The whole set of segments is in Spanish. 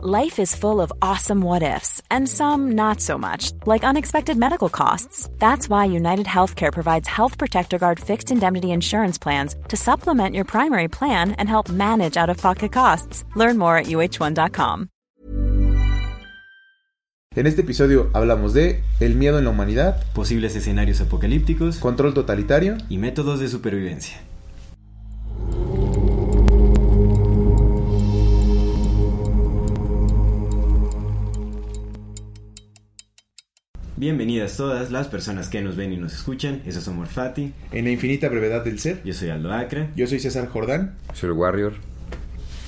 Life is full of awesome what ifs, and some not so much, like unexpected medical costs. That's why United Healthcare provides Health Protector Guard fixed indemnity insurance plans to supplement your primary plan and help manage out of pocket costs. Learn more at uh1.com. En este episodio hablamos de el miedo en la humanidad, posibles escenarios apocalípticos control totalitario y métodos de supervivencia. Bienvenidas todas las personas que nos ven y nos escuchan. Eso somos Fati. En la infinita brevedad del ser. Yo soy Aldo Acra. Yo soy César Jordán. Soy el Warrior.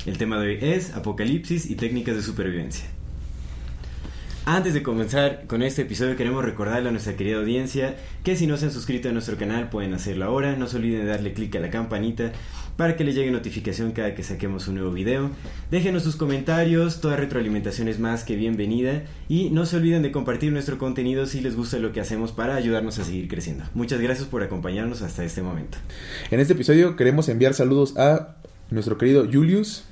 El tema de hoy es apocalipsis y técnicas de supervivencia. Antes de comenzar con este episodio queremos recordarle a nuestra querida audiencia que si no se han suscrito a nuestro canal pueden hacerlo ahora, no se olviden de darle clic a la campanita para que les llegue notificación cada que saquemos un nuevo video. Déjenos sus comentarios, toda retroalimentación es más que bienvenida y no se olviden de compartir nuestro contenido si les gusta lo que hacemos para ayudarnos a seguir creciendo. Muchas gracias por acompañarnos hasta este momento. En este episodio queremos enviar saludos a nuestro querido Julius,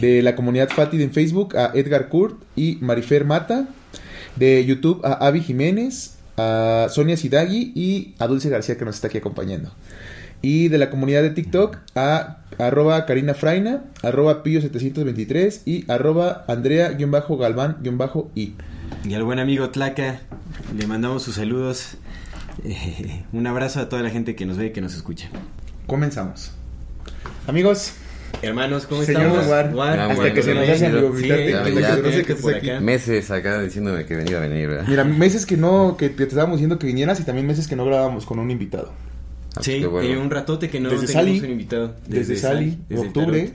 de la comunidad Fatid en Facebook a Edgar Kurt y Marifer Mata, de YouTube a Avi Jiménez, a Sonia Sidagui y a Dulce García que nos está aquí acompañando. Y de la comunidad de TikTok a arroba Karina Fraina, arroba Pillo723 y arroba Andrea-Galván-I. Y al buen amigo Tlaca, le mandamos sus saludos. Eh, un abrazo a toda la gente que nos ve y que nos escucha. Comenzamos. Amigos, Hermanos, ¿cómo Señor estamos? War, War, hasta bueno, que se nos hace Sí, ya, ya, que estés por aquí. acá. Meses acá diciéndome que venía a venir, ¿verdad? Mira, meses que no, que te estábamos diciendo que vinieras y también meses que no grabábamos con un invitado. Ah, pues Sí, bueno. eh, un ratote que no Desde teníamos Sally, un invitado. Desde, Sally, desde octubre.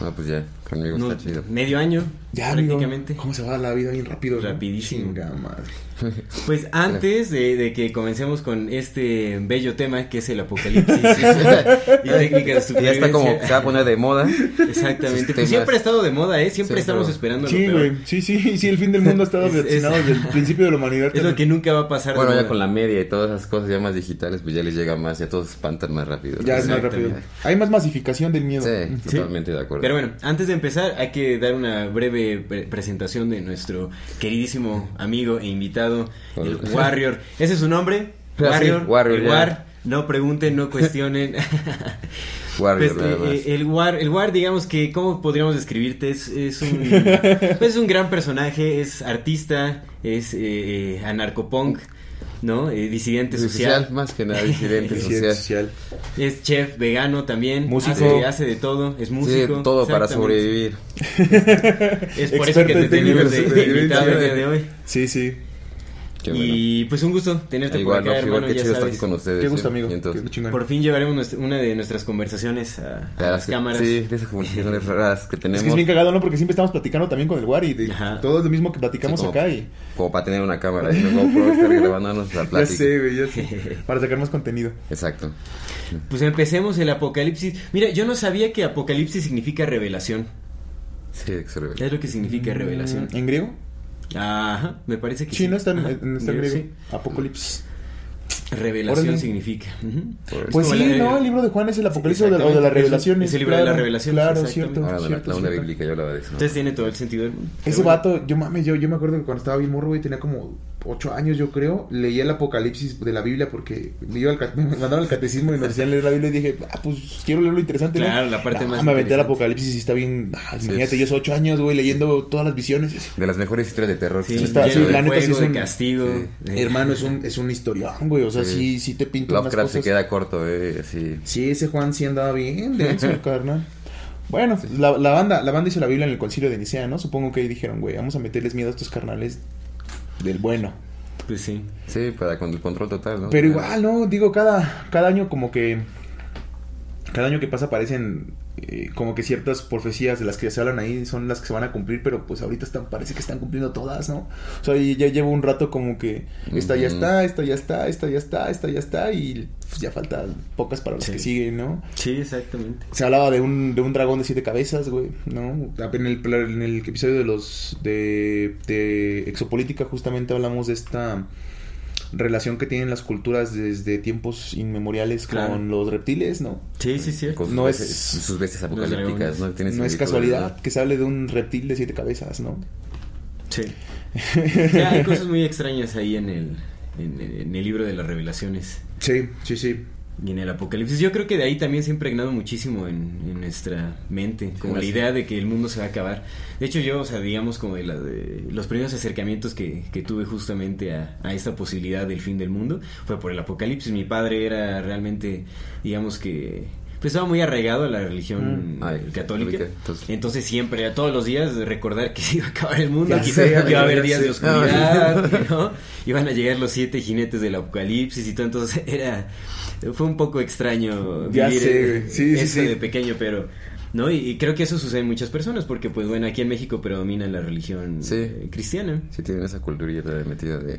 Ah, pues ya, conmigo No, está chido. medio año, Ya, amigo, prácticamente. ¿Cómo se va la vida bien rápido? no? Rapidísimo. Chinga madre. Pues antes de, de que comencemos con este bello tema que es el apocalipsis y técnicas de ya está como, se va a poner de moda. Exactamente. Pues siempre ha estado de moda, ¿eh? Siempre Sí, estamos pero- esperando Sí, güey. Sí, sí, sí, el fin del mundo ha estado Es- es- destinado desde el principio de la humanidad. Es lo que nunca va a pasar. Bueno, ya con la media y todas esas cosas ya más digitales, pues ya les llega más, ya todos se espantan más rápido. Ya es más rápido. Hay más masificación del miedo. Sí, totalmente de acuerdo. Pero bueno, antes de empezar hay que dar una breve pre- presentación de nuestro queridísimo amigo e invitado, el Hola. Warrior. ¿Ese es su nombre? Ah, sí, Warrior. Warrior, el. War. No pregunten, no cuestionen. Warrior, Pues, eh, el War, el War, digamos que, ¿cómo podríamos describirte? Es, es un, pues, es un gran personaje, es artista, es eh, eh, anarcopunk, ¿no? Eh, disidente social, más que nada, disidente Disidente social. social. es chef vegano también, Músico. hace, hace de todo, es músico. Sí, todo para sobrevivir. Es por eso que Experto te en tenemos de, de invitado el día de hoy. Sí, sí. Qué bueno. Y pues un gusto tenerte Igual, por no, acá, pues, igual, hermano, qué ya chido estar aquí con ustedes. Qué gusto, amigo. Qué. Por fin llevaremos nuestra- una de nuestras conversaciones a, las que- cámaras. Sí, de esas comunicaciones raras que Es tenemos. que es bien cagado, ¿no? Porque siempre estamos platicando también con el War y de Ajá. todo lo mismo que platicamos Sí, como- acá y... Como para tener una cámara y GoPro estar grabándonos la Ya plática. sé, güey, ya sé. Para sacar más contenido. Exacto. Pues empecemos el apocalipsis. Mira, yo no sabía que apocalipsis significa revelación. Sí, excelente. Es lo que significa revelación. ¿En griego? Ajá, me parece que Sí, sí. no está en, en- sí. Apocalipsis. Revelación Órale. significa. Pues como sí, la- ¿no? El libro de Juan es el apocalipsis o de, o de las revelaciones. Es el libro de las revelaciones, Claro, cierto. Ahora la, cierto, la cierto. bíblica yo hablaba de eso. Entonces tiene todo el sentido del mundo. Ese bueno. vato, yo mames, yo, yo me acuerdo que cuando estaba bien morro, güey, tenía como ocho años, yo creo, leía el Apocalipsis de la Biblia porque me, iba al me mandaron al catecismo y nos decían leer la Biblia y dije, ah, pues quiero leer lo interesante, ¿no? Claro, la parte Ah, más Me aventé el. Apocalipsis y está bien, ah, Sí, imagínate, es- yo soy ocho años, güey, leyendo todas las visiones. De las mejores historias de terror. Sí, que está- sí, de la neta sí es un- castigo. sí. Hermano, es un, es un historión, güey, o sea, sí, Sí. sí, te pinta unas Lovecraft se cosas. queda corto, eh. Sí, ese Juan sí andaba bien denso, el carnal. Bueno, la, la banda, la banda hizo la Biblia en el concilio de Nicea, ¿no? Supongo que ahí dijeron, güey, vamos a meterles miedo a estos carnales del bueno. Pues sí. Sí, para con el control total, ¿no? Pero igual, ¿no? Digo, cada, cada año como que... Cada año que pasa aparecen eh, como que ciertas profecías de las que se hablan ahí son las que se van a cumplir, pero pues ahorita están, parece que están cumpliendo todas, ¿no? O sea, ya llevo un rato como que esta ya está, esta ya está, esta ya está, esta ya está y pues, ya faltan pocas para Sí. que siguen, ¿no? Sí, exactamente. Se hablaba de un, de un dragón de siete cabezas, güey, ¿no? En el, en el episodio de los de, de Exopolítica justamente hablamos de esta relación que tienen las culturas desde tiempos inmemoriales Claro. con los reptiles, ¿no? Sí, sí, sí. Con sus, No veces- es- sus bestias apocalípticas. ¿no? No es casualidad ¿no? que se hable de un reptil de siete cabezas, ¿no? Sí. Ya, hay cosas muy extrañas ahí en el, en, en el libro de las revelaciones Sí, sí, sí. Y en el apocalipsis. Yo creo que de ahí también se ha impregnado muchísimo en, en nuestra mente, como la sí. idea de que el mundo se va a acabar. De hecho, yo, o sea, digamos como de, la de los primeros acercamientos que, que tuve justamente a, a esta posibilidad del fin del mundo fue por el apocalipsis. Mi padre era realmente, digamos que... Pues estaba muy arraigado a la religión Mm. Ay, católica. católica, entonces- Entonces siempre, a todos los días, recordar que se iba a acabar el mundo, que, sé, que iba a haber días de oscuridad, que, ¿no? Iban a llegar los siete jinetes del apocalipsis y todo, entonces era... Fue un poco extraño Ya vivir sé, güey. Sí, sí, eso de pequeño, pero... ¿No? Y, y creo que eso sucede en muchas personas, porque pues bueno, aquí en México predomina la religión Sí. eh, cristiana. Sí, tienen esa culturita de metida de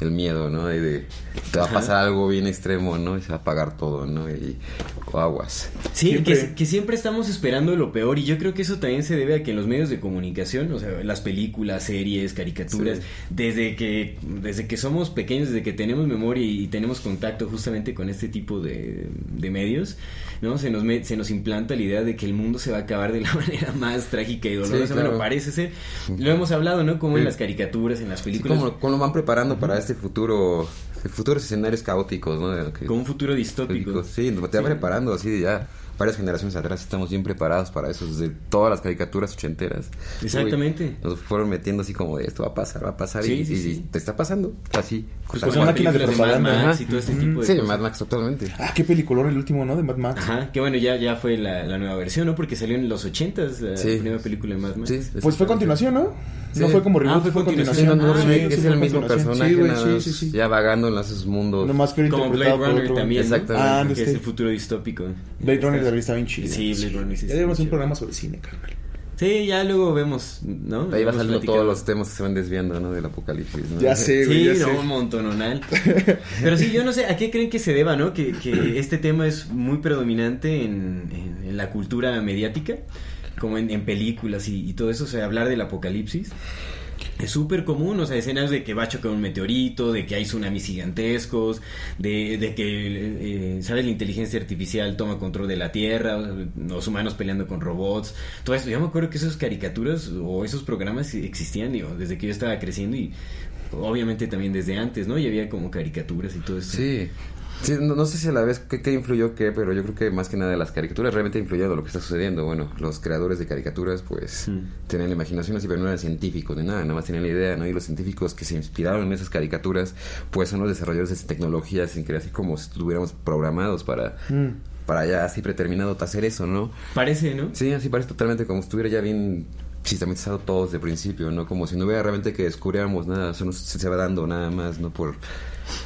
el miedo, ¿no? Y de te va a Ajá. pasar algo bien extremo, ¿no? Y se va a apagar todo, ¿no? Y o aguas. Sí, Siempre. Que, que siempre estamos esperando lo peor y yo creo que eso también se debe a que en los medios de comunicación, o sea, las películas, series, caricaturas, Sí. desde que desde que somos pequeños, desde que tenemos memoria y, tenemos contacto justamente con este tipo de, de medios, ¿no? Se nos me- se nos implanta la idea de que el mundo se va a acabar de la manera más trágica y dolorosa. Sí, claro. Bueno, parece ser. Lo hemos hablado, ¿no? Como en las caricaturas, en las Sí, películas. como, como lo van preparando para este futuro, futuros escenarios caóticos, ¿no? De lo que- como un futuro distópico. Sí, te va Sí. preparando así de ya varias generaciones atrás estamos bien preparados para eso, desde todas las caricaturas ochenteras. Exactamente. Uy, nos fueron metiendo así como de esto va a pasar, va a pasar Sí, y, sí, y sí. te está pasando, así. Pues son máquinas de películas Mad propaganda. Max y todo este Ujú. tipo de Sí, cosas. Mad Max totalmente. Ah, qué peliculón el último, ¿no? De Mad Max. Ajá, que bueno, ya, ya fue la, la nueva versión, ¿no? Porque salió en los ochentas la Sí. primera película de Mad Max. Sí, Pues fue continuación, ¿no? Sí. No fue como reboot, Ah, fue continuación. continuación. no, no, Ah, sí, es fue el mismo continuación. personaje, Sí, güey, nada sí, más, sí, sí. ya vagando en esos mundos. Nomás que Como Blade Runner otro- también, ¿no? Exactamente. Ah, que este- es el futuro distópico. Blade Runner también está bien chido. Sí, Blade Runner sí Ya debemos bien un programa sobre cine, carnal. Sí, ya luego vemos, ¿no? Ahí va saliendo todos los temas que se van desviando, ¿no? Del apocalipsis, ¿no? Ya sé, güey, Sí, ya no, sé. un montononal. Pero sí, yo no sé, ¿a qué creen que se deba, no? Que, que este tema es muy predominante en, en- en la cultura mediática, como en, en películas y, todo eso, o sea, hablar del apocalipsis. Es súper común, o sea, escenas de que va a chocar un meteorito, de que hay tsunamis gigantescos, de, que, eh, ¿sabes? La inteligencia artificial toma control de la Tierra, los humanos peleando con robots, todo eso. Yo me acuerdo que esas caricaturas o esos programas existían, digo, desde que yo estaba creciendo y obviamente también desde antes, ¿no? Y había como caricaturas y todo eso. Sí. Sí, no, no sé si a la vez qué, qué influyó qué, pero yo creo que más que nada las caricaturas realmente influyeron lo que está sucediendo. Bueno, los creadores de caricaturas pues Mm. tenían la imaginación así, pero no eran científicos ni nada, nada más tenían la idea, ¿no? Y los científicos que se inspiraron en esas caricaturas pues son los desarrolladores de esa tecnología, sin que así como si estuviéramos programados para, Mm. para ya así preterminado hacer eso, ¿no? Parece, ¿no? Sí, así parece totalmente como si estuviera ya bien sistematizado todo desde el principio, ¿no? Como si no hubiera realmente que descubriéramos nada, eso no se, se va dando nada más, ¿no? Por,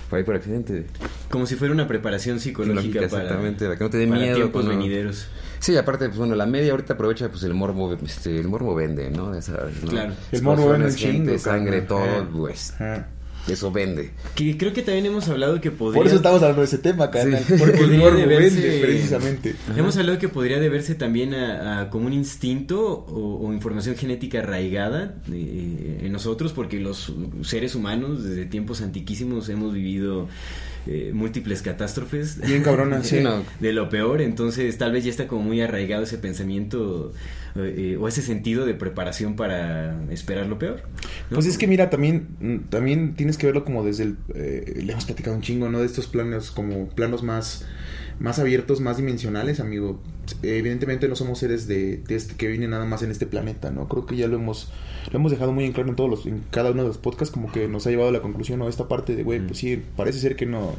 por ahí por accidente. Como si fuera una preparación psicológica Lógica, para, exactamente, para que no te dé miedo. tiempos pues, venideros. Sí, aparte, pues bueno, la media ahorita aprovecha pues el morbo, este, el morbo vende, ¿no? Esa, ¿no? Claro. El morbo vende chingo, sangre, todo, Eh. pues, Ajá. Eso vende. Que creo que también hemos hablado que podría... Por eso estamos hablando de ese tema, carnal. Sí. Porque Podría deberse- vende, precisamente. Hemos hablado que podría deberse también a, a como un instinto o, o información genética arraigada eh, en nosotros, porque los seres humanos desde tiempos antiquísimos hemos vivido eh, múltiples catástrofes. Bien cabrona, sí. no. De lo peor, entonces tal vez ya está como muy arraigado ese pensamiento eh, o ese sentido de preparación para esperar lo peor. ¿no? Pues es que mira, también, mm, también tienes que verlo como desde el... eh, le hemos platicado un chingo, ¿no? De estos planos, como planos más, más abiertos, más dimensionales, amigo. Evidentemente no somos seres de, de este, que vienen nada más en este planeta, ¿no? Creo que ya lo hemos, lo hemos dejado muy en claro en todos los, en cada uno de los podcasts, como que nos ha llevado a la conclusión, ¿no? Esta parte de, güey, pues sí, parece ser que no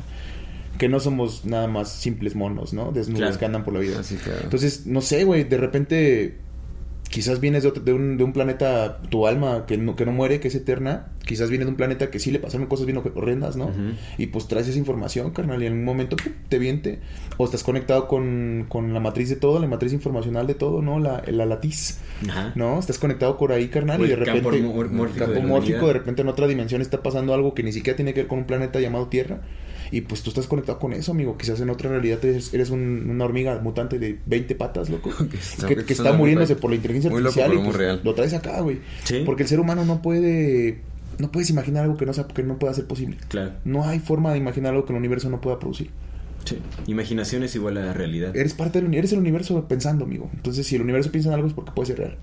que no somos nada más simples monos, ¿no? Desnudos Claro. que andan por la vida. Así que... Entonces, no sé, güey, de repente quizás vienes de, otro- de, un, de un planeta, tu alma que no, que no muere, que es eterna, quizás vienes de un planeta que sí le pasaron cosas bien horrendas, ¿no? Y pues traes esa información, carnal, y en un momento te viente, o estás conectado con, con la matriz de todo, la matriz informacional de todo, ¿no? La, la latiz, Ajá. ¿no? Estás conectado por ahí, carnal, O y de campo repente... mor- mórfico campo de mórfico, de repente en otra dimensión está pasando algo que ni siquiera tiene que ver con un planeta llamado Tierra. Y pues tú estás conectado con eso, amigo. Quizás en otra realidad eres, eres un- una hormiga mutante de 20 patas, loco. Que está- que, que muriéndose por la inteligencia Muy artificial y pues, real. lo traes acá, güey. Sí. Porque el ser humano no puede no puedes imaginar algo que no, sea, que no pueda ser posible. Claro. No hay forma de imaginar algo que el universo no pueda producir. Sí. Imaginación es igual a la realidad. Eres parte del eres el universo pensando, amigo. Entonces, si el universo piensa en algo es porque puede ser real.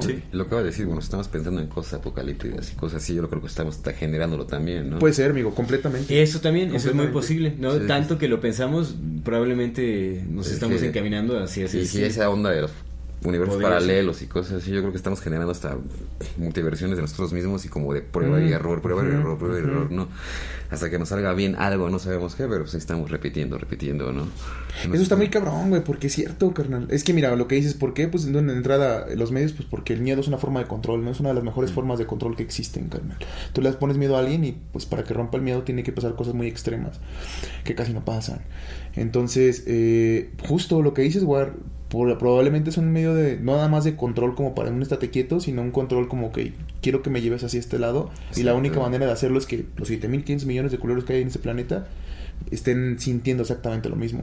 Sí. Lo que acaba de decir, bueno, estamos pensando en cosas apocalípticas y cosas así, yo creo que estamos está generándolo también, ¿no? Puede ser, amigo, completamente. Eso también, eso es muy posible, ¿no? Sí. Tanto que lo pensamos, probablemente nos Es estamos que- encaminando hacia ese sí, sí. esa onda de los universos Podría paralelos y cosas así, yo creo que estamos generando hasta multiversiones de nosotros mismos y como de prueba y error, prueba y error, prueba y error, ¿no? Hasta que nos salga bien algo, no sabemos qué, pero pues ahí estamos repitiendo, repitiendo, ¿no? Eso está muy cabrón, güey, porque es cierto, carnal. Es que mira, lo que dices, ¿por qué? Pues en entrada, los medios, pues porque el miedo es una forma de control, ¿no? Es una de las mejores Mm. formas de control que existen, carnal. Tú le pones miedo a alguien y pues para que rompa el miedo tiene que pasar cosas muy extremas, que casi no pasan. Entonces, eh, justo lo que dices, güey, por- probablemente es un medio de, no nada más de control como para un estate quieto, sino un control como que quiero que me lleves hacia este lado. Y la única manera de hacerlo es que los 7.500 millones de culeros que hay en este planeta estén sintiendo exactamente lo mismo.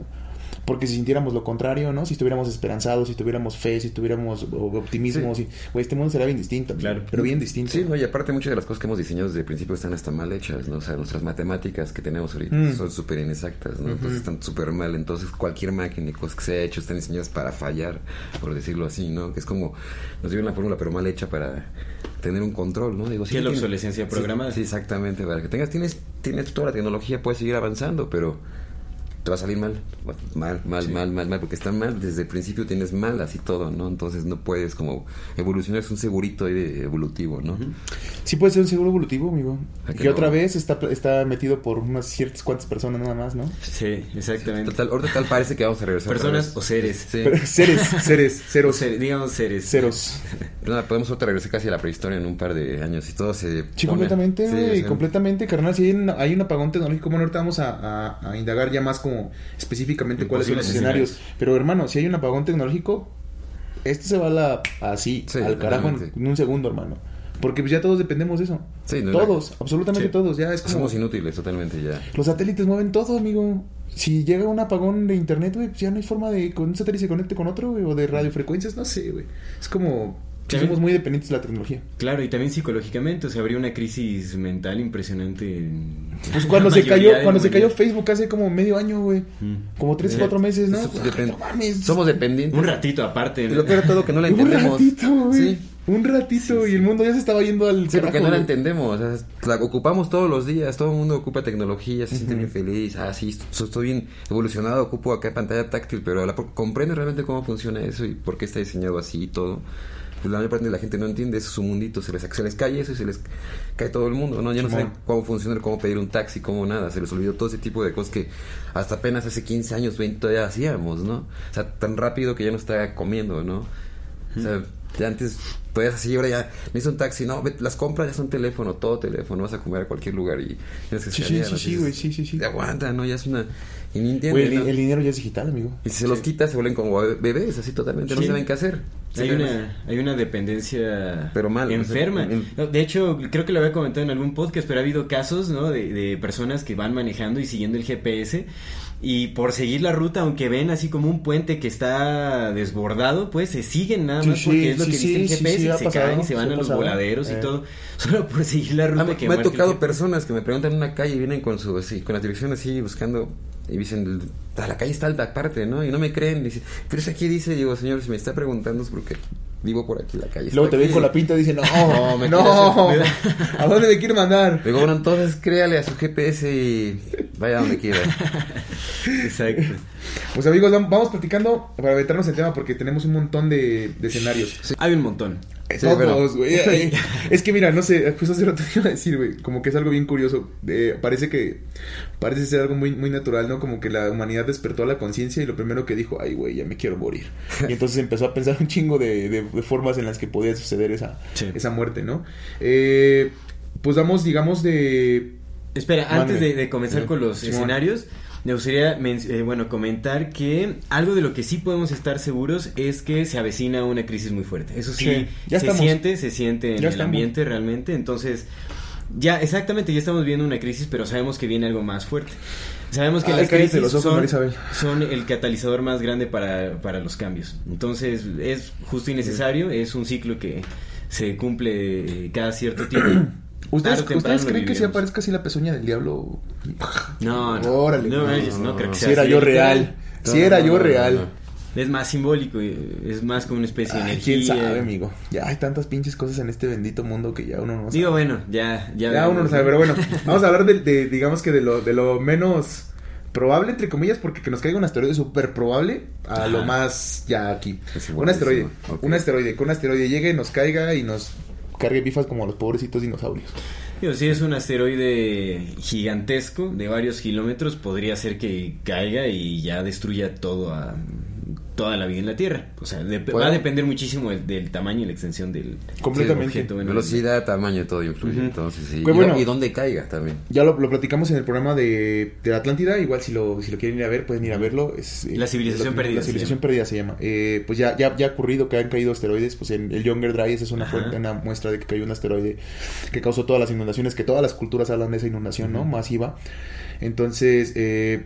Porque si sintiéramos lo contrario, ¿no? Si estuviéramos esperanzados, si tuviéramos fe, si tuviéramos o- optimismo, si, güey, este mundo será bien distinto. Claro. Pero bien distinto. Sí, no, y aparte muchas de las cosas que hemos diseñado desde el principio están hasta mal hechas, ¿no? O sea, nuestras matemáticas que tenemos ahorita Mm. son súper inexactas, ¿no? Entonces están súper mal. Entonces cualquier máquina y cosas que se haya hecho están diseñadas para fallar, por decirlo así, ¿no? Que es como, nos dieron la fórmula pero mal hecha para tener un control, ¿no? Digo, Sí, es la obsolescencia sí, programada. Sí, exactamente, para que tengas, tienes, tienes toda la tecnología, puedes seguir avanzando, pero te va a salir mal, mal, mal, Sí. mal, mal, mal, porque está mal, desde el principio tienes mal así todo, ¿no? Entonces no puedes como evolucionar, es un segurito ahí de evolutivo, ¿no? Sí puede ser un seguro evolutivo, amigo. ¿A que no? otra vez está, está metido por unas ciertas cuantas personas nada más, ¿no? Sí, exactamente. Total, ahorita tal parece que vamos a regresar. otra Personas vez. o seres. Sí. Pero seres, seres, ceros, ser- digamos seres. ceros. Pero nada, podemos otra regresar casi a la prehistoria en un par de años y todo se. Sí, pone- completamente, Sí, güey, o sea, completamente, carnal. Si hay un, hay un apagón tecnológico, bueno, ahorita vamos a, a- a indagar ya más como específicamente En cuáles son los escenarios. Pero, hermano, si hay un apagón tecnológico, esto se va a la, así, Sí, al carajo en, un segundo, hermano. Porque pues ya todos dependemos de eso. Sí, no, todos, absolutamente Sí. todos. Ya es como... Somos inútiles totalmente ya. Los satélites mueven todo, amigo. Si llega un apagón de internet, güey, pues ya no hay forma de que un satélite se conecte con otro, güey, o de radiofrecuencias, no sé, güey. Es como... que También- somos muy dependientes de la tecnología. Claro, y también psicológicamente, o sea, habría una crisis mental impresionante. en Pues cuando se cayó, cuando se cayó. Facebook hace como medio año, güey. Mm. Como tres, cuatro meses, ¿no? Ay, depend- no. Somos dependientes. Un ratito aparte. Y ¿no? lo peor de todo que no la Un entendemos. ratito, güey. Sí. Un ratito, y el mundo ya se estaba yendo al Sí, porque carajo, no la entendemos. o sea, la ocupamos todos los días. Todo el mundo ocupa tecnología, se siente bien feliz. Ah, sí, esto- estoy bien evolucionado. Ocupo acá pantalla táctil, pero la, comprende realmente cómo funciona eso y por qué está diseñado así y todo. Pues la mayor parte de la gente no entiende. Eso es su mundito. Se les, se les cae eso y se les cae todo el mundo. ¿no? Ya no saben cómo funciona, cómo pedir un taxi, cómo nada. Se les olvidó todo ese tipo de cosas que hasta apenas hace 15 años, 20 todavía hacíamos, ¿no? O sea, tan rápido que ya no está comiendo, ¿no? O sea, ya antes podías así, ahora ya necesito un taxi, no, las compras ya son teléfono, todo teléfono, vas a comer a cualquier lugar y tienes que Sí, sí, sí, güey, sí, sí, sí. "Te Aguanta, ¿no? Ya es una... Y ni entienden, Güey, el, ¿no? el dinero ya es digital, amigo. Y si se los quitas se vuelven como bebés, así totalmente, no Sí. saben qué hacer. Hay una, hay una dependencia Pero mal, enferma. o sea, en- No, De hecho, creo que lo había comentado en algún podcast, pero ha habido casos ¿no? de, de personas que van manejando y siguiendo el GPS y por seguir la ruta, aunque ven así como un puente que está desbordado, pues se siguen nada Sí, más porque sí, es lo sí, que dice sí, el GPS y se pasado, caen y se van a los pasado. voladeros Eh. y todo, solo por seguir la ruta Ah, que me ha tocado personas que me preguntan en una calle y vienen con su así, con la dirección así buscando y dicen "Ah, la calle está al aparte, ¿no? Y no me creen, dicen, pero es aquí dice, digo, señor, si me está preguntando es porque vivo por aquí la calle. está Luego te ven aquí". con la pinta y dicen, no, No, no, me ¿a dónde me quiere mandar? Digo, bueno, entonces créale a su GPS y vaya donde quiera. Exacto. Pues amigos, vam- vamos platicando para aventarnos el tema porque tenemos un montón de, de escenarios. Hay un montón. Sí, Todos, güey. Es que mira, no sé, justo hace rato te iba a decir, güey, como que es algo bien curioso. Eh, parece que, parece ser algo muy, muy natural, ¿no? Como que la humanidad despertó a la conciencia y lo primero que dijo, ay, güey, ya me quiero morir. Y entonces empezó a pensar un chingo de, de- de formas en las que podía suceder esa, Sí. esa muerte, ¿no? Eh, pues vamos, digamos, de... Espera, antes de, de comenzar Sí. con los Simón. escenarios, me gustaría eh, bueno, comentar que algo de lo que sí podemos estar seguros es que se avecina una crisis muy fuerte. Eso sí, Sí, ya se estamos. siente, se siente en Ya el estamos. ambiente realmente. Entonces, ya exactamente, ya estamos viendo una crisis, pero sabemos que viene algo más fuerte. Sabemos que las crisis los ojos, son, son el catalizador más grande para, para los cambios. Entonces, es justo y necesario, es un ciclo que se cumple eh, cada cierto tiempo. ¿Ustedes, ¿ustedes creen que si aparezca así la pezuña del diablo? No, no. Órale, no, no, no, creo que Si sea era así yo real. Si era yo real. Es más simbólico, es más como una especie de energía. quién sabe, amigo. Ya hay tantas pinches cosas en este bendito mundo que ya uno no sabe. Digo, bueno, ya, ya. ya uno no sabe, pero bueno, vamos a hablar de, de, digamos que de lo, de lo menos probable, entre comillas, porque que nos caiga un asteroide súper probable a Ajá. lo más ya aquí. Un asteroide, un asteroide, que un asteroide llegue, nos caiga y nos cargue bifas como los pobrecitos dinosaurios. Digo, si es un asteroide gigantesco de varios kilómetros, podría ser que caiga y ya destruya todo a, toda la vida en la Tierra. O sea, va a depender muchísimo del, del tamaño y la extensión del Completamente. objeto. bueno, Velocidad, tamaño, todo influye. Ujú. Entonces, sí. Pues y, bueno. y dónde caiga también. Ya lo, lo platicamos en el programa de, de la Atlántida, igual si lo, si lo quieren ir a ver, pueden ir a verlo. Es, eh, La civilización la- perdida La civilización perdida se llama. Eh, pues ya, ya, ya ha ocurrido que han caído asteroides, pues en el Younger Dry esa es una, fuente- una muestra de que cayó un asteroide que causó todas las inundaciones, que todas las culturas hablan de esa inundación, ¿no? Masiva. Entonces, eh,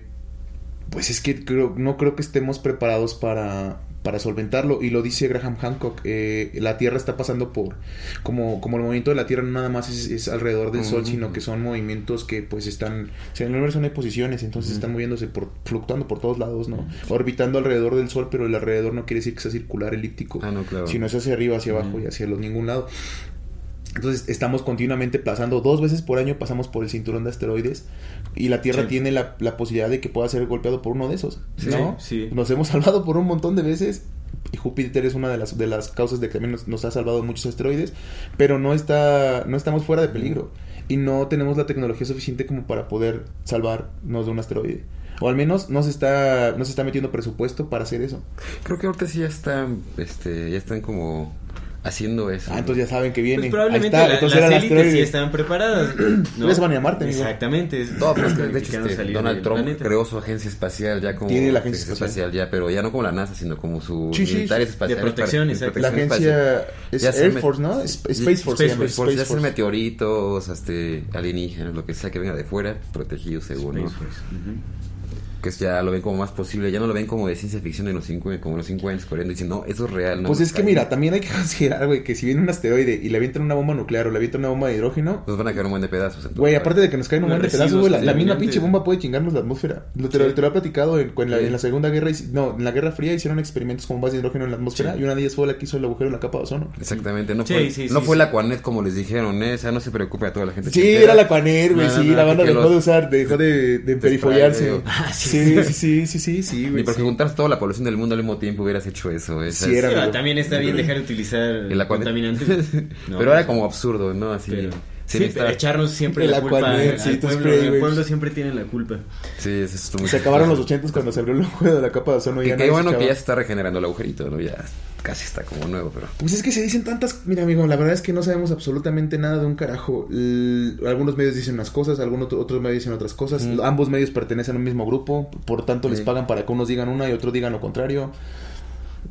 pues es que creo, no creo que estemos preparados para, para solventarlo. Y lo dice Graham Hancock, eh, la Tierra está pasando por, como, como el movimiento de la Tierra no nada más es, es alrededor del Sol, sino que son movimientos que pues están, o sea, en el universo no hay posiciones, entonces están moviéndose por, fluctuando por todos lados, ¿no? Orbitando alrededor del Sol, pero el alrededor no quiere decir que sea circular, elíptico, Ah, no, claro. sino es hacia arriba, hacia abajo y hacia los, ningún lado. Entonces estamos continuamente pasando, dos veces por año pasamos por el cinturón de asteroides y la Tierra Sí. tiene la, la posibilidad de que pueda ser golpeado por uno de esos, Sí, ¿no? sí. Nos hemos salvado por un montón de veces y Júpiter es una de las, de las causas de que también nos, nos ha salvado muchos asteroides, pero no, está, no estamos fuera de peligro y no tenemos la tecnología suficiente como para poder salvarnos de un asteroide. O al menos no se está, no se está metiendo presupuesto para hacer eso. Creo que ahorita sí ya están, este, ya están como haciendo eso. Ah, entonces ya saben que viene. Pues probablemente Ahí está, la- entonces las élites sí están preparadas. ¿no? Van a Marte, amigo. Exactamente. es- No, pero es que de hecho este, Donald Trump planeta. creó su agencia espacial ya como Tiene la agencia espacial. ya, pero ya no como la NASA, sino como su Sí, sí, militares sí. espaciales De protección, exacto. La agencia espacial. es Ya Air Force, ¿no? Space Force. Space Force, ya hacen meteoritos, este, alienígenas, lo que sea que venga de fuera, protegido según, ¿no? Force, ujú. Que ya lo ven como más posible, ya no lo ven como de ciencia ficción en los 50, como en los 50, 40, dicen, no, eso es real, ¿no? Pues es que Ahí mira, también hay que considerar, güey, que si viene un asteroide y le avientan una bomba nuclear o le avientan una bomba de hidrógeno, Nos van a caer un buen de pedazos. güey, aparte de que nos caen un buen de pedazos, güey, la, la misma pinche bomba puede chingarnos la atmósfera. Lo, te, lo, te lo he platicado en, en la, Sí. en la Segunda Guerra, no, en la Guerra Fría hicieron experimentos con bombas de hidrógeno en la atmósfera Sí. y una de ellas fue la que hizo el agujero en la capa de ozono. Exactamente, no Sí, fue, sí, no sí, fue sí. la Quanet como les dijeron, ¿eh? O sea, no se preocupe a toda la gente. Sí, era la Quaner, güey, sí, la banda que dejó de usar, dejó de. Ah, sí, Sí, sí, sí, sí, sí, güey. porque sí. juntaras toda la población del mundo al mismo tiempo hubieras hecho eso. Sí, es- era- Sí, amigo. también está bien dejar de utilizar el. No, pero era pues, como absurdo, ¿no? Así. pero- sí, sí, echarnos siempre El la culpa Aquanet, al, sí, al tus pueblo. spray, El pueblo siempre tiene la culpa. Sí, eso estuvo muy Se acabaron los ochentos cuando se abrió el agujero de la capa de ozono. y qué bueno que ya se está regenerando el agujerito, ¿no? Ya casi está como nuevo, pero. Pues es que se dicen tantas... Mira, amigo, la verdad es que no sabemos absolutamente nada de un carajo. L- Algunos medios dicen unas cosas, algunos otro- otros medios dicen otras cosas. Mm. Ambos medios pertenecen a un mismo grupo, por tanto les pagan para que unos digan una y otros digan lo contrario.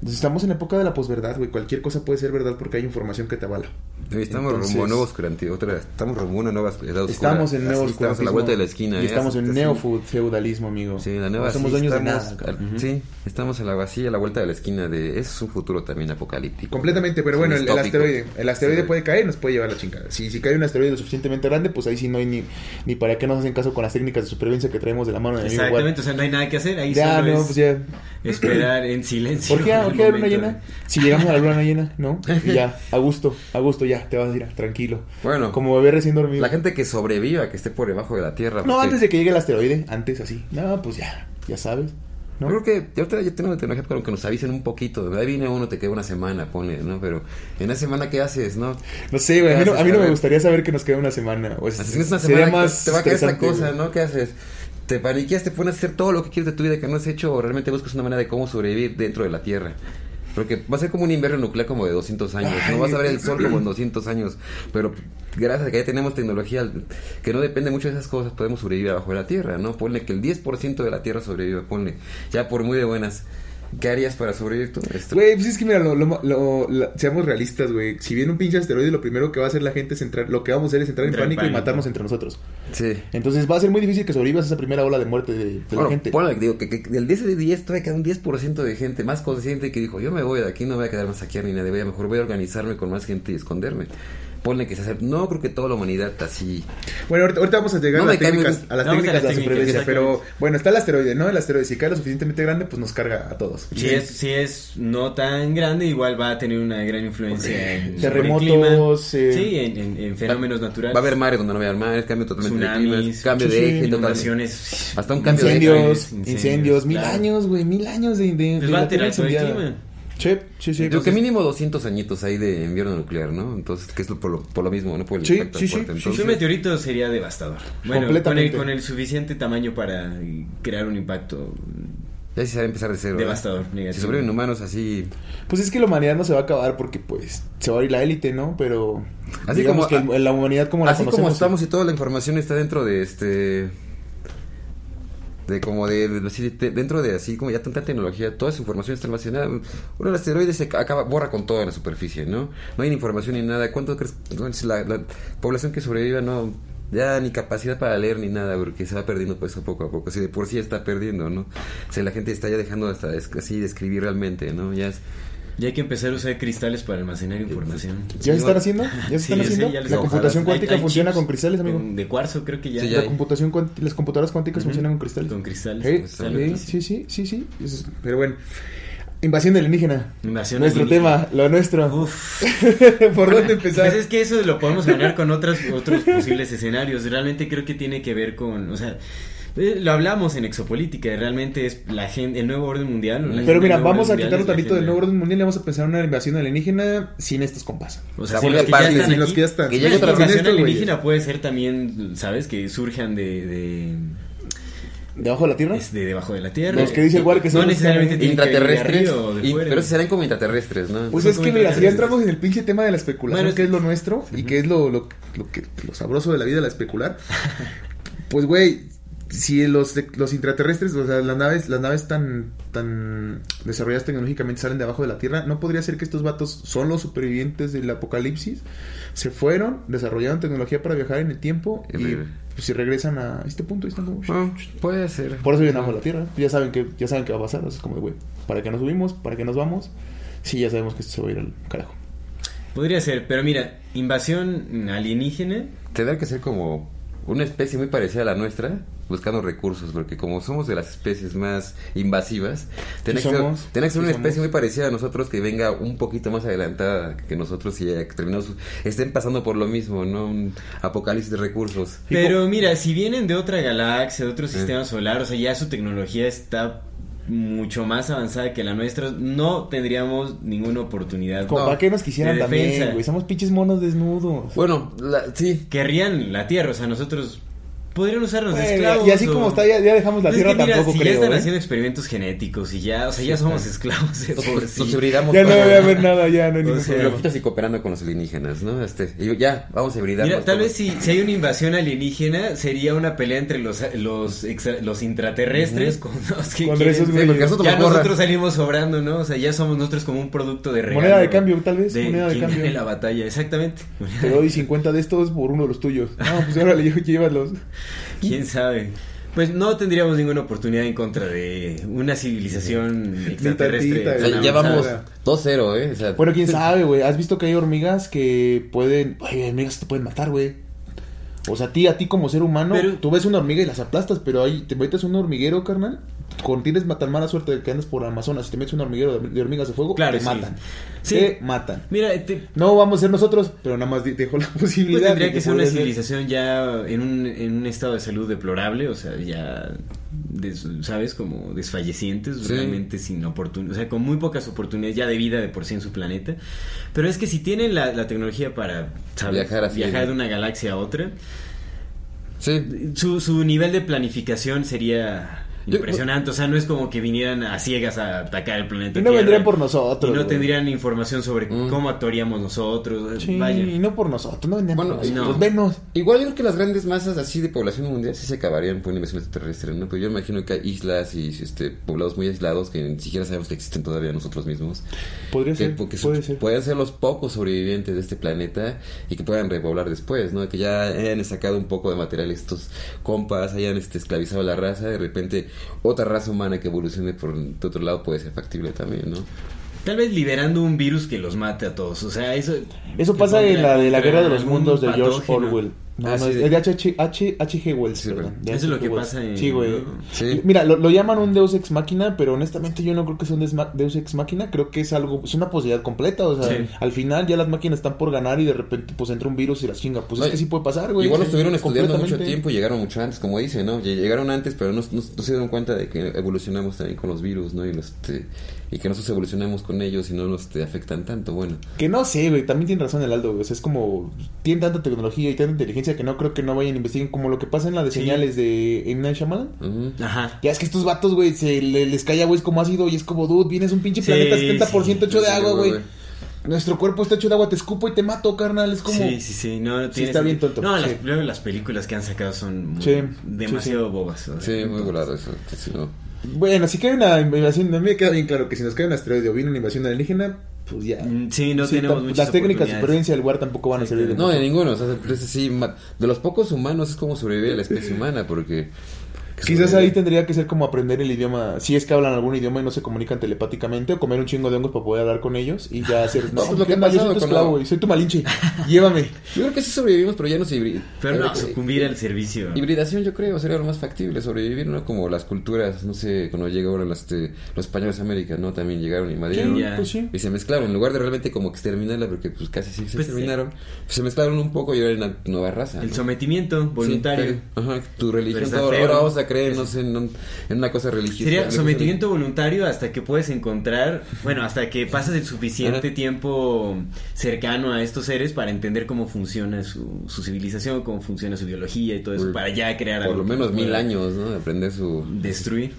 Estamos en época de la posverdad, güey. Cualquier cosa puede ser verdad porque hay información que te avala. Estamos Entonces- rumbo a nueva oscurantismo. Otra, estamos rumbo a una nueva oscuridad. Estamos en nuevo Estamos a la vuelta de la esquina. Y ¿eh? estamos en neofeudalismo, amigo. Sí, la nueva No somos sí, dueños de estamos, nada. Sí, estamos a la vacía, a la vuelta de la esquina de... Es un futuro también apocalíptico. Completamente, pero bueno, el, asteroide. El asteroide Sí. puede caer y nos puede llevar la chingada. Si, si cae un asteroide lo suficientemente grande, pues ahí sí no hay ni, ni para qué nos hacen caso con las técnicas de supervivencia que traemos de la mano de amigo Exactamente, o sea, no hay nada que hacer. Ahí. Ya, solo no, es pues ya. esperar en silencio. ¿Por qué, Si llegamos a la luna llena, ¿no? Y ya, a gusto, a gusto, ya, te vas a ir, tranquilo. Bueno, Como bebé recién dormido. la gente que sobreviva, que esté por debajo de la Tierra. No, porque- antes de que llegue el asteroide, antes así. No, pues ya, ya sabes. ¿no? Yo creo que ya ahorita ya tenemos tecnología para que nos avisen un poquito. Ahí viene uno, te queda una semana, ponle, ¿no? Pero en esa semana, ¿qué haces, no? No sé, güey, a mí no, a mí no A me gustaría saber que nos queda una semana. O sea, una sería semana, más te va a caer esta cosa, güey. ¿no? ¿Qué haces? Te paniqueas, te pones a hacer todo lo que quieres de tu vida que no has hecho o realmente buscas una manera de cómo sobrevivir dentro de la Tierra. Porque va a ser como un invierno nuclear como de 200 años. Ay. no vas a ver el sol como en 200 años. Pero gracias a que ya tenemos tecnología que no depende mucho de esas cosas, podemos sobrevivir abajo de la Tierra, ¿no? Ponle que el 10% de la Tierra sobrevive, ponle. Ya por muy de buenas. ¿Qué harías para sobrevivir tú? Esto- Güey, pues es que mira, lo, lo- lo- seamos realistas, güey. Si viene un pinche asteroide, lo primero que va a hacer la gente es entrar, lo que vamos a hacer es entrar en pánico, y matarnos entre nosotros. Sí. Entonces va a ser muy difícil que sobrevivas a esa primera ola de muerte de, de la gente. ponle, digo, que, que del 10 de 10 todavía queda un 10% de gente más consciente que dijo, yo me voy de aquí, no voy a quedar más aquí ni nadie, voy a mejor voy a organizarme con más gente y esconderme. Ponle que se hace. No creo que toda la humanidad así. Bueno, ahorita, ahorita vamos a llegar No a, las muy técnicas, a las a de la supervivencia, pero bueno, está el asteroide, ¿no? El asteroide, si cae lo suficientemente grande, pues nos carga a todos. Si es, si es no tan grande, igual va a tener una gran influencia en Terremotos, clima. eh, sí, en, en- en fenómenos naturales. Va a haber mares donde no va a haber mares, cambio totalmente de Tsunamis, climas, cambio sí, de eje, inundaciones. Hasta un cambio de eje. Incendios, Incendios, incendios, mil claro. años, güey, mil años de, de, Pues de va a alterar todo el clima. Sí, sí, sí. Yo pues que mínimo 200 añitos ahí de invierno nuclear, ¿no? Entonces, que es lo- por, lo, por lo mismo, ¿no? Por el Sí, impacto sí, sí, fuerte. sí, Entonces, un meteorito sería devastador. Bueno, con el, Completamente. con el suficiente tamaño para crear un impacto ya se va a empezar de cero. ¿eh? devastador. Si sobreviven humanos así... Pues es que la humanidad no se va a acabar porque, pues, se va a ir la élite, ¿no? Pero. Así como- que la humanidad como la Así como estamos y toda la información está dentro de este... De como de, de- de- dentro de así como ya tanta tecnología, toda esa información está almacenada. Uno de los asteroides se ca- acaba, borra con toda la superficie, ¿no? No hay ni información ni nada. ¿Cuánto crees? La, la población que sobreviva no, ya ni capacidad para leer ni nada, porque se va perdiendo pues poco a poco. Si de por sí está perdiendo, ¿no? O sea, la gente está ya dejando hasta es- así de escribir realmente, ¿no? Ya es, Ya hay que empezar a usar cristales para almacenar información. ¿Ya se están haciendo? ¿Ya se Sí, están haciendo? ya la computación cuántica hay funciona con cristales, amigo. con- de cuarzo, creo que ya. Sí, ya La computación las computadoras cuánticas funcionan con cristales. Con cristales. Sí, Pues, sí, sí, sí, sí, es- Pero bueno. Invasión alienígena. Invasión Nuestro alienígena. tema, lo nuestro. Uf. ¿Por dónde empezar? Pues es que eso lo podemos hablar con otros, otros posibles escenarios. Realmente creo que tiene que ver con, o sea, eh, lo hablamos en exopolítica. Realmente es la gente, el nuevo orden mundial. Pero mira, vamos a quitar un tantito del nuevo orden mundial y vamos a pensar en una invasión alienígena sin estos compas. O sea, sea, si vuelve los que están sin los que ya están. que llegue otra invasión alienígena puede ser también, ¿sabes? Que surjan de, de, ¿Debajo de la Tierra? es de debajo de la tierra. Los que dice Guare que no son necesariamente que venir de intraterrestres. de y- pero serán como intraterrestres, ¿no? Pues es que mira, si ya entramos en el pinche tema de la especulación, Bueno, es que es que- lo nuestro y que es lo, lo, lo que, lo sabroso de la vida, la especular, pues güey, si los, los intraterrestres, o sea, las naves, las naves tan, tan desarrolladas tecnológicamente salen de abajo de la Tierra, ¿no podría ser que estos vatos son los supervivientes del apocalipsis? Se fueron, desarrollaron tecnología para viajar en el tiempo Y pues, si regresan a este punto, ahí están como... Ah, puede ser. Por eso vienen abajo de la Tierra. Ya saben que ya saben qué va a pasar. o sea, Es como güey, ¿para qué nos subimos? ¿Para qué nos vamos? Sí, ya sabemos que esto se va a ir al carajo. Podría ser, pero mira, invasión alienígena. Tendrá que ser como una especie muy parecida a la nuestra, buscando recursos, porque como somos de las especies más invasivas, tiene que, ser, somos, tiene que ser sí una especie somos. muy parecida a nosotros que venga un poquito más adelantada que nosotros y que terminamos, estén pasando por lo mismo, ¿no? Un apocalipsis de recursos. Pero mira, si vienen de otra galaxia, de otro Eh. sistema solar, o sea, ya su tecnología está mucho más avanzada que la nuestra, no tendríamos ninguna oportunidad. Como No, para qué nos quisieran de también, güey. Somos pinches monos desnudos. Bueno, la- sí, Querrían la Tierra, o sea, nosotros podrían usarnos de Bueno, esclavos. y así o- como está, ya, ya dejamos la Pues es tierra que mira, tampoco si creo. ya están ¿eh? haciendo experimentos genéticos y ya, o sea, ya somos esclavos de nos, sí. nos hibridamos Ya no con- debe haber nada, ya no hay O ningún sea, problema. y cooperando con los alienígenas, ¿no? Este, y ya, vamos a hibridarnos. Mira, tal todos. vez si, si hay una invasión alienígena, sería una pelea entre los, los, extra- los intraterrestres con los que quieren- Sí, nosotros ya nosotros salimos sobrando, ¿no? O sea, ya somos nosotros como un producto de regalo. Moneda de cambio, tal vez, moneda de cambio. la batalla, exactamente. Te doy 50 de estos por uno de los tuyos. No, pues órale, llévalos. ¿Quién sabe? Pues no tendríamos ninguna oportunidad en contra de una civilización extraterrestre. tantita, O sea, tan ya vamos 2-0, ¿eh? O sea, Bueno, quién sabe, güey. ¿Has visto que hay hormigas que pueden. Ay, hormigas que te pueden matar, güey. O sea, a ti, a ti como ser humano, Pero- tú ves una hormiga y las aplastas, pero ahí te metes un hormiguero, carnal. Con tienes tan mala suerte de que andas por Amazonas y te metes un hormiguero de, de hormigas de fuego, Claro, te sí. matan. Sí. Te matan. Mira, te- No vamos a ser nosotros, pero nada más dejo la posibilidad. Pues tendría de que ser una civilización ya en un, en un estado de salud deplorable, o sea, ya, des- ¿sabes? Como desfallecientes, Sí. realmente sin oportunidades, o sea, con muy pocas oportunidades ya de vida de por sí en su planeta. Pero es que si tienen la, la tecnología para, ¿sabes? Viajar así, Viajar de una galaxia a otra, sí. su, su nivel de planificación sería... Yo- Impresionante, o sea, no es como que vinieran a ciegas a atacar el planeta. Y no Tierra, vendrían por nosotros, Y no güey. tendrían información sobre Mm. cómo actuaríamos nosotros. Sí, Vaya. y no por nosotros, no vendrían Bueno, por nosotros. no. Venos. Igual yo creo que las grandes masas así de población mundial sí se acabarían por una invasión extraterrestre, ¿no? Pero yo imagino que hay islas y este, poblados muy aislados que ni siquiera sabemos que existen todavía nosotros mismos. Podría Que, ser, porque puede son- ser. pueden ser los pocos sobrevivientes de este planeta y que puedan repoblar después, ¿no? Que ya hayan sacado un poco de material estos compas, hayan este, esclavizado a la raza, de repente otra raza humana que evolucione por otro lado puede ser factible también, ¿no? Tal vez liberando un virus que los mate a todos. O sea, eso. Eso pasa en la de la Guerra de los Mundos de George. Orwell. No, Ah, no, sí, es de- de H. H. H. Wells, Sí, perdón. Eso es lo H.G. que Wells. pasa en- Sí, güey. Sí. Mira, lo, lo llaman un Deus Ex Máquina, pero honestamente yo no creo que sea un Deus Ex Máquina. Creo que es algo, es una posibilidad completa. O sea, Sí. al final ya las máquinas están por ganar y de repente pues entra un virus y las chinga. Pues No, es que sí puede pasar, güey. Igual lo estuvieron estudiando mucho tiempo y llegaron mucho antes, como dice, ¿no? Lle- Llegaron antes, pero no, no- no se dieron cuenta de que evolucionamos también con los virus, ¿no? Y, los, este, y que nosotros evolucionamos con ellos y no nos este, afectan tanto, bueno. Que no sé, güey, también tiene razón el Aldo, güey. O sea, es como. Tienen tanta tecnología y tanta inteligencia que no creo que no vayan a investigar como lo que pasa en la de Sí. señales de M. Night Shyamalan. Ajá. Ya es que estos vatos, güey, se le- les cae agua, es como ácido y es como, dude, vienes un pinche Sí, planeta 70% hecho de Sí, agua, güey, güey. Nuestro cuerpo está hecho de agua, te escupo y te mato, carnal. Es como. Sí, sí, sí. No, no Sí, está bien tonto, No, sí. las, las películas que han sacado son muy- Sí, demasiado bobas. o sea, Sí, muy si no- Bueno, si cae una invasión, a mí me queda bien claro que si nos cae un asteroide o viene una invasión alienígena, pues ya. Mm, Sí, no Sí, tenemos muchas Las técnicas de supervivencia del lugar tampoco van a servir de No, de ninguno. O sea, entonces sí, de los pocos humanos es como sobrevivir a la especie humana, porque... Quizás ahí tendría que ser como aprender el idioma, si es que hablan algún idioma y no se comunican telepáticamente, o comer un chingo de hongos para poder hablar con ellos y ya hacer... No, pues lo que ¿qué ha pasado tu con güey, soy tu malinche, llévame. Yo creo que sí sobrevivimos, pero ya no se hibri- Pero no, sucumbir al servicio. Hibridación yo creo sería lo más factible, sobrevivir, ¿no? Como las culturas, no sé, cuando llega ahora las, este, los españoles a América, ¿no? También llegaron y ya. Pues sí. Y se mezclaron, en lugar de realmente como exterminarla, porque pues casi sí se Pues, exterminaron, pues, se mezclaron un poco y ahora hay una nueva raza. El ¿no? sometimiento voluntario. Sí, ajá, tu religión, todo, ahora vamos a no sé, en, un- en una cosa religiosa. Sería sometimiento voluntario hasta que puedes encontrar, bueno, hasta que pasas el suficiente Ajá. tiempo cercano a estos seres para entender cómo funciona su, su civilización, cómo funciona su biología y todo eso, Por- para ya crear Por algo lo que menos mil años, ¿no? De Aprender su... Destruir.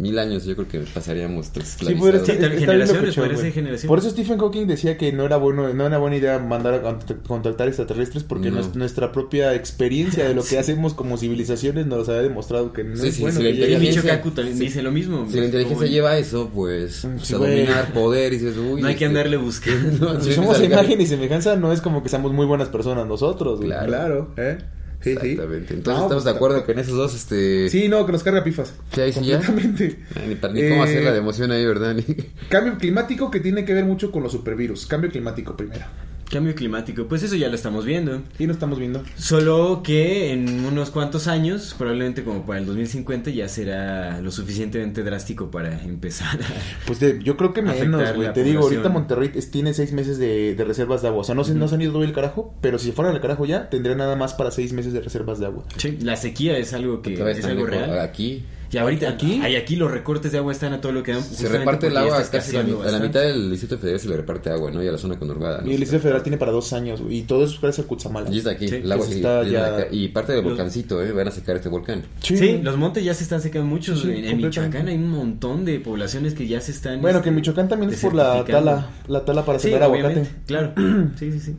Mil años yo creo que pasaríamos Sí, pues, bien generaciones. Por eso Stephen Hawking decía que no era bueno, no era buena idea mandar a cont- contactar extraterrestres porque No. nuestra propia experiencia de lo que hacemos como civilizaciones nos había demostrado que no Sí, es sí, bueno. que la llegue- Y inteligencia- Micho Kaku también sí. dice lo mismo. Si la inteligencia Como- lleva eso, pues, Mm, pues, a dominar poder y dices, uy, No hay que este- andarle buscando. No, Si somos imagen y semejanza, no es como que seamos muy buenas personas nosotros. güey. Claro. ¿eh? Sí, sí. Exactamente. Entonces No, estamos de pues, acuerdo que en esos dos, este... Sí, no, que nos carga pifas. ¿Sí, ahí sí ya? Completamente. Ay, Ni, para- ni cómo Eh, hacerla de emoción ahí, ¿verdad? Ni- Cambio climático que tiene que ver mucho con los supervirus. Cambio climático primero. Cambio climático, pues eso ya lo estamos viendo. Y lo estamos viendo. Solo que en unos cuantos años, probablemente como para el 2050, ya será lo suficientemente drástico para empezar a... Pues de- yo creo que menos, güey. Te digo, ahorita Monterrey es- tiene seis meses de, de reservas de agua. O sea, no se, no se han ido todo el carajo, pero si se fueran al carajo ya, tendría nada más para seis meses de reservas de agua. Sí, la sequía es algo que es algo real. Aquí Y ahorita ¿Aquí? aquí, hay aquí los recortes de agua están a todo lo que dan. se reparte el agua está casi a la, a mitad del Distrito Federal se le reparte agua, ¿no? Y a la zona conurbada. ¿no? Y el Distrito Federal tiene para dos años, güey. Y todo eso es gracias a Cutzamala. Y está aquí, Sí, el agua sí, está viene ya-. Y parte del Los- volcancito, ¿eh? Van a secar este volcán. Sí, los montes ya se están secando mucho. Sí, sí, en. Michoacán hay un montón de poblaciones que ya se están. Bueno, este, que en Michoacán también es por la tala, la tala para Sí, sembrar aguacate. Claro. Sí, sí, sí.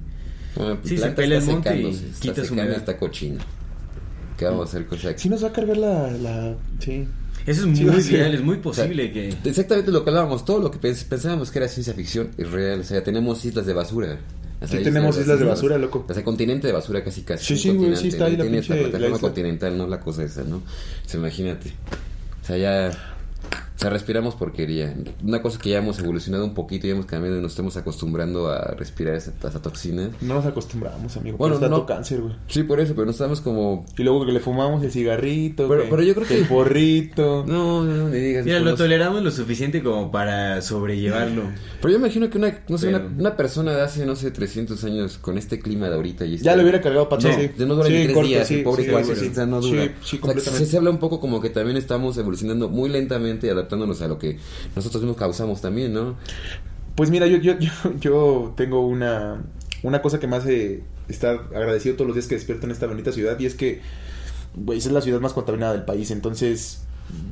Bueno, Sí, se pela está el monte y secándose, está quita su secando humedad. esta cochina. ¿Qué vamos a hacer con esa Sí nos va a cargar la... la... Sí. Eso es Sí, muy sí. real, es muy O sea, posible que. Exactamente lo que hablábamos, todo lo que pens- pensábamos que era ciencia ficción es real. O sea, tenemos islas de basura. O sea, Sí, tenemos islas de basura, loco. O sea, continente de basura casi casi. Sí, sí, güey, sí, está ahí la Tiene esta pinche- la plataforma continental, no la cosa esa, ¿no? O sea, imagínate. O sea, ya... O sea, respiramos porquería. Una cosa que ya hemos evolucionado un poquito, ya hemos cambiado y nos estamos acostumbrando a respirar esa, esa toxina. No nos acostumbramos, amigo. Bueno, Bueno, tanto no. cáncer, güey. Sí, por eso, pero no estamos como... Y luego que le fumamos el cigarrito, Pero- que- pero yo creo que- el porrito. No, no, no me digas. Mira, no lo nos- toleramos lo suficiente como para sobrellevarlo. Pero yo imagino que una, no sé, Pero- una, una persona de hace, no sé, 300 años con este clima de ahorita y Ya este- le hubiera cargado patas, No, sí. de no dura Sí, ni tres corto, días, sí, el pobre sí, cuate, sí, no sí, dura. O sea, se, se habla un poco como que también estamos evolucionando muy lentamente y adaptándonos a lo que nosotros mismos causamos también, ¿no? Pues mira, yo, yo, yo, yo tengo una, una cosa que me hace estar agradecido todos los días que despierto en esta bonita ciudad y es que, es la ciudad más contaminada del país, entonces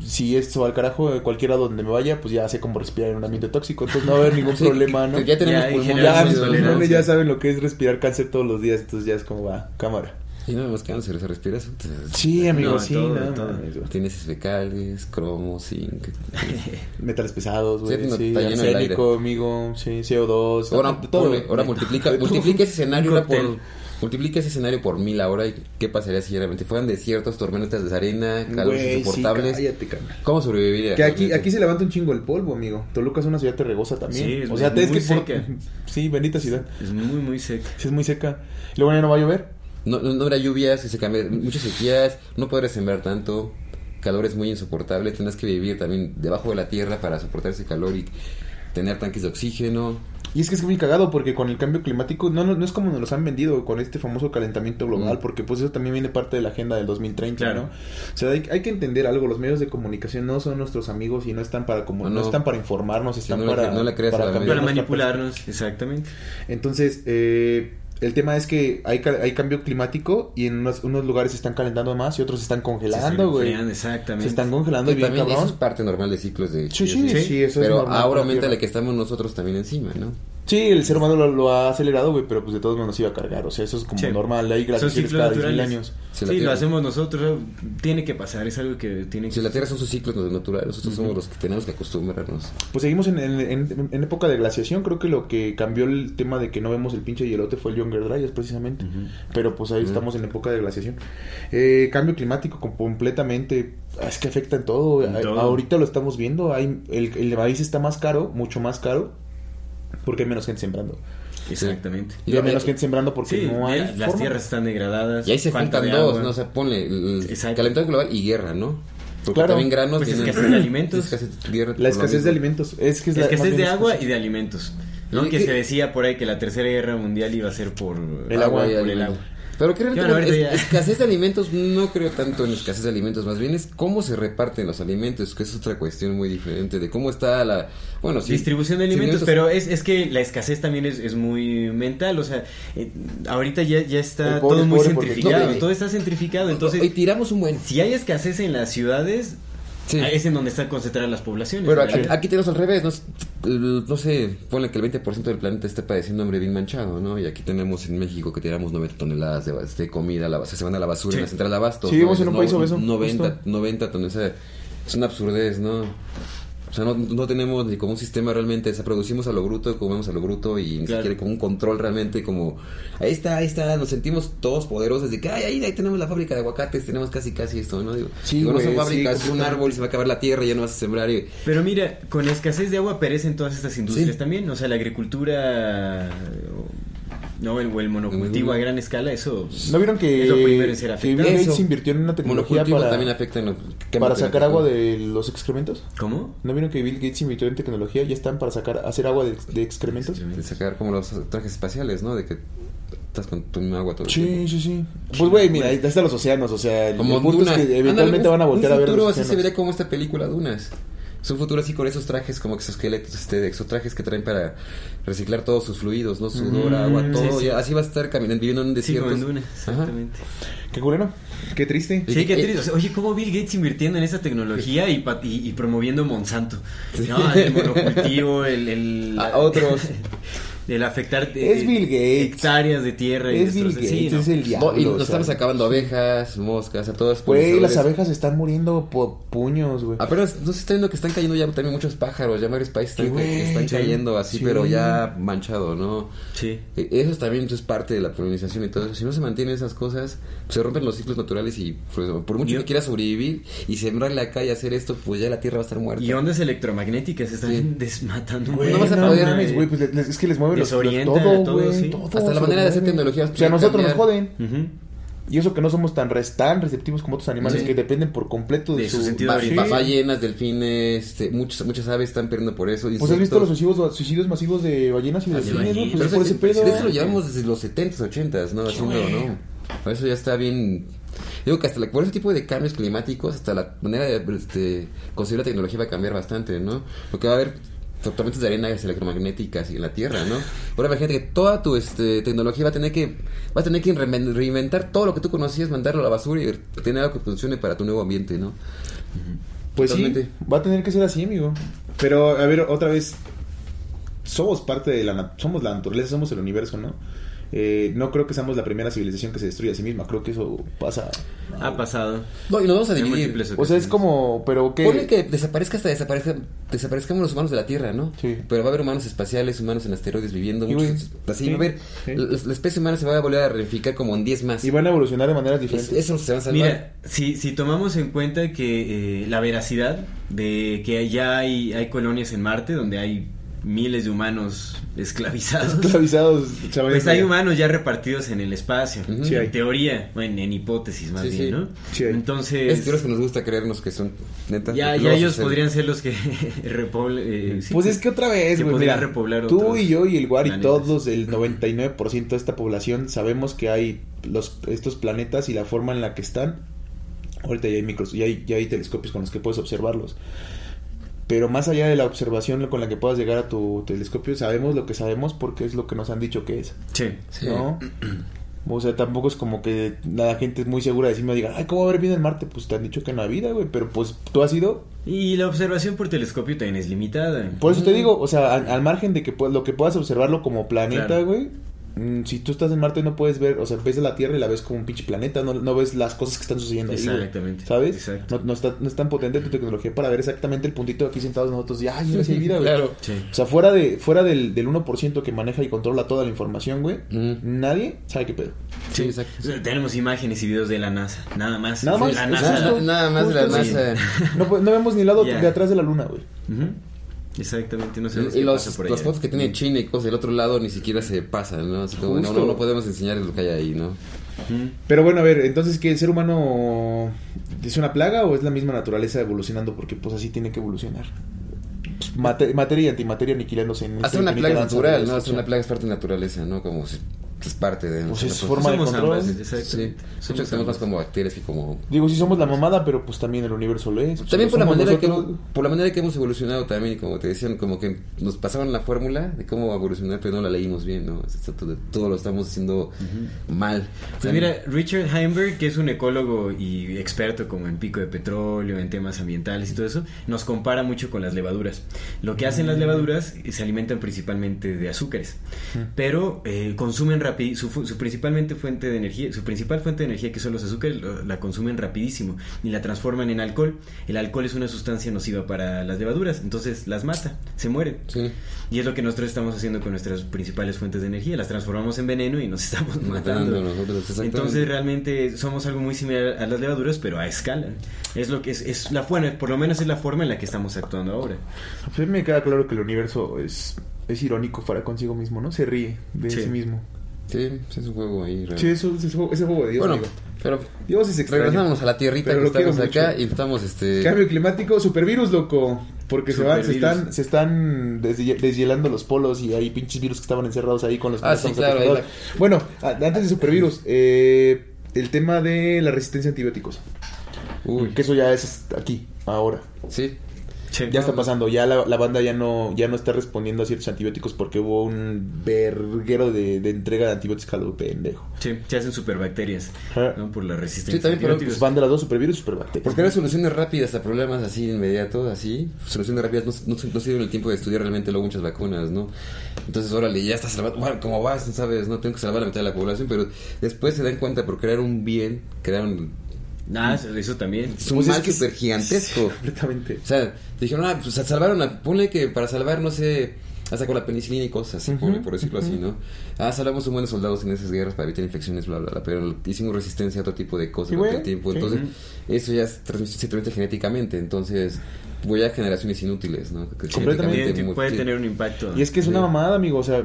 si esto al carajo, cualquiera donde me vaya, pues ya sé cómo respirar en un ambiente tóxico, entonces no va a haber ningún Sí, problema, ¿no? Ya tenemos Ya, pulmones ya saben lo que es respirar cáncer todos los días, entonces ya es como va, cámara. Y no más cáncer, o sea, respiras. Sí, amigo, No, sí, todo, no, todo. güey. Tienes fecales, cromo, zinc. Metales pesados, güey, Sí, no, sí, está lleno amigo, sí, CO2, Ahora, todo. ponle- ahora multiplica, multiplica ese escenario ahora por. Multiplica ese escenario por mil ahora y qué pasaría si realmente fueran desiertos, tormentas de arena, calores Güey, sí, insoportables. cállate. ¿Cómo sobreviviría? Que aquí, aquí se levanta un chingo el polvo, amigo. Toluca es una ciudad terregosa también. Sí, es o sea, muy- es que por- seca. Sí, bendita ciudad. Es muy, muy seca. Sí, es muy seca. Y luego ya no va a llover. No, no, no habrá lluvias, se cambia, muchas sequías, no podrás sembrar tanto, calor es muy insoportable, tendrás que vivir también debajo de la tierra para soportar ese calor y tener tanques de oxígeno. Y es que es muy cagado porque con el cambio climático no, no, no es como nos los han vendido con este famoso calentamiento global, Mm. porque pues eso también viene parte de la agenda del 2030, Claro. ¿no? O sea, hay, hay que entender algo, los medios de comunicación no son nuestros amigos y no están para como No, están para informarnos, están para la cambiar Para nuestra manipularnos, exactamente. Entonces, eh, el tema es que hay, ca- hay cambio climático y en unos, unos lugares se están calentando más y otros se están congelando, güey. exactamente. Se están congelando y Que bien también eso cabrón. es parte normal de ciclos de... Sí, sí, Sí, sí, eso es Pero normal ahora que estamos nosotros también encima, ¿no? Sí, el ser humano lo, lo ha acelerado, güey, pero pues de todos modos nos iba a cargar. O sea, eso es como Sí. normal. Hay glaciares cada 10.000 naturales. años. Sí, lo hacemos nosotros. Tiene que pasar, es algo que tiene que Si la Tierra son sus ciclos naturales, nosotros somos los que tenemos que acostumbrarnos. Pues seguimos en, en- en- en época de glaciación. Creo que lo que cambió el tema de que no vemos el pinche hielote fue el Younger Dryas, precisamente. Pero pues ahí estamos en época de glaciación. Eh, cambio climático com- completamente. Es que afecta en todo. En A- todo. Ahorita lo estamos viendo. Hay, el, el maíz está más caro, mucho más caro. Porque hay menos gente sembrando. Exactamente. Y hay menos eh, gente sembrando porque Sí, no hay. las forma. tierras están degradadas. Y ahí se falta juntan de dos. ¿no? O sea, ponle calentamiento global y guerra, ¿no? Porque Claro. también granos Pues tienen- escasez de alimentos. escasez, guerra por La escasez de alimentos. Es que es la- Escasez de agua y de alimentos. ¿no? ¿Y Que qué? se decía por ahí que la tercera guerra mundial iba a ser por El agua y por el agua. Pero que es- ahorita ya. escasez de alimentos, no creo tanto en escasez de alimentos, más bien es cómo se reparten los alimentos, que es otra cuestión muy diferente de cómo está la, bueno, sí, Distribución de alimentos, pero es, es que la escasez también es, es muy mental, o sea, eh, ahorita ya, ya está pobre todo muy centrificado, todo está centrificado, entonces Hoy tiramos un buen. si hay escasez en las ciudades, Sí. es en donde están concentradas las poblaciones. Pero aquí, aquí tenemos al revés, no, no sé, ponle que el 20% del planeta esté padeciendo hambre bien manchado, ¿no? Y aquí tenemos en México que tiramos 90 toneladas de, de comida, a la, se van a la basura en Sí. la central de abastos. Sí, ¿no? vivimos en un No- país obeso, 90, justo. 90 toneladas, o sea, es una absurdez, ¿no? O sea, no, no tenemos ni como un sistema realmente, o sea, producimos a lo bruto, comemos a lo bruto y ni Claro. siquiera como un control realmente como, ahí está, ahí está, nos sentimos todos poderosos de que, ay, ahí, ahí tenemos la fábrica de aguacates, tenemos casi casi esto, ¿no? Digo, Sí, digo, no sí, es un árbol, se va a acabar la tierra, ya no vas a sembrar y... Pero mira, con escasez de agua perecen todas estas industrias Sí. también. O sea, la agricultura no, el, el monocultivo a gran escala, eso ¿No vieron que, es lo primero en ser que Bill. Gates invirtió en una tecnología para, también afecta en lo- para sacar agua de los excrementos? ¿Cómo? ¿No vieron que Bill Gates invirtió en tecnología? Ya están para sacar hacer agua de, de excrementos. De sacar como los trajes espaciales, ¿no? De que estás con tu agua todo el Sí, tiempo. sí, sí. Pues, güey, mira, ahí están los océanos, o sea, el Como punto Dunas. es que eventualmente Ándale, un- van a voltear un a ver futuro los así se océanos. vería como esta película Dunas. Es un futuro así con esos trajes como exoesqueletos, este, exotrajes que traen para reciclar todos sus fluidos, ¿no? Sudor, Mm, agua, todo. sí. ya así va a estar caminando, viviendo en un desierto. como en Duna, Ajá. exactamente. Qué culero, qué triste. Sí. Qué Eh, triste. O sea, oye, ¿cómo Bill Gates invirtiendo en esa tecnología y, y promoviendo Monsanto? No, el monocultivo, el... el A otros. El afectar eh, Es Bill Gates. hectáreas de tierra. y Es Bill destrozar- Gates, sí, ¿no? es el diablo. Y o nos sea. estamos acabando abejas, moscas, a todas. Güey, las abejas están muriendo por puños, güey. Apenas no se está viendo que están cayendo ya también muchos pájaros, ya varios países Sí, están, están cayendo así, Sí. pero ya manchado, ¿no? Sí. Eh, Eso también es parte de la polinización y todo eso. Si no se mantienen esas cosas, pues, se rompen los ciclos naturales y pues, por mucho Yo- que quieras sobrevivir y sembrar la calle y hacer esto, pues ya la tierra va a estar muerta. Y ondas electromagnéticas están Sí. desmatando. Güey, no vas a no poder- mames, güey, pues les- es que les mueven los, los Desorienta todo, todo, güey, sí. todo, Hasta la manera de hacer mueven. tecnología O sea, nosotros nos joden. Y eso que no somos tan, tan receptivos como otros animales Sí. que dependen por completo de, De su sentido de ballenas, delfines, este, muchas, muchas aves están perdiendo por eso. Pues has visto los suicidios, suicidios masivos de ballenas y Ah, de delfines, ¿no? Pues por ese eso, pedo. de eso lo llevamos desde los 70s, 80s, ¿no? Haciendo, güey. ¿no? Por eso ya está bien. Digo que hasta la- por ese tipo de cambios climáticos, hasta la manera de este, conseguir la tecnología va a cambiar bastante, ¿no? Porque va a haber tormentas de arena electromagnéticas y en la Tierra, ¿no? Ahora imagínate que toda tu este, tecnología va a tener que va a tener que reinven- reinventar todo lo que tú conocías, mandarlo a la basura y tener algo que funcione para tu nuevo ambiente, ¿no? Pues Totalmente. sí, va a tener que ser así, amigo. Pero, a ver, otra vez, somos parte de la... Somos la naturaleza, somos el universo, ¿no? Eh, no creo que seamos la primera civilización que se destruye a sí misma. Creo que eso pasa. Ha pasado. No, y nos vamos a dividir. O sea, es como, pero que... Ponle que desaparezca hasta desaparezca, desaparezcamos los humanos de la Tierra, ¿no? Sí. Pero va a haber humanos espaciales, humanos en asteroides viviendo. Sí, muchos- así Sí, va a haber. sí. La, la especie humana se va a volver a reificar como en 10 más. Y van a evolucionar de maneras Es- diferentes. eso se va a salvar. Mira, si, si tomamos en cuenta que eh, la veracidad de que ya hay, hay colonias en Marte donde hay miles de humanos esclavizados. Esclavizados, chavales. Pues hay humanos ya repartidos en el espacio. Sí hay. En teoría, bueno, en hipótesis más Sí, bien, sí. ¿no? Sí hay. Entonces, Es teorías que nos gusta creernos que son netas. ya, ya ellos podrían ser los que repoblen. eh, sí, Pues es que otra vez, que mira, repoblar tú y yo y el Guar y todos, el 99% de esta población, sabemos que hay los estos planetas y la forma en la que están. Ahorita ya hay micros, ya hay, ya hay telescopios con los que puedes observarlos. Pero más allá de la observación con la que puedas llegar a tu telescopio, sabemos lo que sabemos porque es lo que nos han dicho que es, Sí. Sí. ¿no? O sea, tampoco es como que la gente es muy segura de decirme, diga, ay, ¿cómo va a haber vida en Marte? Pues te han dicho que no hay vida, güey, pero pues tú has ido Y la observación por telescopio también es limitada. Por eso te digo, o sea, al, al margen de que pu- lo que puedas observarlo como planeta, Claro. güey. Mm, Si tú estás en Marte no puedes ver, o sea, ves la Tierra y la ves como un pinche planeta, no, no ves las cosas que están sucediendo ahí. Exactamente. ¿Sabes? Exacto. No, no, está, no es tan potente tu tecnología para ver exactamente el puntito aquí sentados nosotros y, ay, mira si hay vida, güey. Claro. Sí. O sea, fuera, de, fuera del, del 1% que maneja y controla toda la información, güey, Mm. nadie sabe qué pedo. Sí, exacto. Sea, Tenemos imágenes y videos de la NASA, nada más. Nada más, La NASA. Nada, nada más de la NASA. No, pues, no vemos ni el lado Ya. de atrás de la luna, güey. Ujú. Exactamente, no sé. Y, los, las fotos que tiene China y cosas del otro lado ni siquiera se pasan, ¿no? Así como, no, no, no podemos enseñar lo que hay ahí, ¿no? Pero bueno, a ver, entonces que el ser humano es una plaga o es la misma naturaleza evolucionando porque pues así tiene que evolucionar. Pues, mate- materia y antimateria aniquilándose en Hacer una plaga natural, ¿no? Hacer una plaga es parte de naturaleza, ¿no? Como si- es parte de... Pues es forma de Somos control. ambas, Sí, Somos más como bacterias que como... Digo, sí somos la mamada, pero pues también el universo lo es. También por la, manera que, nosotros. por la manera que hemos evolucionado también, como te decían, como que nos pasaban la fórmula de cómo evolucionar, pero no la leímos bien, ¿no? Todo, todo lo estamos haciendo mal. Pues mira, Richard Heimberg, que es un ecólogo y experto como en pico de petróleo, en temas ambientales y todo eso, nos compara mucho con las levaduras. Lo que hacen las levaduras eh, se alimentan principalmente de azúcares, pero eh, consumen su, su principalmente fuente de energía, su principal fuente de energía que son los azúcares, lo- la consumen rapidísimo y la transforman en alcohol. El alcohol es una sustancia nociva para las levaduras, entonces las mata, se mueren. Sí. Y es lo que nosotros estamos haciendo con nuestras principales fuentes de energía. Las transformamos en veneno y nos estamos Matando matando. nosotros, exactamente. Entonces realmente somos algo muy similar a las levaduras, pero a escala. Es lo que es, es la forma, por lo menos es la forma en la que estamos actuando ahora. A mí me queda claro que el universo es, es irónico para consigo mismo, ¿no? Se ríe de Sí. sí mismo. Sí, es un juego ahí. Sí, eso, ese juego, ese juego de Dios, bueno, amigo. pero Dios es extraño. regresamos a la tierrita Pero que estamos acá y estamos este... Cambio climático, supervirus, loco. Porque se, van, se están, se están deshielando los polos y hay pinches virus que estaban encerrados ahí con los Ah, sí, claro. Bueno, antes de supervirus, eh, el tema de la resistencia a antibióticos. Uy, Que eso ya es aquí, ahora. sí. Ya está pasando, ya la, la banda ya no, ya no está respondiendo a ciertos antibióticos porque hubo un verguero de, de entrega de antibióticos a lo pendejo. Sí, se hacen superbacterias por la resistencia. Sí, también, pero. Pues van de las dos, supervirus y superbacterias. Porque las soluciones rápidas a problemas así inmediatos, así, soluciones rápidas no, no, no sirven el tiempo de estudiar realmente luego muchas vacunas, ¿no? Entonces, órale, ya está salvando, bueno, ¿cómo vas? ¿Sabes? No tengo que salvar a la mitad de la población, pero después se dan cuenta por crear un bien, crearon Ah, eso, eso también. es un mal que- súper gigantesco. Completamente. O sea, dijeron, ah, pues salvaron, a, ponle que para salvar, no sé, hasta con la penicilina y cosas, así, Ujú, ponle, por decirlo así, ¿no? Ah, salvamos un buen de soldados en esas guerras para evitar infecciones, bla, bla, bla, pero hicimos resistencia a otro tipo de cosas Sí, con güey. el tiempo, Sí. entonces eso ya es se transmite genéticamente, entonces voy a generaciones inútiles, ¿no? Que Completamente. puede tener un impacto. Y es que es una Sí. mamada, amigo. O sea,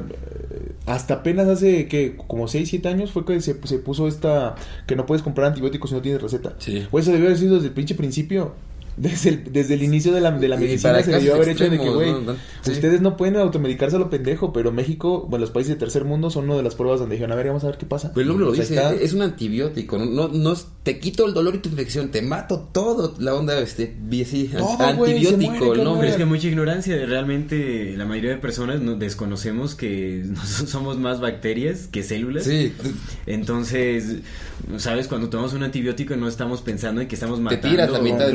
hasta apenas hace que como 6, 7 años fue que se, se puso esta que no puedes comprar antibióticos si no tienes receta. Sí. O eso debió haber sido desde el pinche principio. Desde el, desde el inicio de la, de la medicina para se debió haber hecho de que, güey, ¿no? Sí. ustedes no pueden automedicarse a lo pendejo, pero México, bueno, los países de tercer mundo son una de las pruebas donde dijeron, a ver, vamos a ver qué pasa. Pero el nombre lo O sea, dice, está- es un antibiótico, no, no, te quito el dolor y tu infección, te mato todo, la onda este, Todo, güey, antibiótico, se muere. Pero es que mucha ignorancia, realmente la mayoría de personas no desconocemos que nosotros somos más bacterias que células. Sí, Entonces, sabes, cuando tomamos un antibiótico no estamos pensando en que estamos matando tiras la mitad de-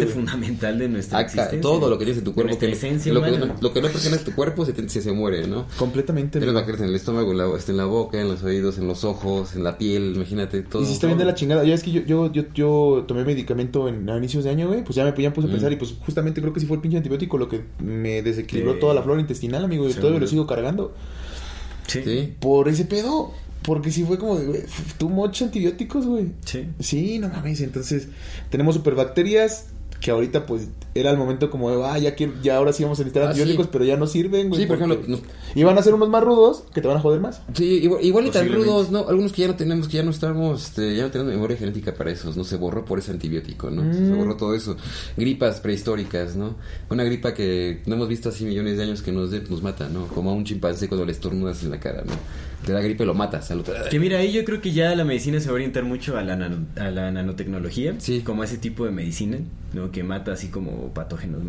parte fundamental de nuestra acá, existencia. todo lo que tienes en tu cuerpo, nuestra que, esencia lo, que, humana. lo que no pertenece a tu cuerpo se, te- se, se muere, ¿no? Completamente. Tienes güey. bacterias en el estómago, en la, este, en la boca, en los oídos, en los ojos, en la piel, imagínate, todo. Y si está bien de la chingada, ya es que yo, yo, yo, yo tomé medicamento en, a inicios de año, güey, pues ya me, ya me puse a pensar Mm. y pues justamente creo que sí fue el pinche antibiótico lo que me desequilibró Sí. toda la flora intestinal, amigo, y todavía lo sigo cargando. Sí. Sí. Por ese pedo, porque sí fue como de, güey, tú muchos antibióticos, güey. Sí. Sí, no mames, entonces tenemos superbacterias que ahorita pues era el momento como de, ah, ya quiero, ya ahora sí vamos a necesitar Ah, antibióticos, sí. pero ya no sirven, güey. Sí, por ejemplo, nos- Iban a ser unos más rudos que te van a joder más. Sí, igual, igual y tan rudos, ¿no? Algunos que ya no tenemos, que ya no estamos, este, ya no tenemos memoria genética para esos, ¿no? Se borró por ese antibiótico, ¿no? Se Mm. borró todo eso. Gripas prehistóricas, ¿no? Una gripa que no hemos visto así millones de años que nos, de- nos mata, ¿no? Como a un chimpancé cuando le estornudas en la cara, ¿no? Te da gripe y lo matas al otro. Que mira, ahí yo creo que ya la medicina se va a orientar mucho a la, nano- a la nanotecnología, Sí. como a ese tipo de medicina, ¿no? Que mata así como patógenos.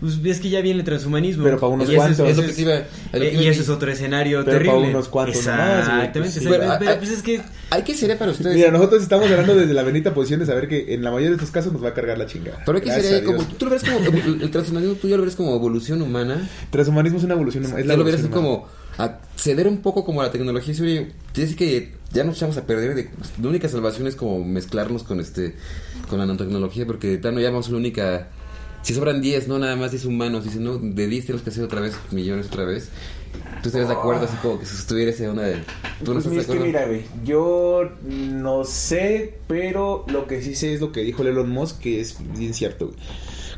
Pues es que ya viene el transhumanismo. Pero para unos Y cuantos. ese Es lo que es- iba- que eh, y es otro escenario Pero para terrible. unos cuantos Exactamente, pues sí. exactamente. Pero, Pero, ah, pues es que ¿Hay que sería para ustedes? Mira, nosotros estamos hablando desde la bendita posición de saber que en la mayoría de estos casos nos va a cargar la chingada. Pero sería a Dios. como, tú lo ves como, el, transhumanismo tú ya lo ves como evolución humana. Transhumanismo es una evolución humana. Es la ya lo verás así como acceder un poco como a la tecnología. y oye, Es que ya nos echamos a perder. De, la única salvación es como mezclarnos con este con la nanotecnología, porque de plano ya vamos a la única. Si sobran 10, no nada más 10 humanos, dicen, no, de 10 tenemos que hacer otra vez, millones otra vez. ¿Tú estarías de acuerdo así como que si estuviera ese onda de. ¿Tú no Pues estás de es que acuerdo? mira, güey, yo no sé, pero lo que sí sé es lo que dijo Elon Musk, que es bien cierto, güey.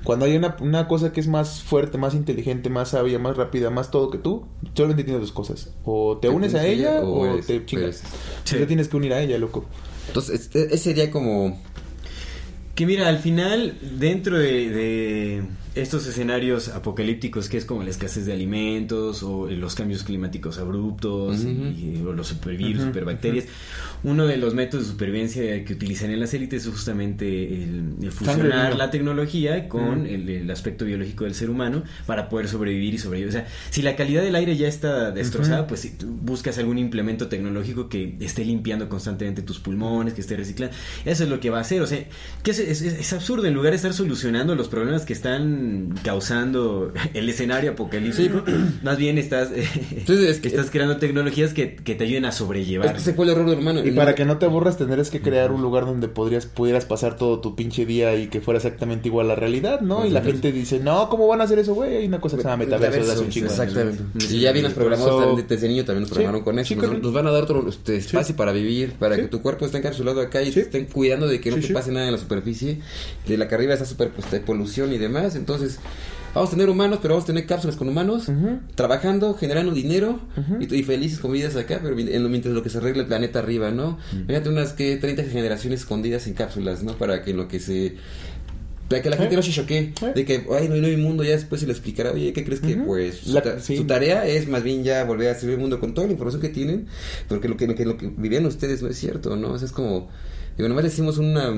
Cuando hay una, una cosa que es más fuerte, más inteligente, más sabia, más rápida, más todo que tú, solamente tienes dos cosas. O te, Te unes a ella ella o, eres- te chingas. eres- Sí. Tú te tienes que unir a ella, loco. Entonces, este- ese sería como. Que mira, al final, dentro de, de estos escenarios apocalípticos, que es como la escasez de alimentos o los cambios climáticos abruptos y, o los supervirus, Ujú, superbacterias, uno de los métodos de supervivencia que utilizan las élites es justamente el, el fusionar la tecnología con el, el aspecto biológico del ser humano para poder sobrevivir y sobrevivir. O sea, si la calidad del aire ya está destrozada, pues si tú buscas algún implemento tecnológico que esté limpiando constantemente tus pulmones, que esté reciclando. Eso es lo que va a hacer. O sea, que es, es- es absurdo en lugar de estar solucionando los problemas que están causando el escenario apocalíptico, más bien estás, eh, Entonces, es que- estás creando tecnologías que, que te ayuden a sobrellevar. Es que ese fue el error del humano. Y para que no te aburras tendrías que crear un lugar donde podrías, pudieras pasar todo tu pinche día y que fuera exactamente igual a la realidad, ¿no? Y la gente dice, no, ¿cómo van a hacer eso, güey? Hay una cosa que se llama metaverso un chingo. Exactamente. Y ya bien nos programados So- desde niño también nos programaron Sí, con eso. nos, nos van a dar otro este, espacio para vivir, para Sí. que tu cuerpo esté encapsulado acá y Sí. te estén cuidando de que no Sí, te sí. pase nada en la superficie. De la que arriba está super pues, de polución y demás. Entonces, vamos a tener humanos, pero vamos a tener cápsulas con humanos, trabajando, generando dinero y, y felices con vidas acá, pero en lo- mientras lo que se arregla el planeta arriba, ¿no? Fíjate unas que 30 generaciones escondidas en cápsulas, ¿no? Para que lo que se para que la gente ¿Eh? no se choquee ¿Eh? de que, ay, no hay hay mundo, ya después se le explicará, oye, ¿qué crees que pues su, La- ta- sí. su tarea es más bien ya volver a servir el mundo con toda la información que tienen, porque lo que, lo que, lo que vivían ustedes no es cierto, ¿no? O sea, es como, digo, nomás les hicimos una,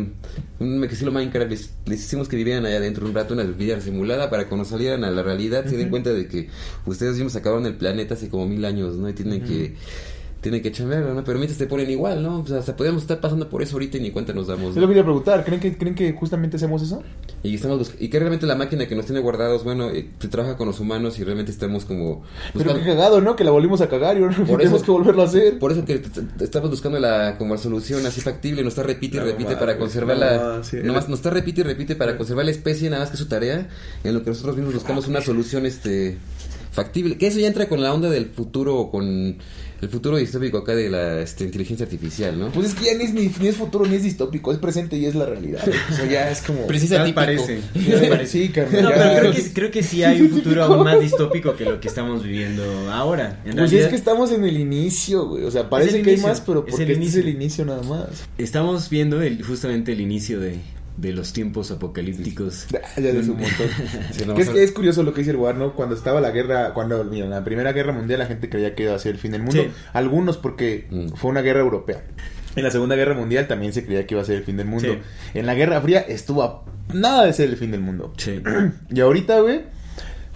un estilo Minecraft, les, les hicimos que vivieran allá adentro un rato, una vida simulada, para cuando salieran a la realidad se den cuenta de que ustedes mismos acabaron el planeta hace como mil años, ¿no? Y tienen que... Tienen que chambearlo, ¿no? Pero mientras te ponen igual, ¿no? O sea, hasta podemos estar pasando por eso ahorita y ni cuenta nos damos. ¿no? lo que quería preguntar, ¿creen que, ¿creen que justamente hacemos eso? Y estamos y que realmente la máquina que nos tiene guardados, bueno, eh, se trabaja con los humanos y realmente estamos como Pero qué cagado, ¿no? Que la volvimos a cagar y ahora Por tenemos eso- que volverlo a hacer. por eso que estamos buscando la como solución así factible, nos está repite y No repite para conservar no, la sí. nomás nos está repite y repite para conservar la especie, nada más que su tarea, en lo que nosotros mismos buscamos una solución este factible, que eso ya entra con la onda del futuro o con el futuro distópico acá de la este, inteligencia artificial, ¿no? Pues es que ya ni es, ni, ni es futuro ni es distópico, es presente y es la realidad. O sea, ya es como... Precisa Tal típico. parece. Ya, sí, carnal. No, pero creo que, creo que sí hay un futuro aún más distópico que lo que estamos viviendo ahora. En Pues realidad, es que estamos en el inicio, güey. O sea, parece que hay más, pero es porque el este es inicio. el inicio nada más. estamos viendo el, justamente el inicio de, de los tiempos apocalípticos. Ah, Ya es un montón. Sí, no, que es, es curioso lo que dice el lugar, ¿no? Cuando estaba la guerra, cuando mira, en la Primera Guerra Mundial la gente creía que iba a ser el fin del mundo. Sí. Algunos porque Mm. fue una guerra europea. En la Segunda Guerra Mundial también se creía que iba a ser el fin del mundo. Sí. En la Guerra Fría estuvo a nada de ser el fin del mundo. Sí. Y ahorita, güey,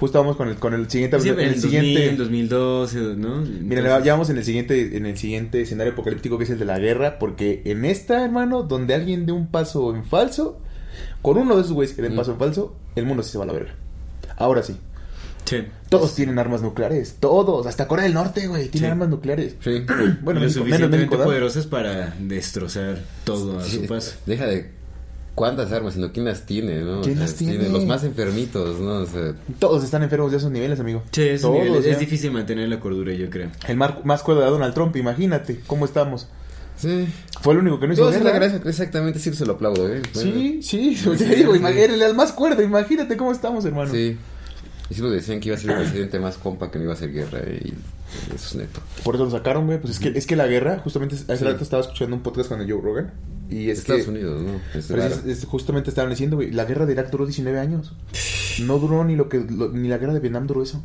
justo vamos con el, con el siguiente... Sí, en el el siguiente 2000, 2012, ¿no? Mira, Entonces- ya vamos en el siguiente, en el siguiente escenario apocalíptico que es el de la guerra, porque en esta, hermano, donde alguien dé un paso en falso, con uno de esos güeyes que den Mm. paso en falso, el mundo sí se va a la verga. Ahora sí. Sí. Todos tienen armas nucleares, todos, hasta Corea del Norte, güey, tiene Sí. armas nucleares. Sí. Bueno, lo México, menos suficientemente ¿da? poderosas para destrozar todo a Sí, su paso. Deja de cuántas armas, sino quién las tiene, ¿no? ¿Quién las tiene? Los más enfermitos, ¿no? O sea, Todos están enfermos de esos niveles, amigo. Sí, Todos, es difícil mantener la cordura, yo creo. El mar- más cuerdo de Donald Trump, imagínate cómo estamos. sí. Fue el único que no hizo le guerra. agradece, exactamente, sí se lo aplaudo, ¿eh? Sí, sí, te digo, imagínate, el más cuerdo, imagínate cómo estamos, hermano. Sí. Decían que iba a ser el presidente más compa que no iba a hacer guerra y eso es neto. Por eso lo sacaron, güey. Pues es que, es que la guerra, justamente hace Sí. rato estaba escuchando un podcast con el Joe Rogan. Y es Estados que. Unidos, ¿no? Es justamente estaban diciendo, güey, la guerra de Irak duró 19 años. No duró ni lo que lo- ni la guerra de Vietnam duró eso.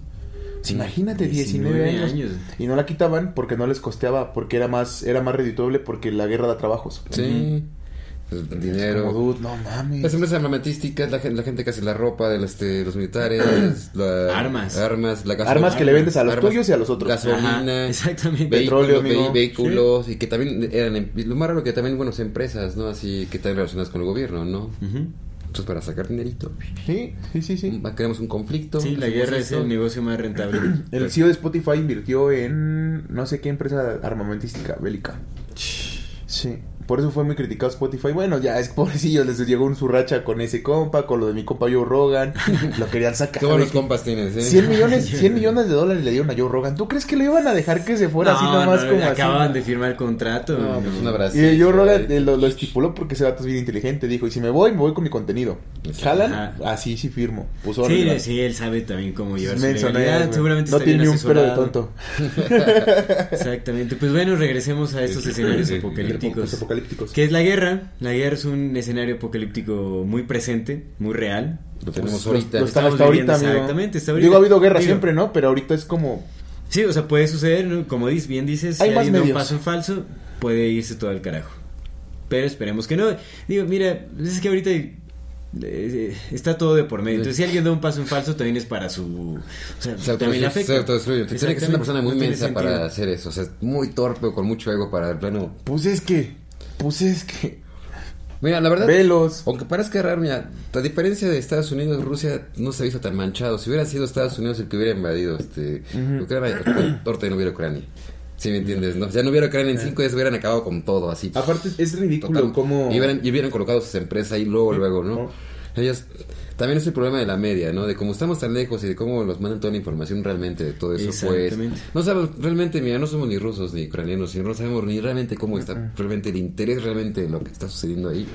Sí, imagínate, 19, 19 años. años. Y no la quitaban porque no les costeaba, porque era más era más redituable porque la guerra da trabajos. Sí. El dinero. Como, dude, no mames. Las empresas armamentísticas, la gente, la gente que hace la ropa de los, este, los militares, la- Armas. armas, la gasolina, Armas que le vendes a los armas, tuyos y a los otros. Gasolina, Ajá, exactamente. vehículos, Petróleo, vehículos, y que también eran, em- lo más raro que también, bueno, empresas, ¿no? Así que están relacionadas con el gobierno, ¿no? Ujú. Entonces, para sacar dinerito, Sí, sí, sí, sí. queremos un conflicto. Sí, la guerra es el negocio más rentable. El CEO de Spotify invirtió en no sé qué empresa armamentística bélica. Sí, por eso fue muy criticado Spotify. Bueno, ya es pobrecillo, les llegó un surracha con ese compa, con lo de mi compa Joe Rogan. Lo querían sacar. Qué buenos de que compas tienes, ¿eh? 100 millones, 100 millones de dólares le dieron a Joe Rogan. ¿Tú crees que lo iban a dejar que se fuera así No, nomás no, como acaban así? de firmar el contrato. No, pues un abrazo. Y Joe Rogan eh, lo, lo estipuló porque ese vato es bien inteligente. Dijo, y si me voy, me voy con mi contenido. ¿Jalan? Ajá. Así sí firmo. Puso Sí, sí, él sabe también cómo llevar su legalidad. Seguramente no tiene ni un pelo de tonto. Exactamente. Pues bueno, regresemos a estos escenarios apocalípticos. Apocalípticos. ¿Qué es la guerra? La guerra es un escenario apocalíptico muy presente, muy real. Lo tenemos Pues, ahorita. Lo Estamos hasta ahorita, viviendo amigo. exactamente, ahorita. Digo, ha habido guerra Digo- siempre, ¿no? Pero ahorita es como... Sí, o sea, puede suceder, ¿no? como bien dices, Hay si más alguien da un paso en falso, puede irse todo al carajo. Pero esperemos que no. Digo, mira, es que ahorita eh, está todo de por medio. Entonces, si alguien da un paso en falso, también es para su... O sea, Se también le afecta. se autodestruye. Tiene que ser una persona muy No mensa para hacer eso. O sea, muy torpe o con mucho ego para el plano. Pues es que... Pues es que... Mira, la verdad. Velos. Aunque parezca raro, mira, a diferencia de Estados Unidos, Rusia no se ha visto tan manchado. Si hubiera sido Estados Unidos el que hubiera invadido este, Ucrania, ahorita ya no hubiera Ucrania. ¿Sí me entiendes? No? Ya no hubiera Ucrania en cinco días, hubieran acabado con todo así. Aparte, es ridículo como... Y hubieran, y hubieran colocado sus empresas ahí luego, luego, ¿no? Ellos... También es el problema de la media, ¿no? De cómo estamos tan lejos y de cómo nos mandan toda la información realmente de todo eso, pues. No sabemos, realmente, mira, no somos ni rusos ni ucranianos, y no sabemos ni realmente cómo está, realmente el interés realmente de lo que está sucediendo ahí.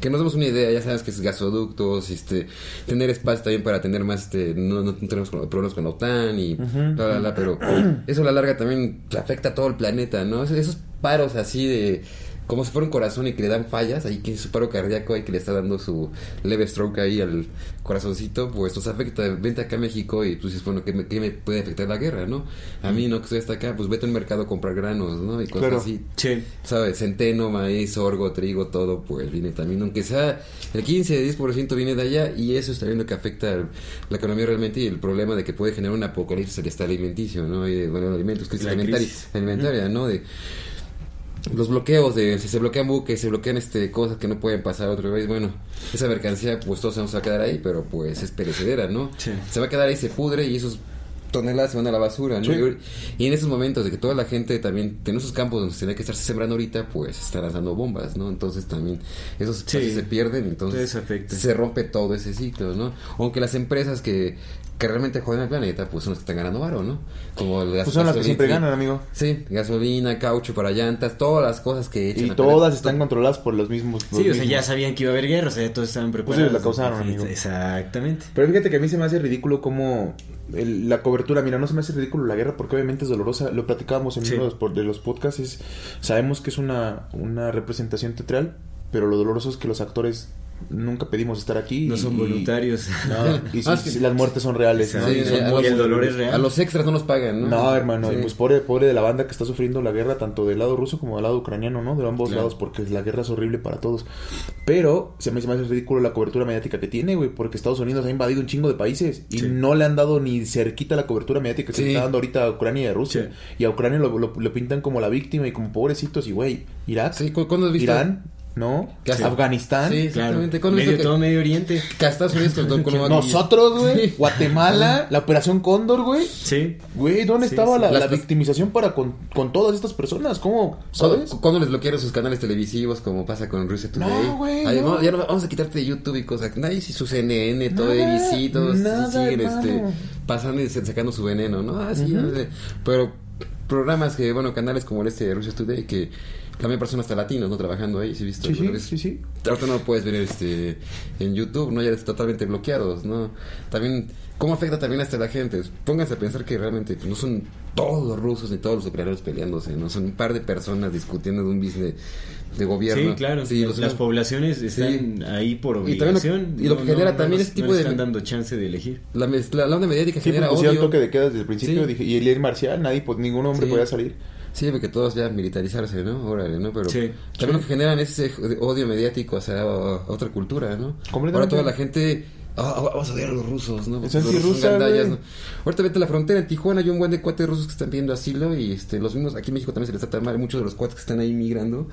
Que nos damos una idea, ya sabes que es gasoductos, este, tener espacio también para tener más, este, no, no tenemos problemas con la OTAN y bla, bla, bla, pero eso a la larga también afecta a todo el planeta, ¿no? Esos paros así de como si fuera un corazón y que le dan fallas, ahí que su paro cardíaco ahí que le está dando su leve stroke ahí al corazoncito, pues nos afecta. Vente acá a México y tú dices, bueno, ¿qué me, qué me puede afectar la guerra, no? A mí no que estoy hasta acá, pues vete al mercado a comprar granos, ¿no? Y cosas Claro. así. Sí. ¿Sabes? Centeno, maíz, sorgo, trigo, todo, pues viene también, aunque sea el 15, 10% viene de allá y eso está viendo que afecta la economía realmente y el problema de que puede generar un apocalipsis el estado alimenticio, ¿no? Y de, bueno, alimentos, crisis La alimentaria, crisis. alimentaria, ¿no? De los bloqueos de si se bloquean buques, se bloquean este cosas que no pueden pasar a otro país, bueno, esa mercancía pues todos se nos va a quedar ahí, pero pues es perecedera, ¿no? Sí. Se va a quedar ahí, se pudre y esos toneladas se van a la basura, ¿no? Sí. Y, en esos momentos de que toda la gente también en esos campos donde se tiene que estar sembrando ahorita, pues están lanzando bombas, ¿no? Entonces también esos Sí. se pierden, entonces afecta. se rompe todo ese ciclo, ¿no? Aunque las empresas que, que realmente joden al planeta, pues son las que están ganando varo, ¿no? Como las Pues son las que gasolina- siempre ganan, amigo. Sí, gasolina, caucho para llantas, todas las cosas que echan Y a todas están controladas por los mismos. los Sí, o sea, ya sabían que iba a haber guerra, o sea, todos estaban Pues preparados. ellos la causaron, Sí, amigo. Exactamente. Pero fíjate que a mí se me hace ridículo como el- la cobertura. Mira, no se me hace ridículo la guerra porque obviamente es dolorosa. Lo platicábamos en Sí. uno de los, por- de los podcasts. es- sabemos que es una, una representación teatral, pero lo doloroso es que los actores nunca pedimos estar aquí. No son y- voluntarios. No, y sí, Ah, las muertes son reales, ¿no? Sí, Y sí, son a el dolor es real. A los extras no nos pagan, ¿no? No, hermano, Sí. pues pobre, pobre de la banda que está sufriendo la guerra, tanto del lado ruso como del lado ucraniano, ¿no? De ambos Claro. lados, porque la guerra es horrible para todos. Pero se me hace más ridículo la cobertura mediática que tiene, güey, porque Estados Unidos ha invadido un chingo de países y Sí. no le han dado ni cerquita la cobertura mediática que Sí. se está dando ahorita a Ucrania y a Rusia. Sí. Y a Ucrania lo, lo- lo pintan como la víctima y como pobrecitos, y güey, Irak, Sí, ¿cu- ¿cuándo has visto? Irán, ¿no? Que hace- Afganistán. Sí, Claro. exactamente. ¿Cuándo has Medio, que- todo Medio Oriente. que a Estados Unidos Nosotros, güey. Guatemala, la operación Cóndor, güey. Sí. Güey, ¿dónde Sí, estaba sí. la, la victimización para con, con todas estas personas? ¿Cómo? ¿Cuándo, ¿Sabes? cuándo les bloquearon sus canales televisivos como pasa con Rusia Today? No, güey, no. ya no, vamos a quitarte de YouTube y cosas. Nadie si su CNN, todo Nada, ABC, todos nada, siguen hermano. este, pasando y sacando su veneno, ¿no? Ah, sí, Ujú. no sé. Pero programas que, bueno, canales como el este de Rusia Today que también personas hasta latinos, ¿no? Trabajando ahí, ¿sí viste? Sí, sí, Entonces, sí, sí. Ahorita no lo puedes ver este, en YouTube, ¿no? Ya están totalmente bloqueados, ¿no? También, ¿cómo afecta también hasta la gente? Pónganse a pensar que realmente pues, no son todos los rusos ni todos los ucranianos peleándose, ¿no? Son un par de personas discutiendo de un business de gobierno. Sí, claro. Sí, los- Las poblaciones están ahí por Y también lo- obligación. y lo que genera también nos- ese tipo no de- están dando chance de elegir. la, la, la onda mediática Sí, genera pues odio. toque de queda desde el principio. Sí. Dije, y el líder marcial, nadie, pues, ningún hombre Sí. podía salir. Sí, porque todos ya militarizarse, ¿no? Órale, ¿no? Pero Sí, también lo que generan es ese odio mediático hacia a- a otra cultura, ¿no? Completamente. Ahora toda la gente... "Ah, vamos a odiar a los rusos, ¿no? Es Los rusos. ¿no? Ahorita vete a la frontera en Tijuana, hay un buen de cuates rusos que están pidiendo asilo y este los mismos aquí en México también se les trata mal. Muchos de los cuates que están ahí migrando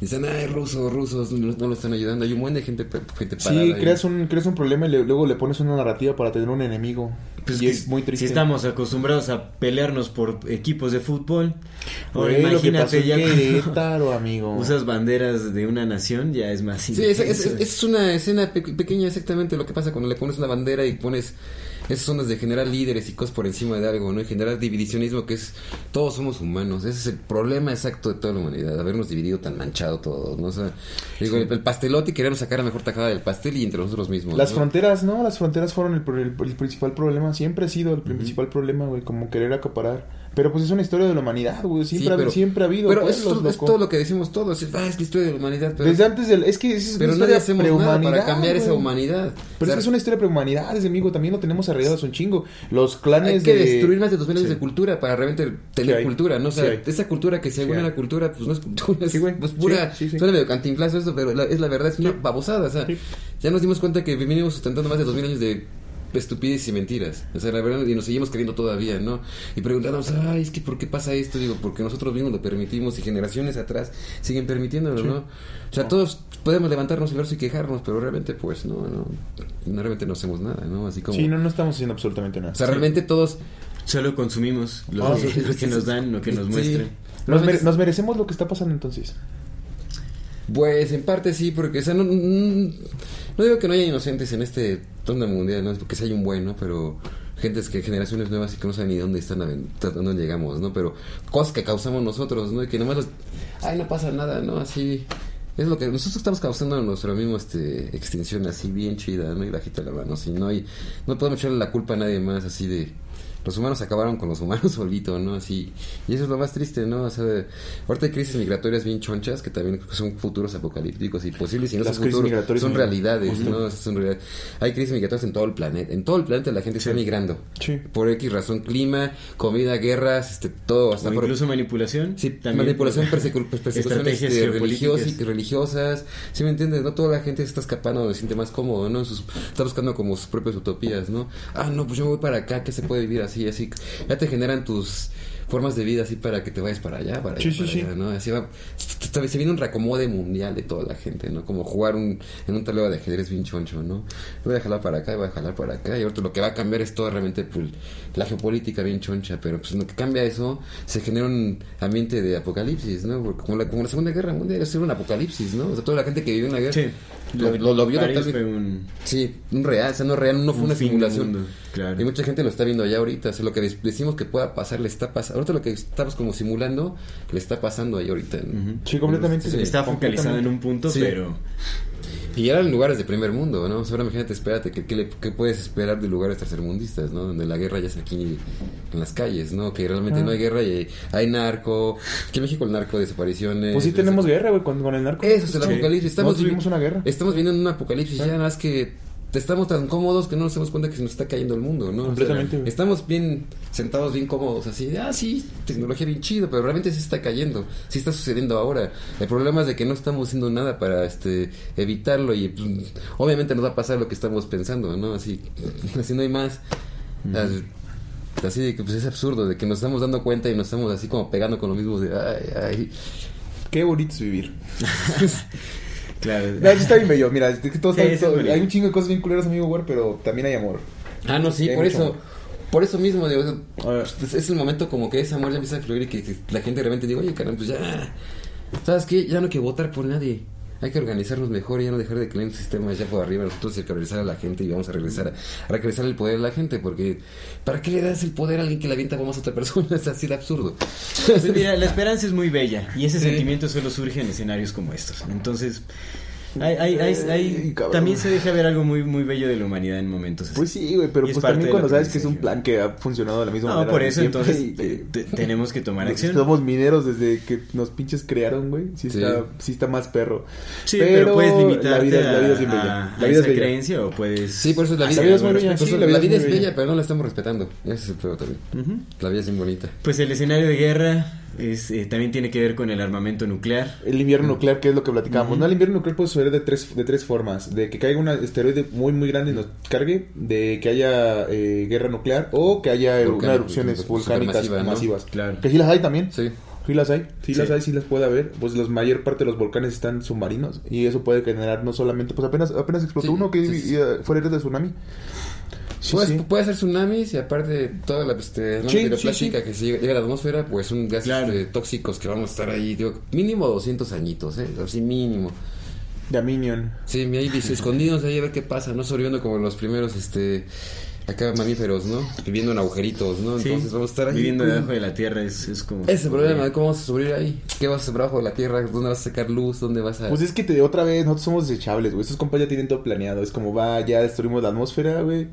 dicen, ay, rusos, rusos, no, no lo están ayudando. Hay un buen de gente, gente parada. Sí, ahí. creas un, creas un problema y le- luego le pones una narrativa para tener un enemigo. Pues y es muy triste. Si estamos acostumbrados a pelearnos por equipos de fútbol, ahora Güey, lo que pasó imagínate ya Querétaro, amigo. usas banderas de una nación, ya es más Sí, es, es- intenso. es una escena pe- pequeña exactamente lo que pasa cuando le pones una bandera y pones esas ondas de generar líderes y cosas por encima de algo, ¿no? Y generar divisionismo que es todos somos humanos. Ese es el problema exacto de toda la humanidad, habernos dividido tan manchado todos, ¿no? O sea, digo, el, el pastelote y querernos sacar la mejor tajada del pastel y entre nosotros mismos. Las ¿no? fronteras, no, las fronteras fueron el, el- el principal problema, siempre ha sido el principal problema, güey, como querer acaparar. Pero pues es una historia de la humanidad, güey, siempre, Sí, ha, pero- siempre ha habido. Pero eso es, pueblos, todo- es todo lo que decimos todos. Es, ah, es la historia de la humanidad. Pero, Desde antes del, es que es pero una nadie historia hacemos nada para cambiar esa humanidad. Pero O sea, es que es una historia prehumanidad, ese amigo, también lo tenemos arreglados un chingo. Los clanes Hay que de... destruir más de dos mil años Sí. de cultura para realmente tener Sí cultura, ¿no? O sea, esa cultura que según la cultura, pues no es cultura, es Sí, güey. pues, pura, suena medio cantinflazo eso, pero la- es la verdad, es una babosada, o sea, ya nos dimos cuenta que venimos sustentando más de dos mil años de estupidez y mentiras, o sea, la verdad, y nos seguimos creyendo todavía, ¿no? Y preguntándonos, ay, es que ¿por qué pasa esto? Digo, porque nosotros mismos lo permitimos y generaciones atrás siguen permitiéndolo, ¿no? O sea, todos podemos levantarnos el brazo y quejarnos, pero realmente, pues, no, no, no realmente no hacemos nada, ¿no? Así como... Sí, no, no estamos haciendo absolutamente nada. O sea, realmente todos Solo consumimos lo Ah, que, sí, lo que nos dan, lo que nos Sí. muestran. Nos, mere- nos merecemos lo que está pasando entonces. Pues en parte sí, porque, o sea, no, no, no digo que no haya inocentes en este onda mundial, ¿no? Porque sí hay un buen, ¿no? Pero gentes que generaciones nuevas y que no saben ni dónde están, a dónde llegamos, ¿no? Pero cosas que causamos nosotros, ¿no? Y que nomás los, ay, no pasa nada, ¿no? Así, es lo que nosotros estamos causando nuestra misma este, extinción así bien chida, ¿no? Y bajita la mano, así, ¿no? Y no podemos echarle la culpa a nadie más, así de los humanos acabaron con los humanos solito, ¿no? Así, y eso es lo más triste, ¿no? O sea, ahorita hay crisis migratorias bien chonchas que también son futuros apocalípticos y posibles y no Las son futuros, son realidades, ¿no? Son realidades. Hay crisis migratorias en todo el planeta, en todo el planeta la gente está migrando. Sí. Por X razón, clima, comida, guerras, este, todo, hasta O por incluso manipulación. Sí, también manipulación, persecu- pues, persecuciones este, religiosas, religiosas. ¿Sí me entiendes? No toda la gente se está escapando donde se siente más cómodo, ¿no? Sus- está buscando como sus propias utopías, ¿no? Ah, no, pues yo me voy para acá, que se puede vivir así, Ya te generan tus formas de vida así para que te vayas para allá, para allá, Sí, sí, para sí. allá, ¿no? Así va, se se viene un reacomode mundial de toda la gente, ¿no? Como jugar un, en un tablero de ajedrez bien choncho, ¿no? Voy a jalar para acá, voy a jalar para acá, y ahorita lo que va a cambiar es todo realmente pues, la geopolítica bien choncha, pero pues en lo que cambia eso, se genera un ambiente de apocalipsis, ¿no? Porque como la, como la Segunda Guerra Mundial, era un apocalipsis, ¿no? O sea, toda la gente que vivió en la guerra Sí. lo, lo, lo vio totalmente- un... Sí, un real, o sea, no real, no fue Un una simulación. mundo, claro. Y mucha gente lo está viendo allá ahorita. O sea, lo que decimos que pueda pasar le está pasando. Ahorita lo que estamos como simulando le está pasando ahí ahorita. ¿no? Sí, completamente. Sí, Está focalizado en un punto, Sí. pero... Y eran lugares de primer mundo, ¿no? O sea, ahora imagínate, espérate, ¿qué, qué, le- qué puedes esperar de lugares tercermundistas, ¿no? Donde la guerra ya es aquí en las calles, ¿no? Que realmente no hay guerra y hay narco. Aquí en México el narco, desapariciones. Pues sí tenemos guerra, güey, con, con el narco. Eso es el Sí. apocalipsis. Estamos Nosotros vivimos una guerra. Estamos viviendo un apocalipsis. Ya nada más que estamos tan cómodos que no nos damos cuenta que se nos está cayendo el mundo, ¿no? O sea, Completamente, estamos bien sentados, bien cómodos, así de, ah, sí, tecnología bien chido, pero realmente sí está cayendo. Sí está sucediendo ahora. El problema es de que no estamos haciendo nada para este evitarlo y pues, obviamente nos va a pasar lo que estamos pensando, ¿no? Así, así no hay más. Así- Así de que pues es absurdo, de que nos estamos dando cuenta y nos estamos así como pegando con lo mismo de, ay, ay. Qué bonito es vivir. Claro. No, sí está bien bello. Mira, es que todo Sí, está- es todo- bonito. hay un chingo de cosas bien culeras, amigo, güey, pero también hay amor. Ah, no, sí, por eso, amor. por eso mismo, digo, pues, es el momento como que ese amor ya empieza a fluir y que, que la gente realmente diga, oye, caramba, pues ya, ¿sabes qué? Ya no hay que votar por nadie. Hay que organizarnos mejor y ya no dejar de creer en sistemas ya por arriba. Nosotros que regresar a la gente y vamos a regresar a, regresar el poder a la gente. Porque, ¿para qué le das el poder a alguien que le avienta bombas a otra persona? Es así de absurdo. Pues mira, la esperanza es muy bella y ese sentimiento solo surge en escenarios como estos. Entonces, hay, hay, hay, hay- Ay, cabrón. también se deja ver algo muy, muy bello de la humanidad en momentos así. Pues sí, güey, pero pues también cuando sabes que es un plan que ha funcionado de la misma No, manera. por desde eso entonces y que- te- te- tenemos que tomar acción. Somos mineros desde que nos pinches crearon, güey. Sí, Sí. Está, sí está más perro. Sí, pero, puedes limitarte la vida, a, la vida es bien bella. a- La vida es bella. creencia o puedes... Sí, por eso es la vida. es muy bella, Pues la la vida es bella, bella. pero no la estamos respetando. Ese es el peor también. La vida es bien bonita. Pues el escenario de guerra es, eh, también tiene que ver con el armamento nuclear. El invierno nuclear, que es lo que platicábamos. No, el invierno nuclear puede suceder de tres, de tres formas. De que caiga un asteroide muy, muy grande y nos cargue. De que haya eh, guerra nuclear. O que haya Volcán- una erupciones volcánicas ¿no? masivas. Claro. Que sí las hay también. Sí. Sí las hay, sí, Sí. las hay, sí las puede haber. Pues la mayor parte de los volcanes están submarinos y eso puede generar no solamente, pues apenas apenas explotó Sí, uno que sí, sí. eh, fue el de tsunami. Sí, Pues, sí. Puede ser tsunamis y aparte toda la este, que se llega, a la atmósfera, pues son gases Claro. eh, tóxicos que vamos a estar ahí, digo, mínimo 200 añitos, ¿eh? Así mínimo. De Minion. Sí, ahí dice, escondidos ahí a ver qué pasa, ¿no? Sobreviviendo como los primeros, este, acá mamíferos, ¿no? Viviendo en agujeritos, ¿no? Sí, Entonces vamos a estar ahí. viviendo pues, debajo de la tierra es, es como... Ese es el problema, ¿cómo vamos a sobrevivir ahí? ¿Qué vas a hacer bajo de la tierra? ¿Dónde vas a sacar luz? ¿Dónde vas a...? Pues es que te, otra vez, nosotros somos desechables, güey. Estos compas ya tienen todo planeado. Es como va, ya destruimos la atmósfera, güey.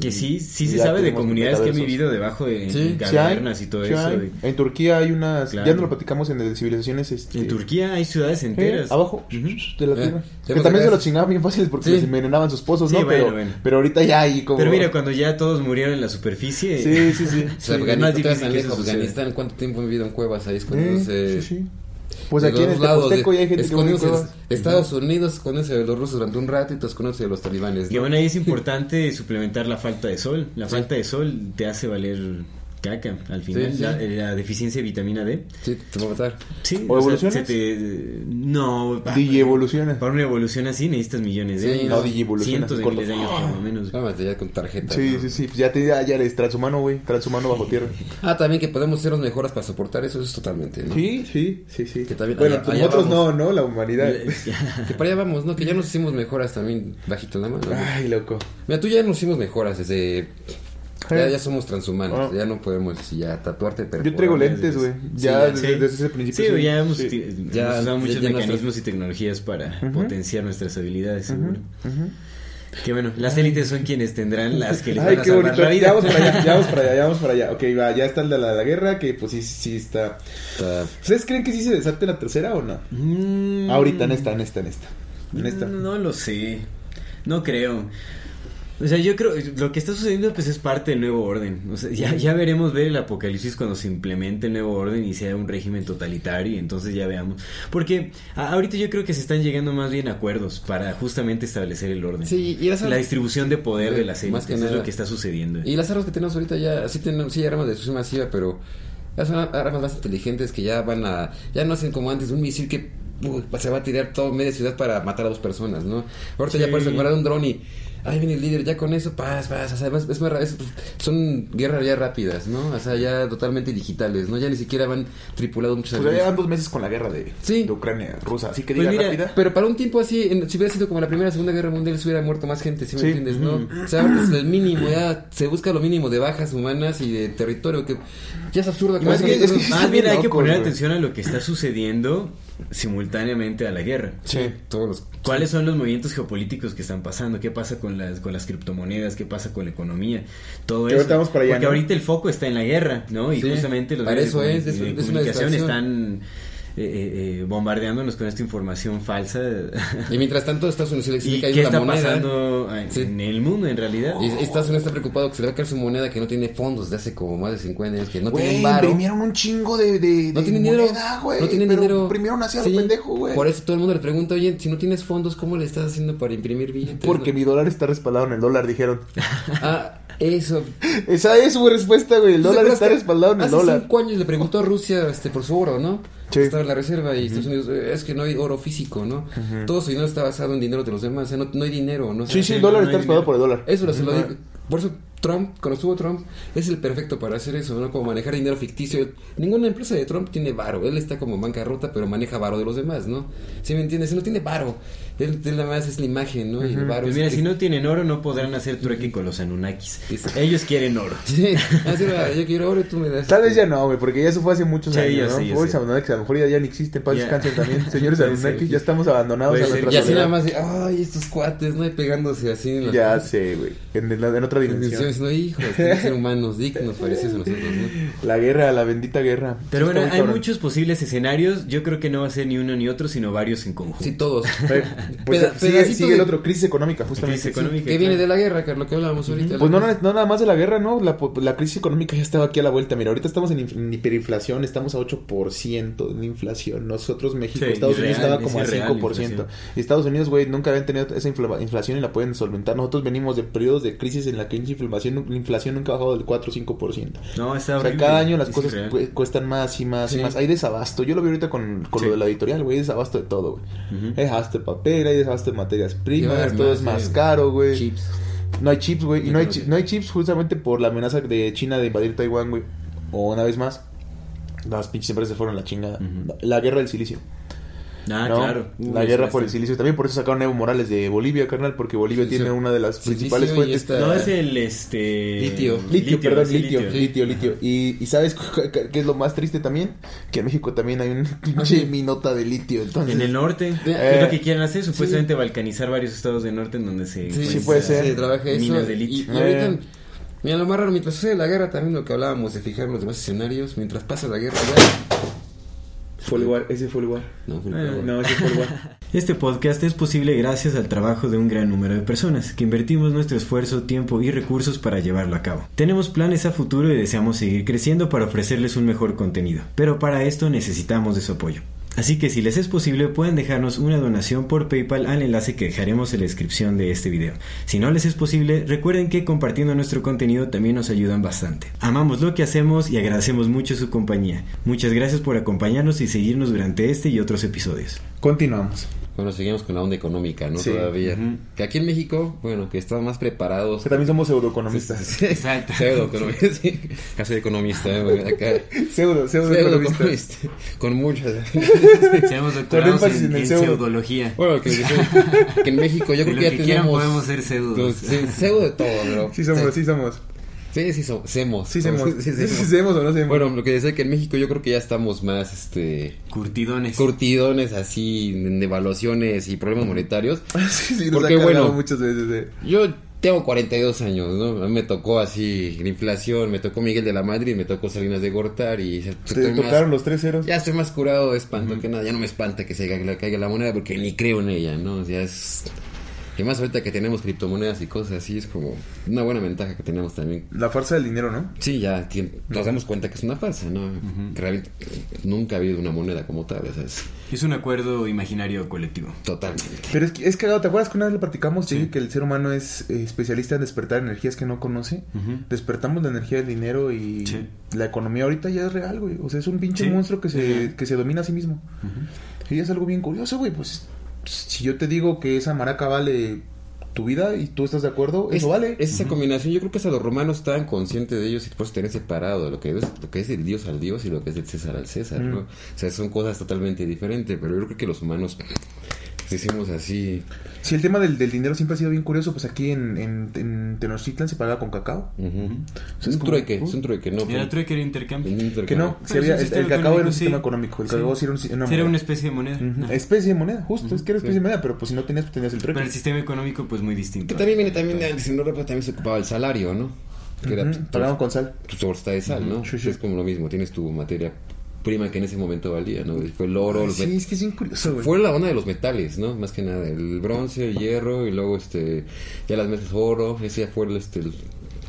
Que sí, sí se sabe de comunidades que han vivido debajo de Sí, Sí hay, cavernas y todo sí eso. de- En Turquía hay unas, Claro. ya no lo platicamos en el de civilizaciones. Este, En Turquía hay ciudades eh, enteras. abajo Ujú. de la Eh, tierra. sí, que también se lo chingaban bien fáciles porque Sí. les envenenaban sus pozos, Sí, ¿no? bueno, pero, bueno. pero ahorita ya hay como. Pero mira, cuando ya todos murieron en la superficie... Sí, sí, sí. O sea, Sí, Afganistán, tan lejos. Afganistán, ¿cuánto tiempo han vivido en cuevas ahí Eh, escondiéndose? sí, sí. Pues de aquí en el lados de- hay gente que en cuevas. Estados Unidos conoce de los rusos durante un rato y te conoce de los talibanes. Que ¿no? bueno, ahí es importante suplementar la falta de sol. La Sí. falta de sol te hace valer caca al final. Sí, sí. La, la deficiencia de vitamina D. Sí, te va a matar. Sí, ¿O evolucionas? se te- No, pa- Digievoluciona. Para una evolución así necesitas millones de Sí, años. no, digievolucionas, Cientos de miles de años por lo menos. Cálmate ya con tarjeta. Sí, ¿no? sí, sí. Pues ya te ya, ya eres transhumano, güey. Transhumano bajo tierra. Ah, también que podemos ser los mejoras para soportar eso, eso es totalmente, ¿no? Sí, sí, sí, sí. Que también- bueno, allá- pues allá nosotros vamos. no, ¿no? La humanidad. Que para allá vamos, ¿no? Que ya nos hicimos mejoras también bajito en la mano. ¿no? Ay, loco. Mira, tú ya nos hicimos mejoras desde... Ya, ya somos transhumanos, Ah. ya no podemos ya tatuarte pero Yo traigo lentes, güey. Ya Sí, desde, sí. desde ese principio. Sí, ya hemos, Sí. Ya- hemos usado muchos ya- ya mecanismos nuestras- y tecnologías para Ujú. potenciar nuestras habilidades, seguro. Ujú. Que bueno, las élites son quienes tendrán las que les Ay, van a qué salvar bonito. la vida. Ya vamos para allá, ya vamos para allá, ya vamos para allá. Ok, va, ya está el de la, la guerra, que pues sí, sí está. Está- ¿Ustedes creen que sí se desate la tercera o no? Mm, Ahorita, en esta, en esta, en esta. En esta. No lo sé. No creo. O sea, yo creo lo que está sucediendo pues es parte del nuevo orden. O sea, ya, ya veremos ver el apocalipsis cuando se implemente el nuevo orden y sea un régimen totalitario y entonces ya veamos. Porque a- ahorita yo creo que se están llegando más bien a acuerdos para justamente establecer el orden. Sí, y las La distribución de poder de las élites que es nada. lo que está sucediendo. Y las armas que tenemos ahorita ya, sí tenemos, sí armas de destrucción masiva, pero ya son armas más inteligentes que ya van a, ya no hacen como antes un misil que uh, se va a tirar toda media ciudad para matar a dos personas, ¿no? Ahorita ya Sí. parece de un dron y ahí viene el líder, ya con eso, paz, paz, o sea, es, es más es- son guerras ya rápidas, ¿no? O sea, ya totalmente digitales, ¿no? Ya ni siquiera van tripulados muchos Pues ya llevan dos meses con la guerra de, Sí. de Ucrania, rusa. Así que Pues diga mira, rápida. Pero para un tiempo así, en- si hubiera sido como la primera Segunda Guerra Mundial, se hubiera muerto más gente, ¿sí me Sí. entiendes? ¿no? O sea, es el mínimo, ya se busca lo mínimo de bajas humanas y de territorio, que ya es absurdo. Más que que- es que- bien bien hay que poner atención a lo que está sucediendo simultáneamente a la guerra. Sí. Todos los... ¿Cuáles son los movimientos geopolíticos que están pasando? ¿Qué pasa con las con las criptomonedas? ¿Qué pasa con la economía? Todo Que eso. ahorita vamos para allá, Porque ¿no? ahorita el foco está en la guerra, ¿no? Y Sí, justamente los para medios eso de, es, es- de es una comunicación están eh, eh, eh, bombardeándonos con esta información falsa. Y mientras tanto, Estados Unidos se le ¿Y explica qué la está moneda. pasando en Sí. en el mundo en realidad? Y Estados Unidos está preocupado que se le va a caer su moneda que no tiene fondos de hace como más de 50 años, que no Güey, tiene varo. imprimieron un chingo de, de, No de tienen dinero. moneda, güey. no tienen dinero. Imprimieron así a Sí, lo pendejo, güey. Por eso todo el mundo le pregunta, oye, si no tienes fondos, ¿cómo le estás haciendo para imprimir billetes? Porque no? mi dólar está respaldado en el dólar, dijeron. Ah, eso. Esa es su respuesta, güey. El dólar ¿Te está respaldado en el hace dólar. cinco años le preguntó a Rusia este, por su oro, ¿no? Sí. Estaba en la reserva y Estados Unidos, eh, es que no hay oro físico, ¿no? Todo su dinero está basado en dinero de los demás, o sea, no, no hay dinero, ¿no? Sí, sí, el no dólar hay está respaldado por el dólar. Eso lo, se lo digo. Por eso Trump, cuando estuvo Trump, es el perfecto para hacer eso, ¿no? Como manejar dinero ficticio. Ninguna empresa de Trump tiene varo. Él está como bancarrota, pero maneja varo de los demás, ¿no? ¿Sí me entiendes? Él no tiene varo. Él, él nada más es la imagen, ¿no? Y el varo Pues es- mira, si no tienen oro no podrán hacer trueque con los Anunnakis. Ellos quieren oro. Sí, así va, yo quiero oro y tú me das. Tal vez ya no, güey, porque ya eso fue hace muchos Sí, años, ya ¿no? ya Hoy que a lo mejor ya, ya ni existen, paz descansen también. Señores Puede Anunnaki, ser. ya estamos abandonados a nuestra Y así nada más de, ay, estos cuates, ¿no? Y pegándose así en las Ya sé, güey. En, en la- en otra dimensión. no, hijos, tienen que ser humanos dignos, parece eso a nosotros, ¿no? La guerra, la bendita guerra. Pero Sí, bueno, hay muchos posibles escenarios. Yo creo que no va a ser ni uno ni otro, sino varios en conjunto. Sí, todos. Pues Peda- sigue, de- el otro, crisis económica, justamente. Crisis económica. Que viene de la guerra, Carlos, que hablábamos ahorita. Pues no, no, no nada más de la guerra, ¿no? La, la crisis económica ya estaba aquí a la vuelta. Mira, ahorita estamos en, inf- en hiperinflación, estamos a 8% en inflación. Nosotros, México, Sí, Estados Unidos estaba como a es la 5%. inflación. Y Estados Unidos, güey, nunca habían tenido esa infla- inflación y la pueden solventar. Nosotros venimos de periodos de crisis en la que la inflación, la inflación nunca ha bajado del 4 o 5%. No, está O sea, horrible. cada año las cosas cuestan más y más y más. Hay desabasto. Yo lo vi ahorita con, con Sí. lo de la editorial, güey. Desabasto de todo, güey. Ujú. Hay desabasto de papel, hay desabasto de materias primas, todo más, es más caro, güey. Chips. No hay chips, güey. Y no hay, chi- no hay chips justamente por la amenaza de China de invadir Taiwán, güey. O una vez más, las pinches empresas se fueron a la chingada. Ujú. La guerra del silicio. Ah, ¿no? claro. La guerra por el silicio. También por eso sacaron a Evo Morales de Bolivia, carnal. Porque Bolivia Sí, tiene sí. una de las principales fuentes. esta- No, es el este. Litio. Litio, perdón, sí, litio, litio, litio, Y, y ¿sabes qué es lo más triste también? Que en México también hay un pinche minota de litio. Entonces, En el norte. Eh, es lo que quieren hacer, supuestamente balcanizar varios estados del norte en donde se. Sí, sí puede ser. Se trabaja eso. Minas de y, litio. y ahorita, Eh. mira, lo más raro, mientras sucede la guerra, también lo que hablábamos de fijar los demás escenarios, mientras pasa la guerra, ya. Fue el lugar, ese fue el lugar. No, fue el Eh. No, ese fue el lugar. Este podcast es posible gracias al trabajo de un gran número de personas que invertimos nuestro esfuerzo, tiempo y recursos para llevarlo a cabo. Tenemos planes a futuro y deseamos seguir creciendo para ofrecerles un mejor contenido, pero para esto necesitamos de su apoyo. Así que si les es posible pueden dejarnos una donación por PayPal al enlace que dejaremos en la descripción de este video. Si no les es posible, recuerden que compartiendo nuestro contenido también nos ayudan bastante. Amamos lo que hacemos y agradecemos mucho su compañía. Muchas gracias por acompañarnos y seguirnos durante este y otros episodios. Continuamos. Bueno, seguimos con la onda económica, ¿no? Sí. Todavía. Que aquí en México, bueno, que estamos más preparados. Que también somos pseudoeconomistas. Sí, Exacto. Pseudoeconomista, sí. Casi economista, ¿eh? Acá. Pseudo, pseudoeconomistas. Pseudoeconomista. Con muchas. Seamos doctorados en, en en pseudo. pseudología. Bueno, que, que en México yo De creo lo que ya que tenemos. quieran podemos ser pseudos. Pues, sí, pseudo de todo, pero. Sí somos, sí somos. Sí, sí somos. Semos. Sí somos. Sí, Sí semos. semos o no semos. Bueno, lo que decía que en México yo creo que ya estamos más, este, Curtidones. curtidones así, en evaluaciones y problemas monetarios. sí, sí, nos Porque, ha bueno, muchas veces. eh. Yo tengo 42 años, ¿no? A mí me tocó así la inflación, me tocó Miguel de la Madrid, me tocó Salinas de Gortar y... Te estoy más- tocaron los tres ceros. Ya estoy más curado de espanto que nada, ya no me espanta que se caiga, caiga la moneda porque ni creo en ella, ¿no? O sea, es... Y más ahorita que tenemos criptomonedas y cosas así, es como una buena ventaja que tenemos también. La fuerza del dinero, ¿no? Sí, ya que nos damos cuenta que es una falsa, ¿no? Que realmente nunca ha habido una moneda como tal, sea, es Es un acuerdo imaginario colectivo. totalmente. Pero es, que- es cagado, ¿te acuerdas que una vez le platicamos? Te dije que el ser humano es eh, especialista en despertar energías que no conoce. Despertamos la energía del dinero y Sí. la economía ahorita ya es real, güey. O sea, es un pinche Sí. monstruo que se, que se domina a sí mismo. Y es algo bien curioso, güey. Pues si yo te digo que esa maraca vale tu vida y tú estás de acuerdo, eso Es- vale. es esa combinación, yo creo que hasta los romanos estaban conscientes de ellos y por eso tener separado lo que es lo que es del dios al dios y lo que es del César al César, ¿no? O sea, son cosas totalmente diferentes, pero yo creo que los humanos Hicimos así. Sí, el tema del, del dinero siempre ha sido bien curioso. Pues aquí en, en, en Tenochtitlan se pagaba con cacao. O sea, Es un como- trueque, uh. es un trueque, ¿no? Era trueque era intercambio. Que no, si había- el, cacao era un sistema sí. económico. El Sí. cacao sí era un, si- una Sí, era una especie de moneda. Especie de moneda, justo. Es que era especie Sí. de moneda, pero pues si no tenías, pues tenías el trueque. Pero el sistema económico, pues muy distinto. Que también viene también en Europa también se ocupaba el salario, ¿no? Que era Ujú, pues, Pagaban con sal. tu torta de sal, ¿no? Es como lo mismo, tienes tu materia prima que en ese momento valía, ¿no? Fue el oro, los Sí, es que es bien curioso, güey. Fue la onda de los metales, ¿no? Más que nada, el bronce, el hierro y luego este ya las mesas oro, ese ya fue el, este el-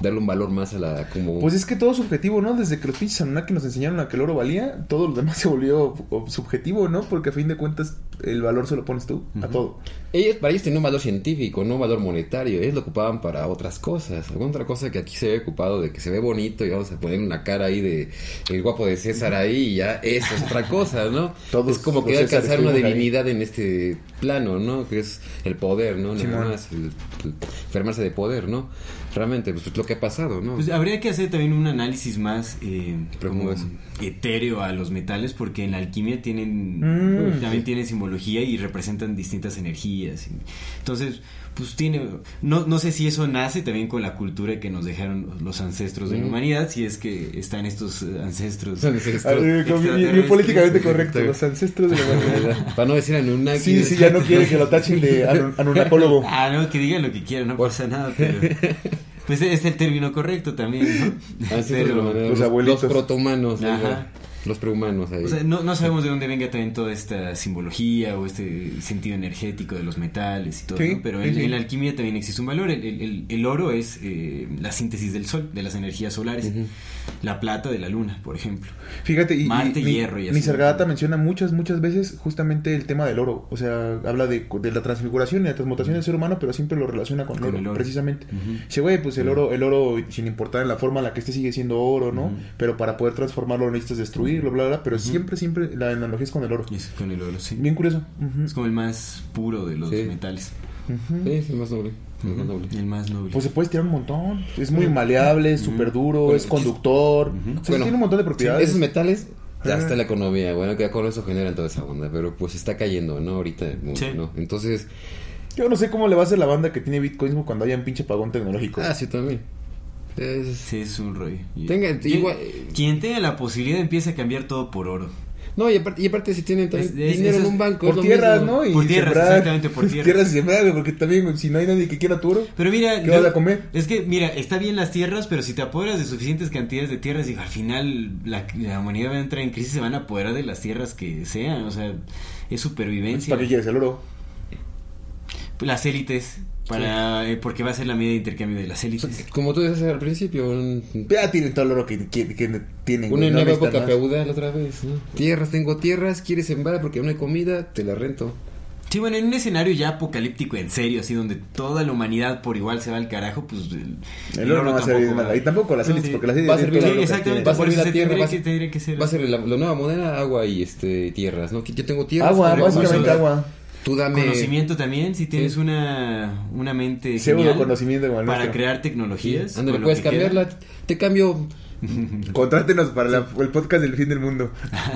darle un valor más a la como Pues es que todo es subjetivo, ¿no? Desde que los pinches Anunnaki nos enseñaron a que el oro valía, todo lo demás se volvió subjetivo, ¿no? Porque a fin de cuentas el valor se lo pones tú a todo. ellos para ellos tenían un valor científico, no un valor monetario, ellos lo ocupaban para otras cosas, alguna otra cosa que aquí se ve ocupado de que se ve bonito y vamos a poner una cara ahí de el guapo de César ahí y ya eso es otra cosa, ¿no? Todos es como que alcanzar una ahí. divinidad en este plano, ¿no? Que es el poder, ¿no? Nada más, el, el enfermarse de poder, ¿no? Realmente, pues lo que ha pasado, ¿no? Pues habría que hacer también un análisis más eh, etéreo a los metales porque en la alquimia tienen Mm. también tienen simbología y representan distintas energías. Entonces, pues tiene no, no sé si eso nace también con la cultura que nos dejaron los ancestros de la Mm. humanidad, si es que están estos eh, ancestros. A ver, como bien- bien, Extraterrestres. políticamente correcto, los ancestros de la humanidad. Para no decir Anunnaki. Sí, sí, ya no quiere que lo tachen de anun- anunnacólogo. Ah, no, que digan lo que quieran, no pasa nada, pero pues es el término correcto también, ¿no? Así Pero- los los, abuelitos. los protohumanos, ahí Ajá. Los prehumanos ahí. O sea, no, no sabemos de dónde venga también toda esta simbología o este sentido energético de los metales y todo, Sí, ¿no? Pero en, sí. en la alquimia también existe un valor. El, el- oro es eh, la síntesis del sol, de las energías solares. La plata de la luna, por ejemplo. Fíjate, y, Marte, y hierro y así. Nisargadatta menciona muchas, muchas veces justamente el tema del oro. O sea, habla de, de la transfiguración y la transmutación del ser humano, pero siempre lo relaciona con, Con oro, el oro. precisamente. Ujú. Dice, güey, pues el oro, el oro, sin importar en la forma en la que esté, sigue siendo oro, ¿no? Pero para poder transformarlo necesitas destruirlo, bla, bla, bla. Pero siempre, siempre la analogía es con el oro. Es con el oro, sí. Bien curioso. Es como el más puro de los Sí. metales. Sí, es el más noble. el más noble. El más noble. Pues se puede estirar un montón. Es muy maleable, es súper duro, Bueno, es conductor. Ujú. O sea, tiene un montón de propiedades. Esos metales, ya está la economía, bueno, que con eso generan toda esa onda, pero pues está cayendo, ¿no? Ahorita el mundo, Sí. ¿no? Entonces, Yo no sé cómo le va a hacer la banda que tiene bitcoins cuando haya un pinche pagón tecnológico. ah, sí, también. Es- Sí, es un rollo. Tenga- quien, igual- quien tenga la posibilidad empieza a cambiar todo por oro. No, y aparte, y aparte si tienen también Es- es- dinero en un banco, por tierras, mismo. ¿no? Y Por tierras, sembrar. exactamente, por tierras. tierras y sembrar, porque también si no hay nadie que quiera tu oro. Pero mira, ¿Qué vas a comer? es que mira, está bien las tierras, pero si te apoderas de suficientes cantidades de tierras, y al final la, la humanidad va a entrar en crisis, se van a apoderar de las tierras que sean, o sea, es supervivencia. ¿Para qué quieres el oro? Las élites, para eh, porque va a ser la medida de intercambio de las élites. Como tú decías al principio, un- Ya tienen todo el oro que, que, que tienen. una no nueva época feudal otra vez, ¿no? Tierras, tengo tierras, quieres sembrar porque no hay comida, te la rento. Sí, bueno, en un escenario ya apocalíptico en serio, así donde toda la humanidad por igual se va al carajo, pues el, El oro no va a servir nada. Y tampoco las No, élites, sí. porque las élites Va a servir- Sí, lo exactamente, Va a servir la se tierra, tendría va a- que, tendría que ser Va a ser la, la nueva moneda, agua y este tierras, ¿no? Yo tengo tierras. Agua, básicamente agua. Tú dame conocimiento también, si tienes Sí. una, una mente genial conocimiento para nuestro. crear tecnologías. Lo puedes cambiarla. Te cambio. Contrátenos para la- el podcast del fin del mundo.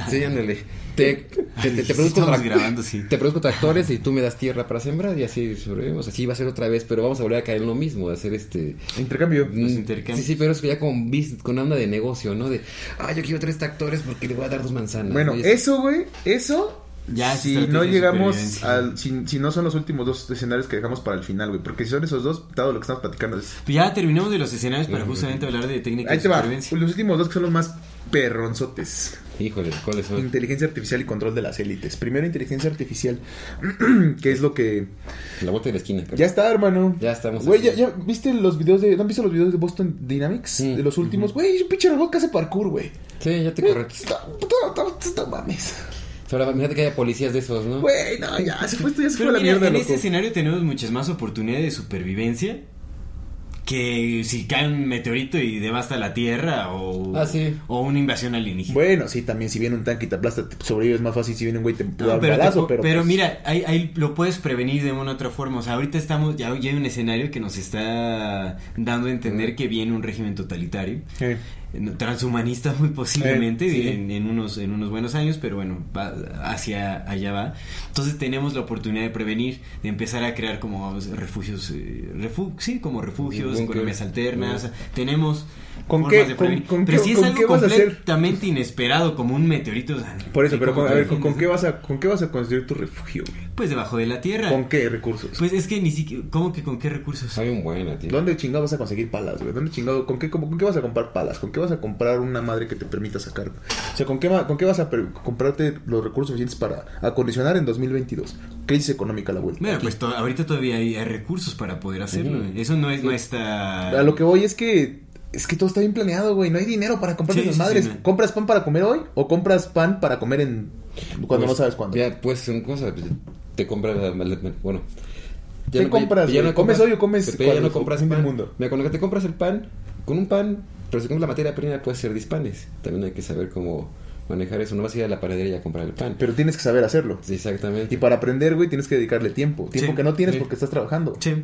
Sí, ándale. Te, te, te, te Sí, produzco tra- grabando, sí. Te produzco tractores y tú me das tierra para sembrar y así sobrevivimos. Así va a ser otra vez, pero vamos a volver a caer en lo mismo, hacer este... Intercambio. Los Mm, intercambios. Sí, sí, pero es que ya con, con onda de negocio, ¿no? De, ah, yo quiero tres tractores porque le voy a dar dos manzanas. Bueno, ¿no? Eso, güey, eso. Ya si no de llegamos al. Si, si no son los últimos dos escenarios que dejamos para el final, güey. Porque si son esos dos, dado lo que estamos platicando. es- Pues ya terminamos de los escenarios para justamente hablar de técnicas Ahí de te va. supervivencia. Los últimos dos que son los más perronzotes. Híjole, ¿cuáles son? Inteligencia artificial y control de las élites. Primero, inteligencia artificial. que es lo que. La vuelta de la esquina. Ya está, hermano. Ya estamos Güey, ya, viste los videos de. ¿No han visto los videos de Boston Dynamics? Sí. De los últimos. Güey, es un pinche robot que hace parkour, güey. Sí, ya te correcto. No mames. Ahora, imagínate que haya policías de esos, ¿no? Güey, no, ya, se fue ya se fue la mira, mierda, en loco. este escenario tenemos muchas más oportunidades de supervivencia que si cae un meteorito y devasta la Tierra o, Ah, sí. o una invasión alienígena. Bueno, sí, también si viene un tanque y te aplasta, te sobrevives más fácil si viene un güey te te da No, un pero, balazo, pero, pero pues, mira, ahí, ahí lo puedes prevenir de una u otra forma. O sea, ahorita estamos, ya, ya hay un escenario que nos está dando a entender que viene un régimen totalitario. eh, transhumanista muy posiblemente sí. en, en unos en unos buenos años pero bueno va hacia allá va entonces tenemos la oportunidad de prevenir de empezar a crear como refugios eh, refu- sí como refugios economías alternas tenemos ¿Con qué- con- con pero qué- si es con algo qué vas a hacer? completamente inesperado como un meteorito o sea, Por eso, ¿y pero con, a ver, ¿con, qué vas a, ¿con qué vas a construir tu refugio, güey? pues debajo de la tierra ¿Con qué recursos? pues es que ni siquiera cómo que con qué recursos Hay un buen. ¿Dónde chingado vas a conseguir palas, güey? ¿Dónde chingado? ¿Con qué, cómo- con qué vas a comprar palas? ¿Con qué vas a comprar una madre que te permita sacar? O sea, ¿con qué, con qué vas a comprarte los recursos suficientes para acondicionar en 2022? Crisis económica la vuelta. Bueno, Aquí. pues to- ahorita todavía hay, hay recursos para poder hacerlo. Eso no es nuestra... A lo que voy es que es que todo está bien planeado, güey. No hay dinero para comprar Sí, esas sí, madres. sí, no. ¿Compras pan para comer hoy o compras pan para comer en cuando Pues, no sabes cuándo? Ya, pues son cosas. pues, Te compras la maleta. Bueno. ¿Qué compras, güey? ¿Comes hoy o comes ya no compras pan. mundo? Mira, cuando te compras el pan, con un pan, pero si compras la materia prima, puede ser dispanes. También hay que saber cómo manejar eso. No vas a ir a la panadería a comprar el pan. Pero tienes que saber hacerlo. Sí, exactamente. Y para aprender, güey, tienes que dedicarle tiempo. Tiempo que no tienes porque estás trabajando. Sí.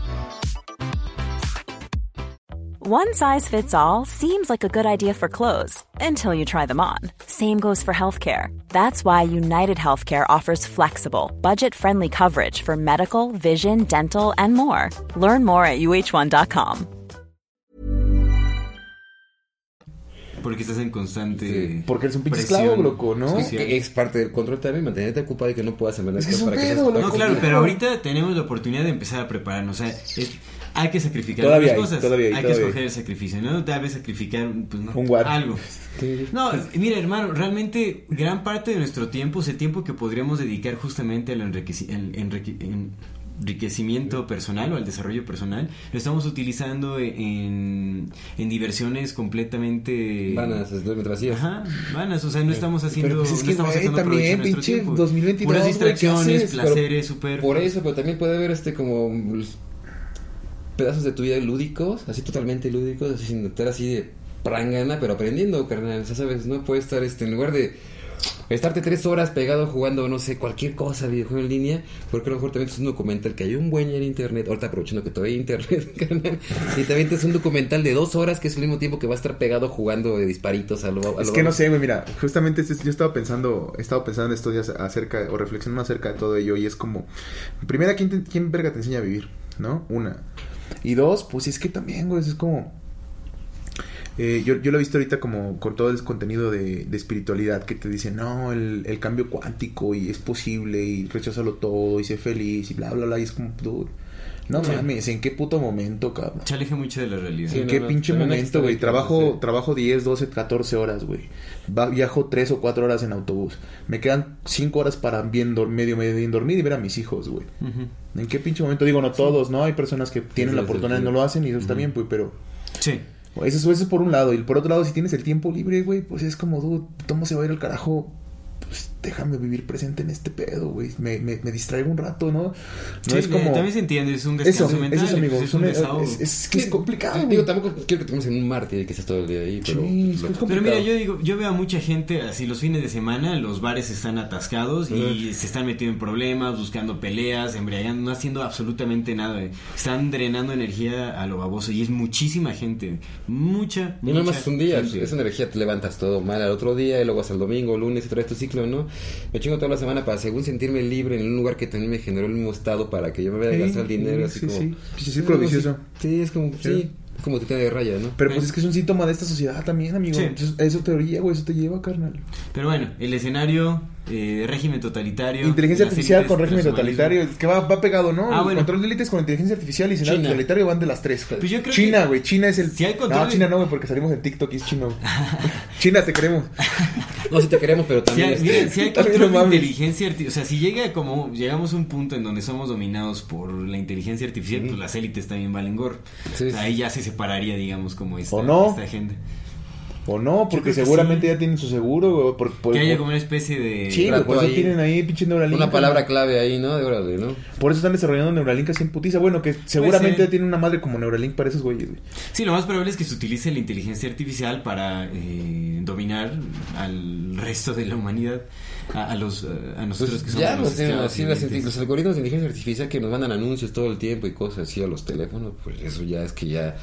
One size fits all seems like a good idea for clothes until you try them on. Same goes for healthcare. That's why United Healthcare offers flexible, budget friendly coverage for medical, vision, dental, and more. Learn more at uh1.com. Porque estás en constante... Sí. Porque eres un pinche presión esclavo, loco, ¿no? social. Que es parte del control también, mantenerte ocupado y que no puedas hacer Es que es un para que pedo, seas- loco. No, claro, pero ahorita tenemos la oportunidad de empezar a prepararnos. O sea, es- hay que sacrificar Todavía hay, cosas. todavía hay, hay todavía que hay. escoger el sacrificio, ¿no? Tal vez sacrificar pues, no, Un algo. Sí. No, mira, hermano, realmente gran parte de nuestro tiempo, ese tiempo que podríamos dedicar justamente al enrique- enriquecimiento personal o al desarrollo personal, lo estamos utilizando en, en diversiones completamente Vanas, vacías. Ajá, vanas, o sea, no estamos haciendo, Pero pues es no que, estamos provecho de también, pinche tiempo. 2022, Puras güey, ¿qué distracciones, haces? placeres, super. Por eso, pero también puede haber este como pedazos de tu vida lúdicos, así totalmente lúdicos, así sin estar así de prangana, pero aprendiendo, carnal. Sea, sabes, no puede estar este en lugar de estarte tres horas pegado jugando, no sé, cualquier cosa, videojuego en línea, porque a lo mejor también es un documental que hay un buen en internet, ahorita aprovechando que todavía hay internet, carnal, y también es un documental de dos horas que es al mismo tiempo que va a estar pegado jugando de disparitos a lo a Es lo- que no sé, güey, mira, justamente este- yo estaba pensando, he estado pensando estos días acerca, o reflexionando acerca de todo ello, y es como, primera, ¿quién, te- quién verga te enseña a vivir? ¿No? Una. Y dos, pues es que también, güey, es como... eh, yo, yo lo he visto ahorita como con todo el contenido de, de espiritualidad que te dicen, no, el, cambio cuántico y es posible y recházalo todo y sé feliz y bla, bla, bla, y es como, no Sí. mames, ¿en qué puto momento, cabrón? Se aleja mucho de la realidad. Sí, ¿En no, qué no, pinche momento, güey? Trabajo, trabajo 10, 12, 14 horas, güey. Va- Viajo 3 o 4 horas en autobús. Me quedan 5 horas para bien medio, medio bien dormir y ver a mis hijos, güey. ¿En qué pinche momento? Digo, no todos, ¿no? Hay personas que tienen sí, la oportunidad y no lo hacen y eso está bien, pues, pero... Sí. Eso, es- eso es por un lado. Y por otro lado, si tienes el tiempo libre, güey, pues es como, dude, ¿cómo se va a ir al carajo? Déjame vivir presente en este pedo, güey. Me, me, me distraigo un rato, ¿no? No Sí, es como... También se entiende, es un descanso Eso, mental. eso es, amigo. pues, es un desahogo. es- es que es complicado, güey. Digo, tampoco quiero que tengamos en un mártir y que estés todo el día ahí, pero... Sí, es complicado. Pero mira, yo digo, yo veo a mucha gente así los fines de semana, los bares están atascados y se están metiendo en problemas, buscando peleas, embriagando, no haciendo absolutamente nada. güey. Están drenando energía a lo baboso y es muchísima gente, mucha, Y no mucha más es un día, gente. esa energía te levantas todo mal al otro día y luego hasta el domingo, lunes y traes tu ciclo, ¿no? Me chingo toda la semana para según sentirme libre en un lugar que también me generó el mismo estado para que yo me vaya a Sí, gastar el dinero sí, así sí, como... sí. Círculo Sí, vicioso. Sí, es como, sí, como te de raya, ¿no? Pero pues es que es un síntoma de esta sociedad también, amigo. Sí. Eso te orilla, güey, eso te lleva, carnal. Pero bueno, el escenario eh, de régimen totalitario. Inteligencia artificial con régimen totalitario, es que va, va pegado, ¿no? Ah, El bueno. Control de élites con inteligencia artificial y escenario China. totalitario van de las tres. Pues yo creo China, que- güey, China es el... Si hay control no, de- China no, güey, porque salimos en TikTok y es chino. China, te queremos. No, si te queremos, pero Si también... hay, este, si hay también control de inteligencia artificial, o sea, si llega como llegamos a un punto en donde somos dominados por la inteligencia artificial, pues las élites también valen gorro. Sí, O sea, sí. ahí ya se separaría, digamos, como esta, ¿O no? esta agenda. O no, porque seguramente sí. ya tienen su seguro. por- Que haya como una especie de... Sí, güey, por eso ahí. tienen ahí pinche Neuralink. Una palabra clave ahí, ¿no? De órale, ¿no? Por eso están desarrollando Neuralink así en putiza. Bueno, que seguramente ser. ya tienen una madre como Neuralink para esos güeyes, güey. Sí, lo más probable es que se utilice la inteligencia artificial para eh, dominar al resto de la humanidad, a, a los, eh, a nosotros Pues que somos ya los tienen así, las- los algoritmos de inteligencia artificial que nos mandan anuncios todo el tiempo y cosas así a los teléfonos, pues eso ya es que ya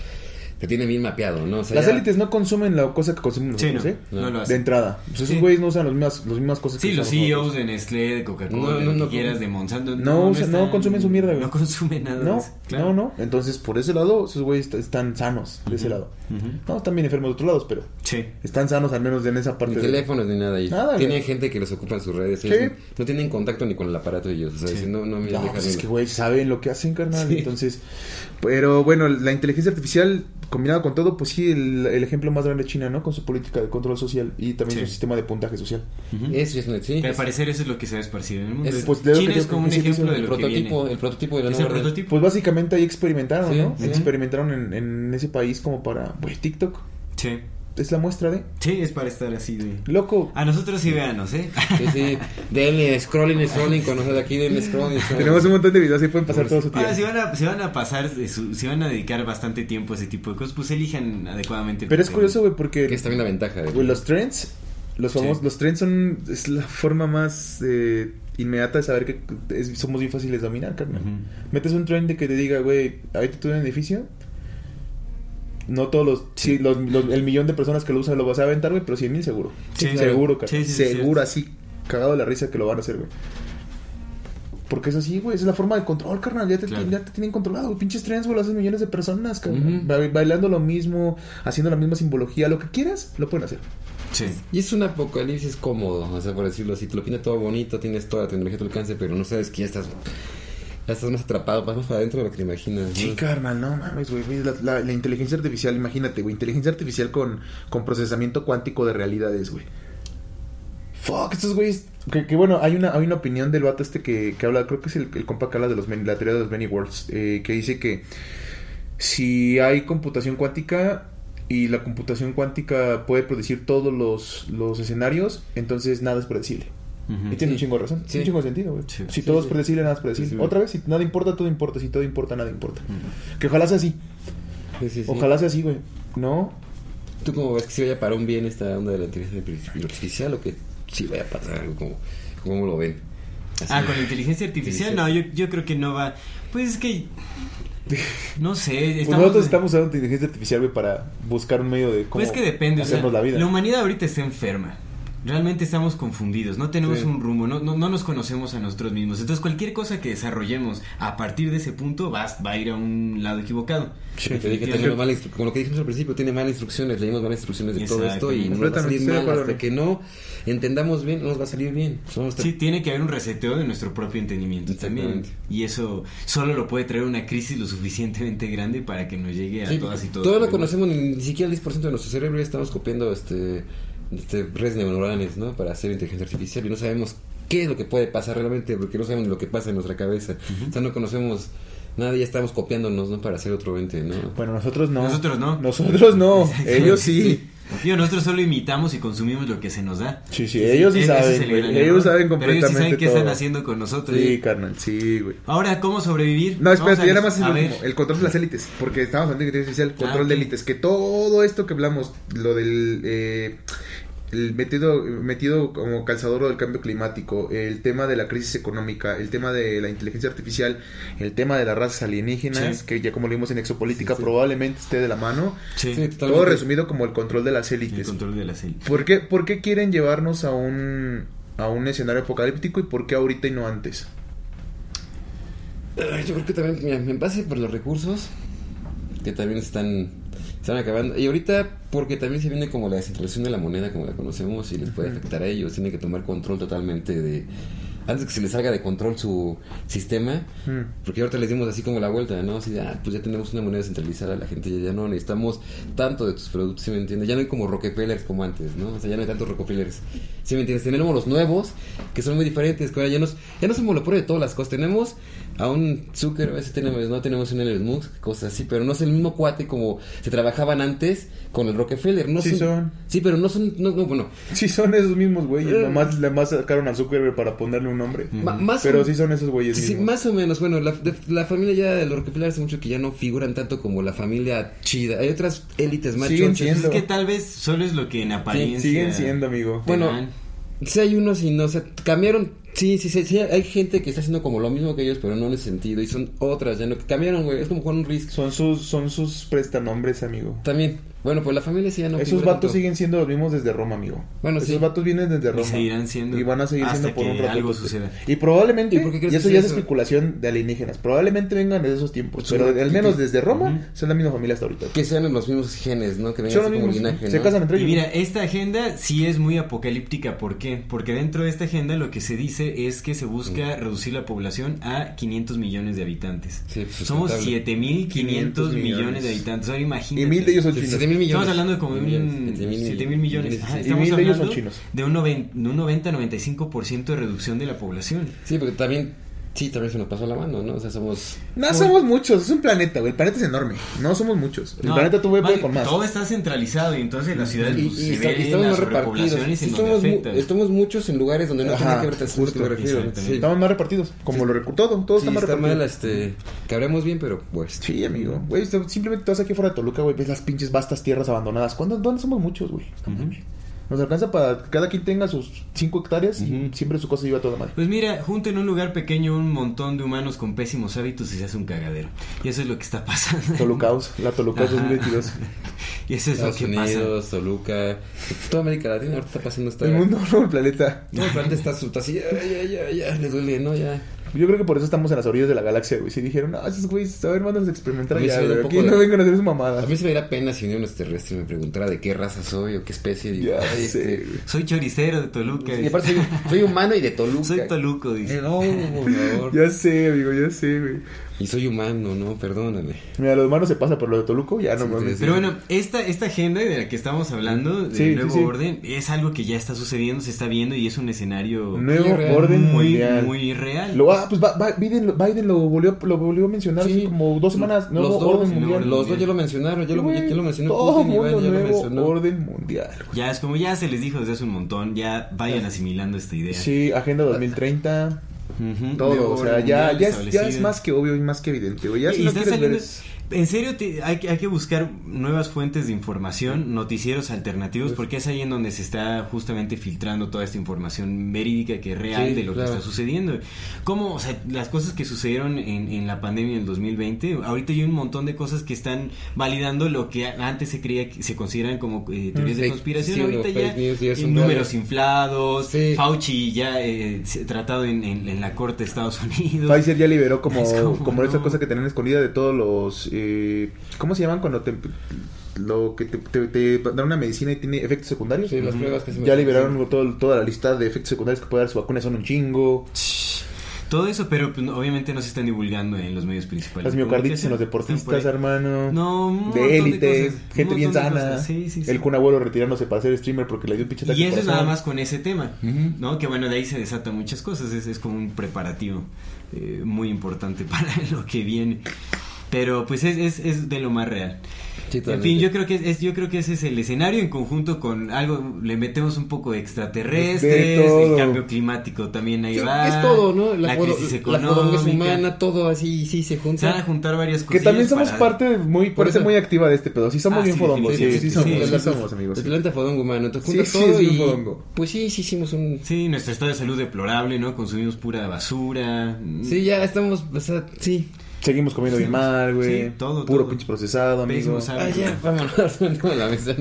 te tiene bien mapeado, ¿no? O sea, Las ya- élites no consumen la cosa que consumimos Sí, nosotros, no, ¿eh? no lo De entrada. Pues esos Sí. güeyes no usan las mismas, las mismas cosas Sí, que los CEOs nosotros. de Nestlé, de Coca-Cola, No, de no, lo no, que quieras, de Monsanto. No, no están- consumen su mierda, güey. No consumen nada. No, claro. no, no. Entonces, por ese lado, esos güeyes est- están sanos de ese lado. No, están bien enfermos de otros lados, pero Sí. están sanos al menos en esa parte. Ni de- teléfonos ni nada. Y Nada, tienen güey. gente que les ocupa en sus redes. Sí. ellos no tienen contacto ni con el aparato de ellos. O sea, Sí. dicen, no, no, mira, No, pues es que, güey, saben lo que hacen, carnal. Sí. Entonces, pero bueno, la inteligencia artificial combinada con todo, pues sí, el, el ejemplo más grande es China, ¿no? Con su política de control social y también Sí. su sistema de puntaje social. Ujú. Eso es, sí. Que al parecer eso es lo que se va a esparcir en el mundo. Es- pues, de China que es como un ejemplo de el lo que prototipo, viene. el prototipo de la nueva prototipo. Pues básicamente ahí experimentaron, Sí, ¿no? sí. Experimentaron en, en ese país como para, güey, TikTok. Sí. Es la muestra de... Sí, es para estar así de... Loco, A nosotros sí véanos, ¿eh? Sí, sí. Denle scrolling, scrolling, con nosotros aquí, denle scrolling, scrolling. tenemos un montón de videos ahí pueden pasar Pues, todo su tiempo. Ahora, si van, a, si van a pasar, si van a dedicar bastante tiempo a ese tipo de cosas, pues elijan adecuadamente. el Pero es curioso, güey, porque... Que es también la ventaja. de- Güey, los trends, los famosos, Sí. los trends son es la forma más eh, inmediata de saber que es- somos bien fáciles de dominar, carnal. Metes un trend de que te diga, güey, ahorita tú en un edificio, no todos los, sí, los, los- el millón de personas que lo usan lo vas a aventar, güey, pero 100 mil seguro. Sí, seguro, claro. carnal. Sí, sí, sí, seguro, sí. así, cagado de la risa que lo van a hacer, güey. Porque es así, güey, esa es la forma de control, carnal. Ya te, Claro. ya te tienen controlado, güey. Pinches trends, güey, lo hacen millones de personas, carnal. Bailando lo mismo, haciendo la misma simbología, lo que quieras, lo pueden hacer. Sí. Y es un apocalipsis cómodo, o sea, por decirlo así. Te lo pinta todo bonito, tienes toda la tecnología a tu alcance, pero no sabes que ya estás, estás más atrapado, vas más para adentro de lo que te imaginas. ¿no? Sí, carnal, no mames, güey. La, inteligencia artificial, imagínate, güey. Inteligencia artificial con, con procesamiento cuántico de realidades, güey. Fuck, estos güeyes. Que, bueno, hay una, hay una opinión del vato este que, que habla, creo que es el, el compa que de los, la teoría de los many worlds, eh, que dice que si hay computación cuántica y la computación cuántica puede predecir todos los, los escenarios, entonces nada es predecible. Y tiene un chingo de razón. Sí. Tiene un chingo de sentido, güey. Sí. Si Sí, todo es predecible, nada es predecible. Sí, sí. Otra vez, si nada importa, todo importa. Si todo importa, nada importa. Que ojalá sea así. Sí, sí, sí. Ojalá sea así, güey. No. ¿Tú cómo ves que se vaya para un bien esta onda de la inteligencia artificial o que sí vaya a pasar algo? ¿Cómo, cómo lo ven? Así. Ah, con la inteligencia artificial, no, yo, yo creo que no va. Pues es que. No sé, Pues estamos. nosotros estamos usando inteligencia artificial, güey, para buscar un medio de cómo Pues es que depende. o sea, hacernos la vida. humanidad ahorita está enferma. Realmente estamos confundidos, no tenemos Sí. un rumbo, no, no, no nos conocemos a nosotros mismos. Entonces cualquier cosa que desarrollemos a partir de ese punto va, va a ir a un lado equivocado. Sí, Que mala como lo que dijimos al principio, tiene malas instrucciones, leímos malas instrucciones de todo esto y no nos va a salir mal. Hasta que no entendamos bien, no nos va a salir bien. Somos Sí, tiene que haber un reseteo de nuestro propio entendimiento también. Y eso solo lo puede traer una crisis lo suficientemente grande para que nos llegue a Sí, todas y todos. todo lo conocemos, ni, ni siquiera el 10% de nuestro cerebro ya estamos copiando este redes neuronales, ¿no? Para hacer inteligencia artificial y no sabemos qué es lo que puede pasar realmente porque no sabemos lo que pasa en nuestra cabeza. O sea, no conocemos nada y ya estamos copiándonos, ¿no? Para hacer otro ente, ¿no? Bueno, nosotros no. Nosotros no. Nosotros no. Ellos sí. Digo, nosotros solo imitamos y consumimos lo que se nos da. Sí, sí, ellos sí saben, el güey. gran Ellos saben Pero ellos sí completamente saben qué todo. están haciendo con nosotros. Sí, carnal, sí, güey. Ahora, ¿cómo sobrevivir? No, Vamos espérate, a- ya nada más es ver. último, el control de las élites, porque estamos hablando de inteligencia artificial, control Ah, de ok. élites, que todo esto que hablamos, lo del eh, el metido, metido como calzador del cambio climático, el tema de la crisis económica, el tema de la inteligencia artificial, el tema de las razas alienígenas, Sí. que ya como lo vimos en exopolítica, Sí, sí. probablemente esté de la mano, Sí, Sí, todo resumido como el control de las el élites. control de la élite. ¿Por qué, ¿Por qué quieren llevarnos a un, a un escenario apocalíptico y por qué ahorita y no antes? Yo creo que también, mira, en base por los recursos que también están, están acabando. Y ahorita, porque también se viene como la descentralización de la moneda, como la conocemos, y les puede afectar a ellos. Tienen que tomar control totalmente de. Antes que se les salga de control su sistema, porque ahorita les dimos así como la vuelta, ¿no? Así ah, pues ya tenemos una moneda centralizada, la gente ya, ya no necesitamos tanto de tus productos, ¿sí me entiendes? Ya no hay como Rockefellers como antes, ¿no? O sea, ya no hay tantos Rockefellers, ¿sí me entiendes? Tenemos los nuevos, que son muy diferentes, que ahora ya, nos, ya no somos lo de todas las cosas, tenemos a un Zucker, a veces tenemos, no tenemos un Elon Musk, cosas así, pero no es el mismo cuate como se trabajaban antes con el Rockefeller. No Sí son. Sí, pero no son, no, no, bueno, Sí son esos mismos güeyes, Eh. nomás, nomás sacaron a Zuckerberg para ponerle un nombre. ma- más Pero o- sí son esos güeyes Sí, mismos. más o menos. Bueno, la, de- la familia ya de los Rockefeller hace mucho que ya no figuran tanto como la familia chida. Hay otras élites más Siguen chonchas. siendo. Es que tal vez solo es lo que en apariencia. Siguen siendo, amigo. Bueno. Sí hay unos y no, o sea, cambiaron, sí, sí, sí, sí, hay gente que está haciendo como lo mismo que ellos, pero no en ese sentido, y son otras, ya no, que cambiaron, güey, es como jugar un Risk. Son sus, son sus prestanombres, amigo. También, bueno, pues la familia sí ya no Esos vatos tanto. siguen siendo los mismos desde Roma, amigo. Bueno, Esos sí. vatos vienen desde Roma. seguirán siendo Y van a seguir hasta siendo por que un rato. algo suceda. Y probablemente, ¿Y por qué y crees eso que ya es eso? especulación de alienígenas, probablemente vengan de esos tiempos. Pues, pero ¿qué- al menos desde Roma son la misma familia hasta ahorita. Que sean los mismos genes, ¿no? Que vengan Son los así como mismos, linaje, se casan entre Y ellos. mira, esta agenda sí es muy apocalíptica. ¿Por qué? Porque dentro de esta agenda lo que se dice es que se busca reducir la población a 500 millones de habitantes. Sí, pues, Somos sustentable. 7500 millones. millones de habitantes. Ahora imagínate. Y mil de ellos son Sí, chinos. Millones. Estamos hablando de como de un siete mil 7 mil millones. Estamos mil hablando de de un 90-95% de reducción de la población. Sí, porque también, sí, también se nos pasó la mano, ¿no? O sea, somos... No somos muchos, es un planeta, güey. El planeta es enorme. No somos muchos. El No, planeta tuvo con más. Todo está centralizado y entonces las ciudades Y, pues, y se estamos la más repartidos. y mu- estamos muchos en lugares donde no Ajá, tiene que que justo, me refiero. Sí. Estamos más repartidos. Como lo recu- todo, todo Sí, está más está repartido. mal, este, que hablemos bien, pero pues... Sí, amigo. Güey, simplemente te vas aquí fuera de Toluca, güey. Ves las pinches vastas tierras abandonadas. ¿Cuándo, ¿Dónde somos muchos, güey? No mames. Nos alcanza para que cada quien tenga sus 5 hectáreas y siempre su cosa lleva toda madre. Pues mira, junto en un lugar pequeño un montón de humanos con pésimos hábitos y se hace un cagadero. Y eso es lo que está pasando. Tolucaos, la Tolucaos Ajá. 2022. Y eso es lo Estados que pasa. Unidos, Toluca, pues, toda América Latina ahorita está pasando esta... El mundo, no el planeta. No, el planeta está su- así, ya, ya, ya, ya, le duele, ¿no? Ya. Yo creo que por eso estamos en las orillas de la galaxia, güey. Si dijeron, no, esos güeyes, a ver, mándanos a experimentar A mí allá, sí me da güey. Aquí no de- vengan a hacer su mamada. A mí se me daría pena si un extraterrestre me preguntara de qué raza soy o qué especie. Digo, Ya ay, sé, este... güey. Soy choricero de Toluca. Y dice. aparte soy, soy humano y de Toluca. Soy Toluco, dice. No, por favor. Ya sé, amigo, ya sé, güey. Y soy humano, ¿no? Perdóname. Mira, lo humano se pasa, pero lo de Toluco ya no Sí, mames. Pero bueno, esta, esta agenda de la que estamos hablando, Sí, sí, nuevo sí. orden, es algo que ya está sucediendo, se está viendo y es un escenario Nuevo real, orden muy, mundial. muy real. Lo, ah, pues Biden, lo- Biden lo volvió, lo volvió a mencionar hace como dos semanas. Nuevo los dos, orden nuevo mundial. los dos ya lo mencionaron, ya lo, Güey, ya lo mencionó Todo Putin, Iván, mundo ya lo nuevo mencionó. orden mundial. güey. Ya es como ya se les dijo desde hace un montón, ya vayan asimilando esta idea. Sí, Agenda 2030. Ujú, Todo, o sea, ya, ya, es, ya es más que obvio y más que evidente, güey. Ya si Y no está quieres ver saliendo- es- En serio, te- hay, que- hay que buscar nuevas fuentes de información, noticieros alternativos, porque es ahí en donde se está justamente filtrando toda esta información verídica que es real Sí, de lo claro. que está sucediendo. Como, o sea, las cosas que sucedieron en, en la pandemia del 2020, ahorita hay un montón de cosas que están validando lo que antes se creía que se consideran como eh, teorías de conspiración. sí, ahorita ya, news, números inflados. Fauci ya eh, tratado en, en- en la corte de Estados Unidos. Pfizer ya liberó como, Es como, como, esa cosa que tenían escondida de todos los... eh, ¿Cómo se llaman cuando te... Lo que te, te- te dan una medicina y tiene efectos secundarios? Sí, las pruebas que se Ya liberaron todo- toda la lista de efectos secundarios que puede dar su vacuna, son un chingo. Todo eso, pero pues, obviamente no se están divulgando en los medios principales. Las miocarditis en los deportistas, hermano. No, de élite, gente bien sana. Sí, sí, sí. El Kun Agüero retirándose para ser streamer porque le dio un pinche Y eso es nada más con ese tema, ¿no? Que bueno, de ahí se desatan muchas cosas. Es, es como un preparativo eh, muy importante para lo que viene. Pero pues es, es, es de lo más real. Sí, en fin, yo creo que es, es- yo creo que ese es el escenario en conjunto con algo, le metemos un poco de De extraterrestres, todo. el cambio climático también ahí Sí, va. es todo, ¿no? La, crisis la fodonga es económica. humana, todo así, sí, se Se van junta. a juntar varias cosas. Que también somos parte muy, eso- muy activa de este pedo. Sí somos Ah, bien sí, fodongos. Sí, sí, somos. Sí, Sí, somos, amigos. Planeta fodongo humano, entonces Sí, junta sí, todo y... fodongo. Pues sí, sí hicimos un... Sí, nuestro estado de salud deplorable, ¿no? Consumimos pura basura. Sí, ya estamos, o sea, sí. Seguimos comiendo bien mal, güey. Sí, todo, Puro todo. pinche procesado, amigo. Hábitos. ya, vámonos, no, la mesa.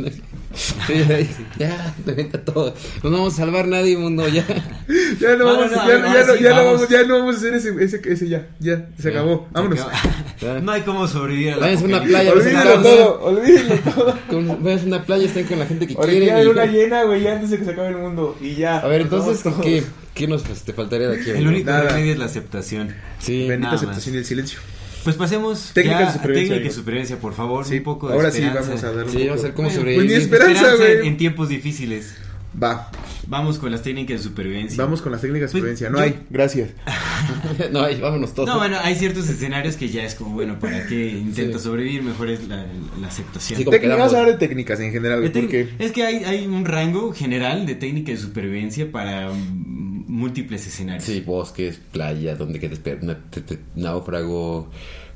ya, te venta todo. No vamos a salvar nadie, mundo, ya. Ya no, vamos, ya, no, sí, ya, no vamos. vamos, ya no vamos a hacer ese, ese, ese ya. Ya, se acabó. Vámonos. No hay cómo sobrevivir a la Váyanse a una playa, Olvídenlo a todo, olvídenlo todo. Vayan a una playa, estén con la gente que hay y- una llena, güey, ya antes de que se acabe el mundo. Y ya. A ver, entonces, ¿qué. Qué nos pues, te faltaría de aquí? El único Nada. remedio es la aceptación. Sí. Bendita nada aceptación y el silencio. Pues pasemos Técnica ya de a supervivencia, técnica de supervivencia, por favor. Sí, un poco de ahora sí esperanza. vamos a dar un Sí, poco. vamos a ver cómo Bueno, sobrevivir. pues ni espera- Esperanza, Esperanza en, güey. en tiempos difíciles. Va. Vamos con las técnicas de supervivencia. Vamos con las técnicas de Pues, supervivencia. No yo- hay, gracias. no, ahí vámonos todos. No, bueno, hay ciertos escenarios que ya es como, bueno, ¿para qué intentas Sí. sobrevivir? Mejor es la, la aceptación. Sí, como Técnicas, vamos a hablar de técnicas en general, güey, porque... Es que hay, hay un rango general de técnica de supervivencia para mm, múltiples escenarios. Sí, bosques, playa, donde na- te- te- náufrago,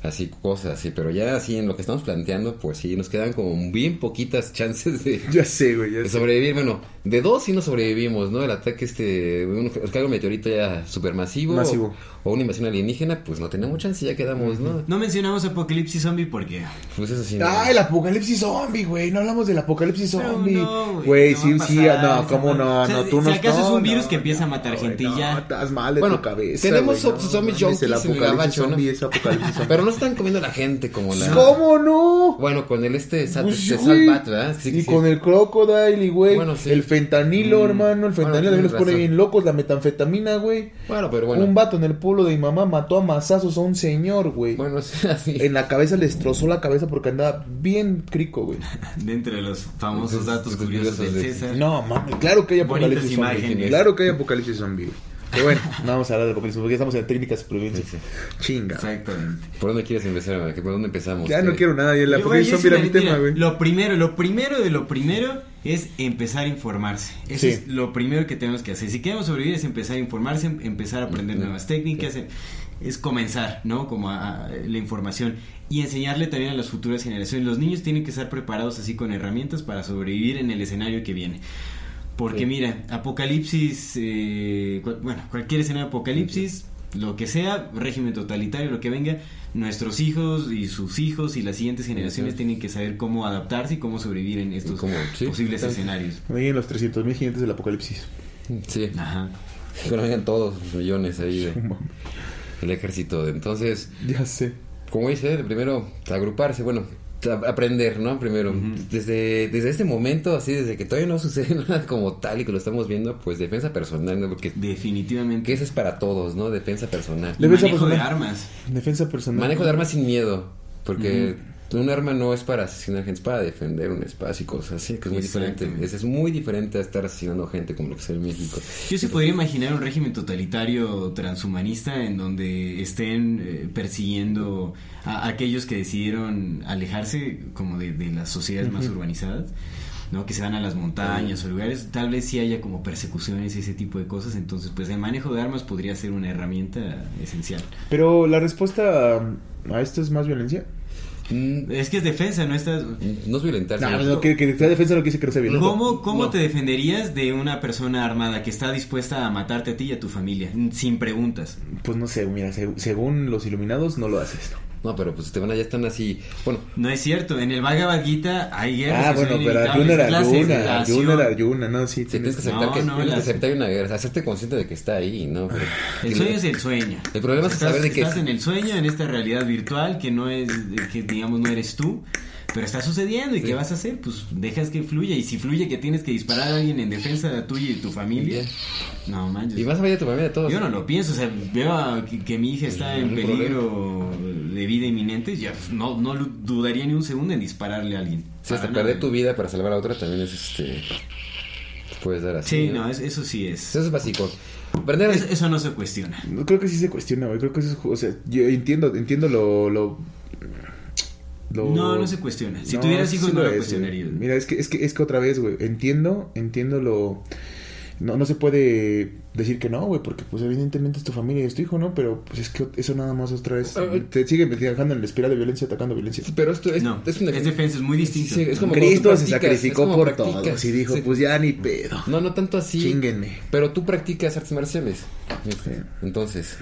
así cosas, sí, pero ya así en lo que estamos planteando, pues sí, nos quedan como bien poquitas chances de, Ya sé, güey, ya de sé. sobrevivir. Bueno, de dos sí no sobrevivimos, ¿no? El ataque este, un cargo meteorito ya supermasivo Masivo. O, o una invasión alienígena, pues no tenemos chance, ya quedamos, ¿no? No mencionamos Apocalipsis Zombie porque... Pues eso sí. no. Ah, el apocalipsis zombie, güey. No hablamos del apocalipsis zombie. no, Güey, no sí, a sí. pasar, No, cómo no. O sea, no, tú si no. acaso es un virus no, que empieza a matar gente y no, ya. Estás mal de Bueno, tu cabeza. tenemos güey, zom- zombies mames, El junkies en el apocalipsis gabacho, ¿no? zombie es apocalipsis zombie. Pero no están comiendo a la gente como la... ¿Cómo no? Bueno, con el este, Pues, este. Salvat, ¿verdad? Sí, y con el crocodile, y güey. Bueno, sí. El fentanilo, Mm. hermano. El Bueno, fentanilo también los tienes pone bien locos. La metanfetamina, güey. Bueno, pero bueno. Un vato en el pueblo de mi mamá mató a mazazos a un señor, güey. Bueno, sí, así. En la cabeza le destrozó la cabeza porque andaba bien crico, güey. Dentro de los famosos datos curiosos de- César. No, mames, claro que hay Bonitas apocalipsis zombie. imágenes. Claro que hay apocalipsis zombie. Pero bueno, no vamos a hablar de apocalipsis porque ya estamos en técnicas de supervivencia. Sí, Chinga. Exactamente. ¿Por dónde quieres empezar? güey? ¿Por dónde empezamos? Ya no quiero nada. Y el apocalipsis era mi tema, güey. Lo primero, lo primero de lo primero es empezar a informarse. Eso Sí. es lo primero que tenemos que hacer. Si queremos sobrevivir es empezar a informarse, em- empezar a aprender nuevas técnicas. em- Es comenzar, ¿no? Como a, a la información. Y enseñarle también a las futuras generaciones. Los niños tienen que estar preparados así con herramientas para sobrevivir en el escenario que viene. Porque Sí. mira, apocalipsis, eh, cu- bueno, cualquier escenario de apocalipsis, lo que sea, régimen totalitario, lo que venga, nuestros hijos y sus hijos y las siguientes generaciones tienen que saber cómo adaptarse y cómo sobrevivir en estos cómo- sí, posibles escenarios. En los 300 mil gigantes del apocalipsis. Sí. Ajá. No vengan todos los millones ahí de- el ejército. Entonces, Ya sé. como dice, primero agruparse, bueno, aprender, ¿no? Primero, desde, desde este momento, así, desde que todavía no sucede nada como tal y que lo estamos viendo, pues defensa personal, ¿no? Porque Definitivamente. que eso es para todos, ¿no? Defensa personal. Defensa Manejo de personal. armas. Defensa personal. Manejo de armas sin miedo, porque un arma no es para asesinar gente, es para defender un espacio y cosas así, que es muy diferente. Es, es muy diferente a estar asesinando gente como lo que es en México. Yo sí podría imaginar un régimen totalitario transhumanista en donde estén eh, persiguiendo a aquellos que decidieron alejarse como de, de las sociedades más urbanizadas, ¿no? Que se van a las montañas o lugares, tal vez sí haya como persecuciones y ese tipo de cosas, entonces pues el manejo de armas podría ser una herramienta esencial. Pero la respuesta a esto es más violencia. Mm, Es que es defensa, no estás... No es violentarse. No, no, que, que sea defensa no quiere decir que no sea violento. ¿Cómo, cómo No. te defenderías de una persona armada que está dispuesta a matarte a ti y a tu familia? Sin preguntas. Pues no sé, mira, se- según los iluminados no lo haces. No, pero pues te van a, ya están así. Bueno, No es cierto, en el Bhagavad Gita hay guerras. Ah, bueno, pero Arjuna era Arjuna. Arjuna era Arjuna, no, sí. tienes que aceptar No, que no, tienes que las- aceptar una guerra, hacerte consciente de que está ahí, ¿no? Pero- El que sueño lo- es el sueño. El problema es saber de que estás es- en el sueño, en esta realidad virtual que no es, que digamos no eres tú, pero está sucediendo y Sí. qué vas a hacer, pues dejas que fluya y si fluye que tienes que disparar a alguien en defensa tuya y de tu familia, no manches. Y vas a ver a tu familia de todos. Yo no lo pienso, o sea, veo a- que, que mi hija está en un peligro de vida inminente, ya pues, no, no dudaría ni un segundo en dispararle a alguien. Sí, hasta perder tu vida para salvar a otra también es este. Puedes dar así. Sí, no, es- eso sí es. Eso es básico. Eso, eso no se cuestiona. No, creo que sí se cuestiona, güey. Creo que eso es, o sea, yo entiendo, entiendo lo, lo, lo- No, no se cuestiona. Si No, tuvieras sí hijos no lo es, cuestionarías. Mira, es que, es que, es que otra vez, güey, entiendo, entiendo lo, no, no se puede decir que no, güey, porque pues evidentemente es tu familia y es tu hijo, ¿no? Pero pues es que eso nada más otra vez Ah, eh. te sigue dejando en la espiral de violencia, atacando violencia. Pero esto es, No, es es, una. defensa, es muy distinto. Sí, es como cuando Cristo se sacrificó como por practicas. todos y dijo, Sí. pues ya ni pedo. No, no tanto así. Chinguenme. Pero tú practicas artes marciales. Entonces.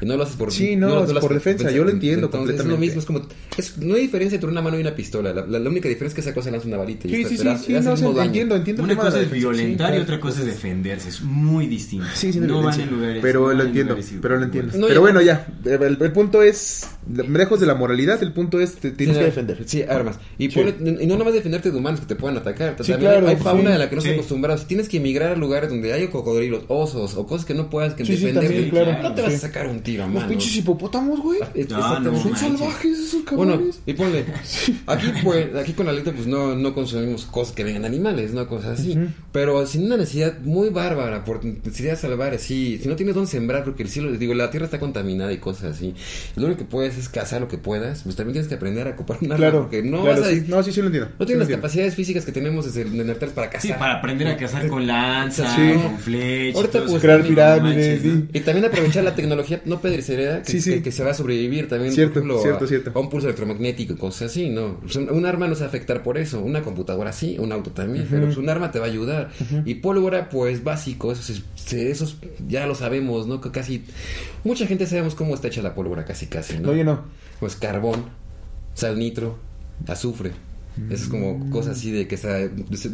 Y no lo haces por Sí, no, lo- es lo por defensa, yo lo entiendo Entonces, Es completamente. lo mismo, es como. Es, no hay diferencia entre una mano y una pistola. La, la- la única diferencia es que esa cosa lanza una balita. y Sí, está- sí, sí, hace- sí, hace no, entiendo, entiendo. Una cosa es defensa, sí, violentar y otra cosa es defenderse. Es muy distinto. Sí, sí, no van violencia. en lugares. Pero no lo entiendo, pero lo entiendo. No, pero bueno, ya. El punto es lejos de la moralidad, el punto es te tienes Sí, que defender. Sí, armas. Y, Sí. ponle- y no nomás defenderte de humanos que te puedan atacar. Sí, También claro, hay fauna sí. de la que no Sí. estás acostumbrado. Si tienes que emigrar a lugares donde hay cocodrilos, osos o cosas que no puedas que Sí, sí, defenderte, también, claro. no te vas a sacar un tiro a Los mano. pinches hipopótamos, güey. Es- No, Son salvajes esos Bueno, cabrones. y ponle, aquí pues, aquí con Alito pues no, no consumimos cosas que vengan animales, no cosas así, pero sin una necesidad muy bárbara, por necesidad salvar así, si no tienes dónde sembrar, porque el cielo, digo, la tierra está contaminada y cosas así, lo único que puedes es cazar lo que puedas, pues también tienes que aprender a ocupar un arma, Claro, porque no claro, vas a... sí. No, sí, sí lo entiendo. No Sí tienes las entiendo. capacidades físicas que tenemos desde el Neandertal para cazar. Sí, para aprender a cazar con lanza, Sí. con flecha. Ahorita, pues, crear pirámides, manches, ¿no? sí. Y también aprovechar la tecnología no perecedera que, Sí, sí. que, que se va a sobrevivir también, Cierto, por ejemplo, cierto, a, cierto. a un pulso electromagnético y cosas así, ¿no? O sea, un arma no se va a afectar por eso, una computadora sí, un auto también, pero pues, un arma te va a ayudar. Y pólvora, pues básico, eso, es- se- esos ya lo sabemos, ¿no? Que casi, mucha gente sabemos cómo está hecha la pólvora, casi, casi, ¿no? No, no. Pues carbón, sal nitro, azufre. Es como cosas así de que,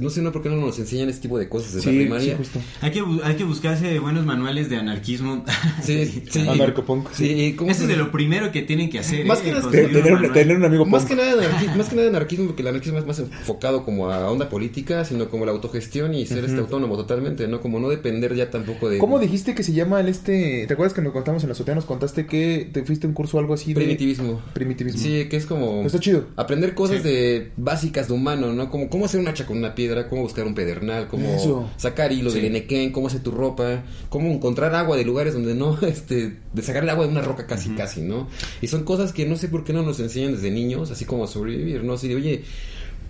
no sé, no por qué no nos enseñan este tipo de cosas desde Sí, la primaria. sí, justo. Hay que, hay que buscarse buenos manuales de anarquismo. Sí, sí. Anarcopunk. Sí, Eso es de lo primero que tienen que hacer. Más ¿eh? que Conseguir Tener, un tener amigo Más punk. que, nada de anarquismo, más que nada de anarquismo, porque el anarquismo es más enfocado como a onda política, sino como la autogestión y ser este autónomo totalmente, ¿no? Como no depender ya tampoco de... ¿Cómo dijiste que se llama el este? ¿Te acuerdas que nos contamos en la azotea? Nos contaste que te fuiste a un curso o algo así de Primitivismo. primitivismo. Sí, que es como... Está chido. Aprender cosas Sí. de básicas de humano, ¿no? Como cómo hacer un hacha con una piedra, cómo buscar un pedernal, cómo Eso. sacar hilo del enequén, cómo hacer tu ropa, cómo encontrar agua de lugares donde no, este, de sacar el agua de una roca casi, casi, ¿no? Y son cosas que no sé por qué no nos enseñan desde niños, así como a sobrevivir, ¿no? Así de, oye,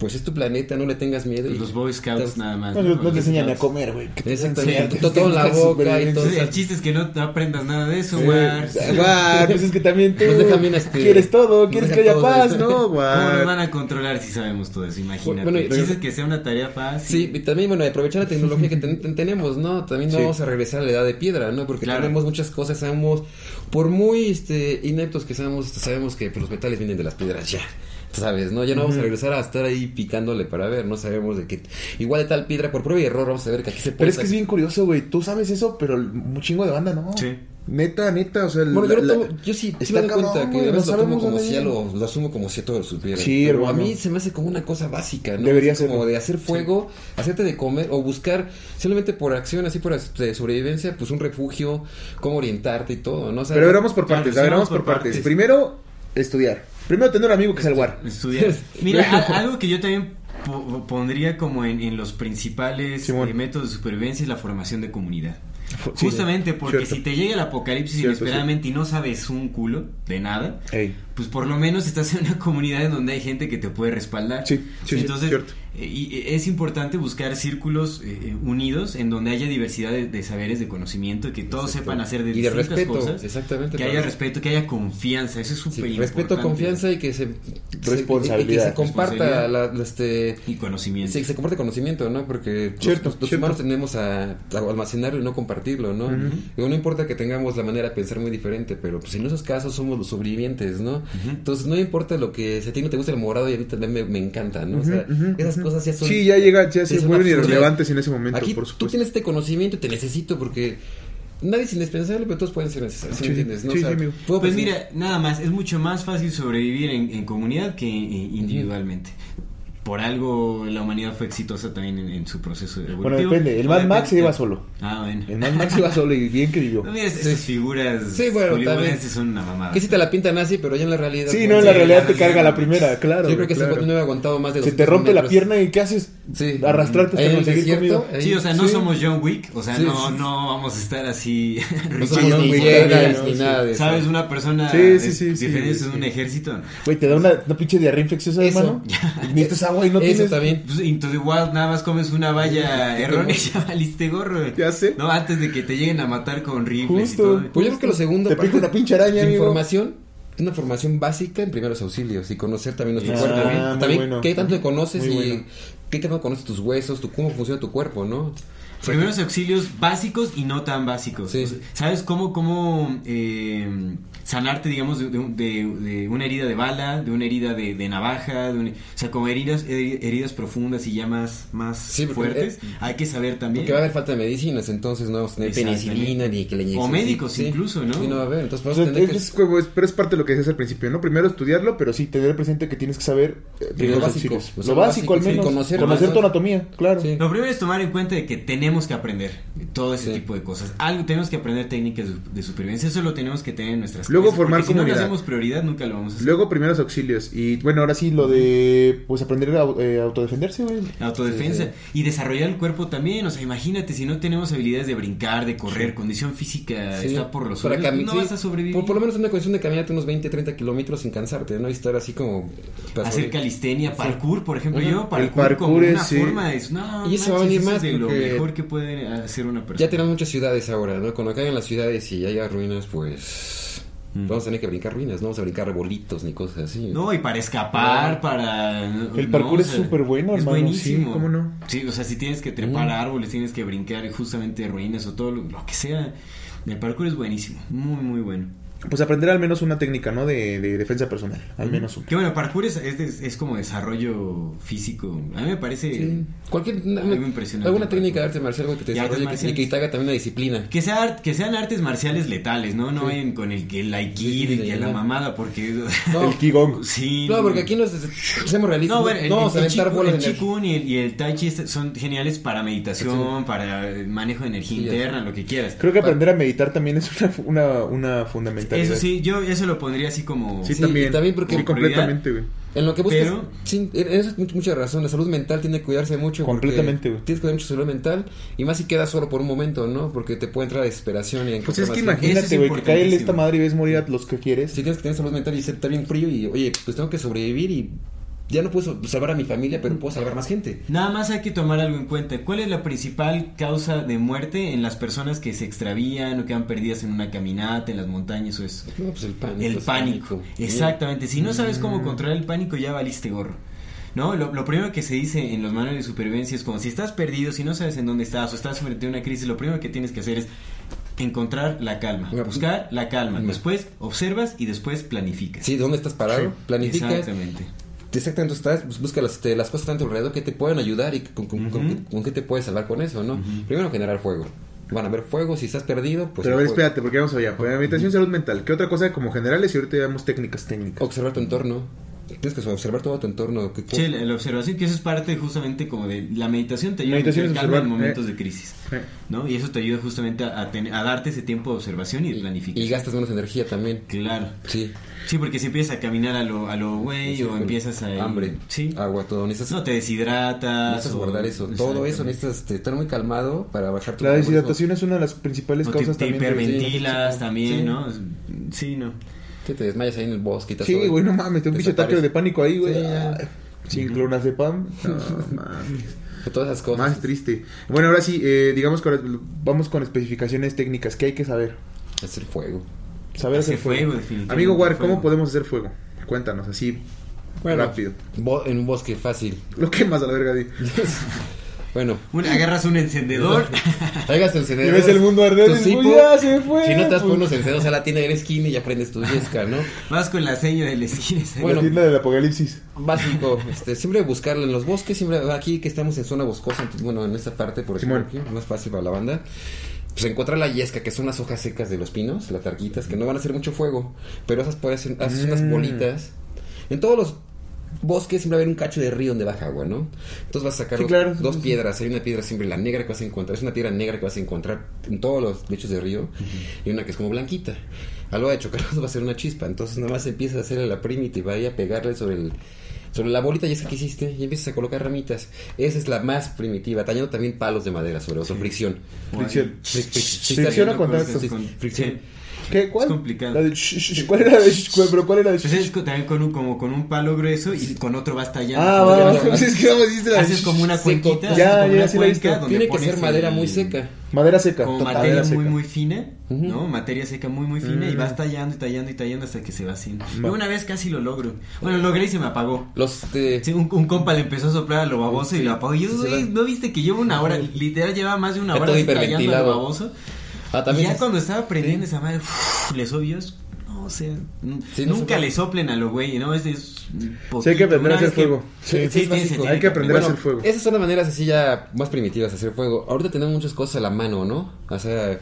pues es tu planeta, no le tengas miedo. y- Los Boy Scouts nada más. No, no, te enseñan a comer, güey. Exactamente, todo en la boca y todo. Sí, el chiste es que no, aprendas nada de eso, Eh, güey. Guau, pues es que también tú Nos dejan bien, este, quieres todo, quieres que haya todo, paz. ¿no? ¿Cómo nos van a controlar si sabemos todo eso? Imagínate. Bueno, el chiste es que sea una tarea fácil. Sí, y también, bueno, aprovechar la tecnología que ten- ten- tenemos, ¿no? También no Sí. vamos a regresar a la edad de piedra, ¿no? Porque Claro. tenemos muchas cosas, sabemos, por muy este, ineptos que seamos, sabemos que pues, los metales vienen de las piedras ya. ¿Sabes? ¿No? Ya no vamos a regresar a estar ahí picándole para ver, no sabemos de qué. Igual de tal piedra, por prueba y error, vamos a ver que aquí se puede. Pero es que es bien curioso, güey. Tú sabes eso, pero un chingo de banda, ¿no? Sí. Neta, neta, o sea... Bueno, yo, la- lo la- tomo- yo sí, sí me doy cuenta que a veces lo tomo como si ya lo, lo asumo como si todos lo supieran. Sí, Pero hermano. a mí se me hace como una cosa básica, ¿no? Debería Es como de hacer fuego, hacerte de comer o buscar simplemente por acción, así por este, sobrevivencia, pues un refugio, cómo orientarte y todo, ¿no? O sea, Pero a ver, vamos por partes, a ver, vamos vamos por por partes. partes. Primero, estudiar. Primero, tener un amigo que sea el war. Estudiar. Mira, a- algo que yo también po- pondría como en, en los principales eh, métodos de supervivencia es la formación de comunidad. Sí, Justamente porque cierto. si te llega el apocalipsis Cierto, inesperadamente y no sabes un culo de nada, Ey. pues por lo menos estás en una comunidad en donde hay gente que te puede respaldar. Sí, sí, sí, Entonces, cierto. Y, eh, es importante buscar círculos eh, unidos en donde haya diversidad de, de saberes, de conocimiento, y que todos Exacto. sepan hacer de Y de respeto, cosas. exactamente, Que haya respeto, que haya confianza, eso es Sí, súper respeto, importante. confianza y que se Responsabilidad. y que se comparta la, la, este Y conocimiento. Sí, se comparte conocimiento, ¿no? Porque los- Cierto, los, los cierto. humanos tendemos a, a almacenarlo y no compartirlo, ¿no? Digo, no importa que tengamos la manera de pensar muy diferente, pero pues en esos casos somos los sobrevivientes, ¿no? Entonces no importa lo que si a ti no te gusta el morado y a mí también me, me encanta, ¿no? O sea, esas. Cosas ya son... Sí, ya llega, ya se vuelven irrelevantes en ese momento, Aquí por tú supuesto. tienes este conocimiento y te necesito porque nadie es indispensable, pero todos pueden ser necesarios, ¿sí entiendes? ¿no? sí, O sea, sí, amigo. puedo Pues pensar- mira, nada más, es mucho más fácil sobrevivir en, en comunidad que individualmente. Por algo la humanidad fue exitosa también en, en su proceso evolutivo. Bueno, depende. El Mad Max se iba solo. Ah, bueno. El Mad Max iba solo y bien que vivió. No, esas figuras Sí, bueno, también. son una mamada. Que si te la pintan así, pero ya en la realidad... Sí, pues, no, en la sí, realidad la te carga la primera, claro. Yo creo que ese claro. güey no había aguantado más de Se 200 te rompe la pierna y ¿qué haces? Sí. Arrastrarte hasta conseguir desierto, comida. ahí- Sí, o sea, no Sí. somos John Wick, o sea, Sí, no, sí. no vamos a estar así. No somos John ni ¿no? ni nada de eso. ¿Sabes? Una persona Sí, de- sí, sí, sí, diferente sí. un ejército. Güey, te da una, una pinche diarrea infecciosa, hermano. Necesitas agua y no Eso tienes. también. Pues, Into the Wild nada más comes una valla errónea y ya valiste gorro. Ya sé. No, antes de que te lleguen a matar con rifles Justo. y todo. Pues yo creo que lo segundo... Te pica una pinche araña, amigo. Información, una formación básica en primeros auxilios y conocer también nuestro Ah, cuerpo. También bueno. qué tanto te conoces Muy y bueno. qué tanto conoces tus huesos, tu, cómo funciona tu cuerpo, ¿no? Primeros auxilios básicos y no tan básicos. Sí. O sea, ¿Sabes cómo, cómo eh, sanarte, digamos, de, de un- de- de una herida de bala, de una herida de, de navaja? de un- o sea, como heridas, heri- heridas profundas y ya más, más Sí, fuertes. eh, hay que saber también. Porque va a haber falta de medicinas, entonces no vamos a tener penicilina ni que le. O médicos Sí, incluso, ¿no? Sí, no va a haber. Entonces O vamos sea, a tener que... es como- es- pero es parte de lo que decías al principio, ¿no? Primero estudiarlo, pero sí tener presente que tienes que saber eh, Lo básico, auxilios. o sea, lo lo básico, básico, al sí, menos. conocer conocer tu anatomía, claro. Sí. Lo primero es tomar en cuenta de que tenemos que aprender todo ese Sí. tipo de cosas. Algo tenemos que aprender técnicas de, de supervivencia. Eso lo tenemos que tener en nuestras Luego formar porque si no comunidad. hacemos prioridad, nunca lo vamos a hacer. Luego primeros auxilios. Y bueno, ahora sí lo de pues aprender a eh, autodefenderse, güey. Autodefensa Sí, y desarrollar el cuerpo también. O sea, imagínate si no tenemos habilidades de brincar, de correr, condición física está por los para suelos, cami- no vas a sobrevivir. Por, por lo menos una cuestión de caminarte unos 20, 30 kilómetros sin cansarte, ¿no? Y estar así como... Hacer calistenia, parkour, por ejemplo, yo parkour, El parkour como es, una forma es no, Y eso va a venir manches, más es de lo mejor que puede hacer una persona. Ya tenemos muchas ciudades ahora, ¿no? Cuando caigan las ciudades y haya ruinas, pues... Mm. Vamos a tener que brincar ruinas, no vamos a brincar arbolitos ni cosas así. No, y para escapar, para... El no, parkour o es sea, súper bueno, Es hermano, buenísimo. sí, ¿cómo no? Sí, o sea, si tienes que trepar Mm. árboles, tienes que brincar justamente ruinas o todo lo, lo que sea. El parkour es buenísimo, muy, muy bueno. Pues aprender al menos una técnica, ¿no? De, de defensa personal. Al menos una. Que bueno, parkour es, es, de- es como desarrollo físico. A mí me parece... Sí. Cualquier... Algo impresionante. Alguna técnica de arte marcial que te Y artes desarrolle que- y marciales. que te haga también una disciplina. Que, sea, art- que sean artes marciales letales, ¿no? No Sí. en, con el que el aikido Sí, sí, y que la no. mamada, porque... No. El Qigong. sí. No, porque aquí nos hacemos realistas. No, bueno, el, no vamos a el, aventar Qigong- bolas el de energía. Qigong y el, y el Tai Chi este- son geniales para meditación, para manejo de energía Sí, ya interna, lo que quieras. Creo que aprender a meditar también es una, una, una. Eso sí, yo eso lo pondría así como... Sí, Sí, también. y también porque- Sí, completamente, güey. En lo que buscas, Pero- sí, eso es mucha, razón. La salud mental tiene que cuidarse mucho. Completamente, güey. Tienes que cuidar mucho salud mental. Y más si quedas solo por un momento, ¿no? Porque te puede entrar desesperación y Pues es que imagínate, es güey, que cae esta madre y ves morir a los que quieres. Si tienes que tener salud mental y estar bien frío y, oye, pues tengo que sobrevivir y ya no puedo salvar a mi familia, pero puedo salvar más gente. Nada más hay que tomar algo en cuenta. ¿Cuál es la principal causa de muerte en las personas que se extravían o quedan perdidas en una caminata, en las montañas o eso? No, pues el pánico. El pánico, exactamente. Si no sabes cómo controlar el pánico, ya valiste gorro. ¿No? Lo, lo primero que se dice en los manuales de supervivencia es como si estás perdido, si no sabes en dónde estás o estás frente a una crisis, lo primero que tienes que hacer es encontrar la calma, Bueno, buscar la calma. Después observas y después planificas. Sí, ¿dónde estás parado? Sí, Planificas. Exactamente. Exactamente, estás, pues, busca las, te- las cosas a tu alrededor que te pueden ayudar y con, con- qué te puedes salvar con eso, ¿no? Primero generar fuego. Van a haber fuego, si estás perdido, pues... Pero a ver, espérate, porque vamos allá. Pues, meditación, salud mental. ¿Qué otra cosa como generales? Y ahorita veamos técnicas técnicas. Observar tu entorno. Tienes que observar todo tu entorno. que- Sí, la, la observación, que eso es parte justamente como de la meditación, te ayuda Meditación a calma en momentos eh. de crisis. Eh. ¿no? Y eso te ayuda justamente a, a tener- a darte ese tiempo de observación y de planificación. Y gastas menos energía también. Claro. Sí. Sí, porque si empiezas a caminar a lo, a lo güey Sí, o empiezas a... Hambre, Sí. agua, todo. Necesitas, No, te deshidratas. necesitas o- guardar eso. Todo eso necesitas estar muy calmado para bajar tu La deshidratación es una de las principales O te, causas te también. de- hiperventilas sí, también, sí. ¿no? Sí, no. Que te desmayas ahí en el bosque y te Sí, güey, no mames, te un pinche ataque de pánico ahí, güey. Sí. Ay, Sin clonazepam. No mames. Todas esas cosas. Más triste. Bueno, ahora sí, eh, digamos que ahora vamos con especificaciones técnicas. ¿Qué hay que saber? Hacer fuego. Saber Hacer hacer fuego. fuego, definitivamente, Amigo War, ¿cómo fuego. podemos hacer fuego? Cuéntanos, así rápido. en un bosque fácil. Lo quemas a la verga, di. Bueno, Un- agarras un encendedor. traigas el Y encendedor. ves el mundo arder tu y cipo. dices, ya se fue. Si no te das por pues. unos encendedores a la tienda de la esquina y ya prendes tu yesca, ¿no? vas con la seña del esquina. Bueno. La tienda del apocalipsis. Básico, este, siempre buscarla en los bosques, siempre aquí que estamos en zona boscosa, entonces, bueno, en esta parte, por ejemplo, más fácil para la banda. Pues encontrar la yesca, que son las hojas secas de los pinos, las tarquitas, que no van a hacer mucho fuego, pero esas pueden ser haces unas Mm. bolitas. En todos los bosques siempre va a haber un cacho de río donde baja agua, ¿no? Entonces vas a sacar Sí, dos- claro. dos piedras, hay una piedra siempre, la negra que vas a encontrar, es una piedra negra que vas a encontrar en todos los lechos de río, y una que es como blanquita. A lo de chocarlos va a ser una chispa, entonces nada más empiezas a hacerle la primitiva y a pegarle sobre el sobre la bolita ya que hiciste y empiezas a colocar ramitas. Esa es la más primitiva, tallando también palos de madera sobre fricción. Fricción. Fric- fric- Fricción o contacto. Sí, con- fricción. Sí. ¿Qué? ¿Cuál? Es complicado. La de sh- sh- sh- ¿Cuál era la de sh- pero cuál era la de Pues es también con un, como con un palo grueso y con otro vas tallando. Ah, va, va, es que vamos, dijiste la Haces como una cuenquita. Ya, ya, una sí la Tiene que ser madera el- muy seca. Madera seca. Como total, materia madera muy, seca. muy fina, ¿no? Materia seca muy, muy fina y vas tallando y tallando y tallando hasta que se va haciendo. Va. Yo una vez casi lo logro. Bueno, lo logré y se me apagó. Los de... Sí, un, un compa le empezó a soplar a lo baboso y lo apagó. Y yo, sí. ¿no viste que lleva una hora? Literal, lleva más de una hora así tallando a lo baboso. Ah, Y ya es- cuando estaba prendiendo esa madre, uf, le soy Dios. No, o sea, Sí, no nunca va. le soplen a lo güey, ¿no? Es, es Sí, hay que aprender Una a hacer vez que- fuego. Sí, Sí, es Hay que aprender a hacer fuego. Esas son las maneras así ya más primitivas de hacer fuego. Ahorita tenemos muchas cosas a la mano, ¿no? O sea,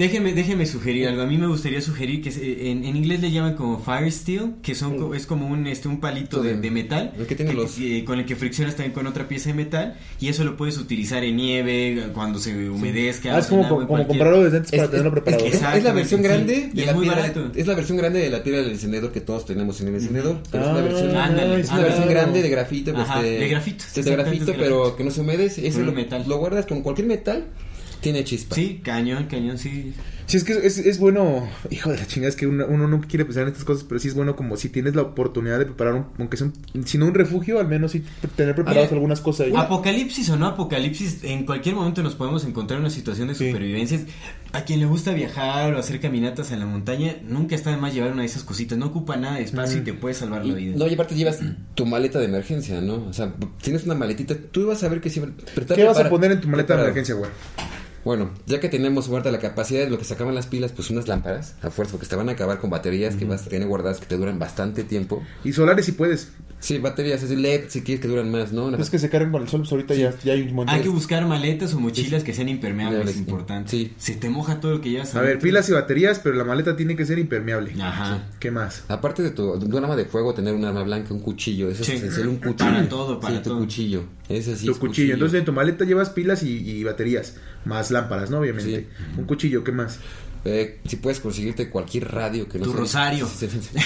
Déjeme, déjeme sugerir algo. A mí me gustaría sugerir que se- en, en inglés le llaman como fire steel, que son es como un este un palito de, de metal El que tiene los- eh, con el que friccionas también con otra pieza de metal y eso lo puedes utilizar en nieve cuando se humedezca. Ah, es como, comprarlo desde antes para es, tenerlo preparado. es- es la versión grande sí. de Y la es muy pila, barato. es la versión grande de la pila del encendedor que todos tenemos en el encendedor, pero es una Ah, versión ándale, es una versión grande de grafito, Ajá, este, de grafito, de grafito, pero que no se humedece, ese lo, metal. lo guardas con cualquier metal, tiene chispa. Sí, cañón, cañón, sí. Sí, es que es, es bueno, hijo de la chingada, es que uno, uno nunca quiere pensar en estas cosas, pero sí es bueno como si tienes la oportunidad de preparar, un, aunque sea un, si no un refugio, al menos sí tener preparadas Oye, algunas cosas ahí. Apocalipsis o no apocalipsis, en cualquier momento nos podemos encontrar en una situación de Sí. supervivencia. A quien le gusta viajar o hacer caminatas en la montaña, nunca está de más llevar una de esas cositas. No ocupa nada de espacio y te puede salvar la vida. No, y aparte llevas tu maleta de emergencia, ¿no? O sea, tienes una maletita, tú vas a ver que siempre... ¿Qué vas a poner en tu maleta de emergencia, güey? Bueno, ya que tenemos guarda la capacidad de lo que sacaban las pilas, pues unas lámparas, a fuerza, porque te van a acabar con baterías que vas a tener guardadas que te duran bastante tiempo. Y solares si puedes. Sí, baterías así LED si quieres que duran más, ¿no? Es que se cargan con el sol, pues ahorita ya, ya hay un montón. Hay que buscar maletas o mochilas que sean impermeables, Sí. es importante. Sí. Se te moja todo lo que llevas. A ver, pilas y baterías, pero la maleta tiene que ser impermeable. Ajá. ¿Qué más? Aparte de tu de un arma de fuego, tener un arma blanca, un cuchillo, eso Sí. es esencial, un cuchillo. Para todo, para sí, tu todo. cuchillo. Ese sí tu es cuchillo. Entonces en tu maleta llevas pilas y, y baterías, más lámparas, ¿no? Obviamente. Sí. Un cuchillo, ¿qué más? Eh, si puedes conseguirte cualquier radio que no Tu sea- rosario. Sí, sí, sí.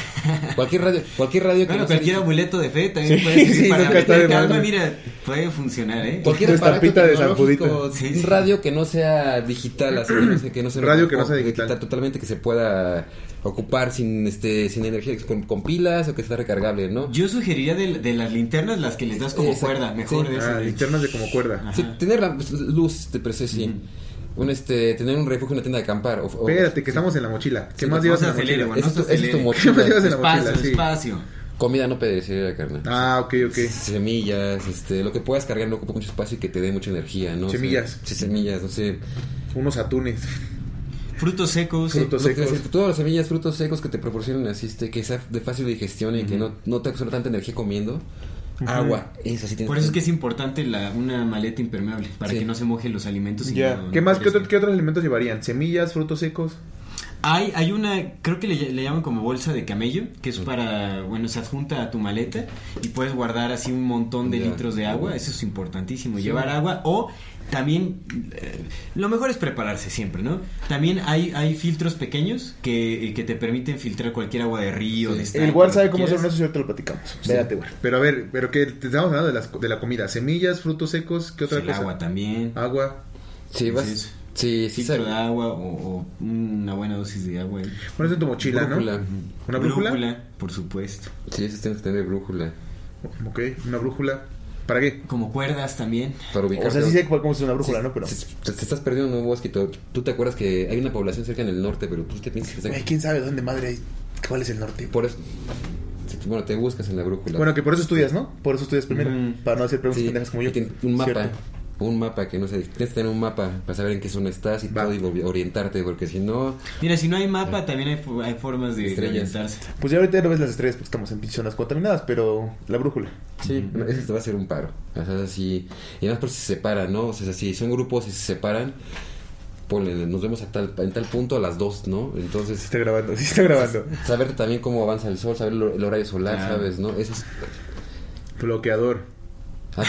cualquier radio, cualquier radio que Bueno, no sea- cualquier amuleto de fe también Sí, puede sí, para de. Mira, puede funcionar, ¿eh? Cualquier Tu aparato estampita de San tecnológico, Judito. Sí, radio que no sea digital, así que no sé, que no sea Radio que no sea que digital. quita totalmente que se pueda ocupar sin este sin energía con, con pilas o que sea recargable, ¿no? Yo sugeriría de, de las linternas las que les das como Exacto, cuerda, mejor sí. de esas. Ah, linternas de como cuerda. Tener la pues, luz de precio, sí. Un este tener un refugio en una tienda de acampar o, o- Espérate, que sí. estamos en la mochila. ¿Qué Sí, más llevas en la mochila? es tu- es mochila. ¿Qué más llevas en la Despacio, mochila? Sí. despacio. comida no perecedera, carnal. Ah, ok, ok. Semillas, este, lo que puedas cargar no ocupa mucho espacio y que te dé mucha energía, ¿no? Semillas. Sí, semillas, no sé. Unos atunes. Frutos secos. Frutos secos. decir, todas las semillas, frutos secos que te proporcionen así, este, que sea de fácil digestión y que no, no te absorba tanta energía comiendo. Agua, eso sí tienes Por eso es que es importante la, una maleta impermeable, para Sí. que no se mojen los alimentos. y Ya. no- ¿Qué no más? ¿Qué, otro- qué otros alimentos llevarían? ¿Semillas, frutos secos? Hay, hay una, creo que le, le llaman como bolsa de camello, que es para, bueno, se adjunta a tu maleta y puedes guardar así un montón de litros de agua, eso es importantísimo, llevar agua o también, eh, lo mejor es prepararse siempre, ¿no? También hay, hay filtros pequeños que, que te permiten filtrar cualquier agua de río, Sí. de estanque, El guard lo sabe cómo hacer eso y ahorita lo platicamos. Espérate, güey. Pero a ver, pero que te estamos hablando de, las, de la comida. Semillas, frutos secos, ¿qué otra El cosa? agua también. Agua. Sí, vas. Entonces, Sí, sí, filtro sabe. de agua o, o una buena dosis de agua. ¿eh? Pones en tu mochila, Brújula. ¿no? ¿Una brújula? por supuesto. Sí, eso tienes que tener brújula. Ok, una brújula. ¿Para qué? Como cuerdas también. Para ubicarte. O sea, sí sé cómo es una brújula, ¿no? Pero... Te, te estás perdiendo en un bosque. Tú, te acuerdas que hay una población cerca en el norte, pero tú te piensas que Güey, ¿quién sabe dónde madre hay? ¿Cuál es el norte? por eso. Bueno, te buscas en la brújula. Bueno, que por eso estudias, ¿no? Por eso estudias primero. Para no hacer preguntas Sí, pendejas como yo. y tiene un mapa. Cierto. Un mapa que no sé. Tienes que tener un mapa para saber en qué zona estás y Va. todo y ori- orientarte, porque si no. Mira, si no hay mapa, también hay, hay formas de, de orientarse. Pues ya ahorita no ves las estrellas porque estamos en zonas contaminadas, pero la brújula. Sí, ese te va a ser un paro. O sea, así. Y además, por si se separan, ¿no? O sea, si son grupos y se separan, ponle, nos vemos a tal, en tal punto a las dos, ¿no? Sí Entonces, está grabando, sí está grabando. saber también cómo avanza el sol, saber lo- el horario solar. ¿sabes? ¿No? Eso es. Bloqueador. Ah,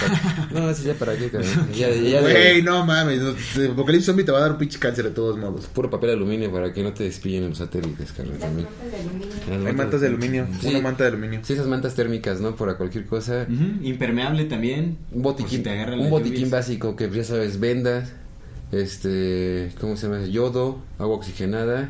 no, eso ya para qué, cabrón. Ya, ya, ya- Güey, no mames. no, Apocalipsis Zombie te va a dar un pinche cáncer de todos modos. Puro papel aluminio para que no te despillen en los satélites, carnal, también. Hay mantas de aluminio. Sí. Una manta de aluminio. Sí, esas mantas térmicas, ¿no? Para cualquier cosa. Impermeable también. Un si botiquín, te agarran un botiquín lluvias. básico que ya sabes, vendas, este, ¿cómo se llama? Yodo, agua oxigenada,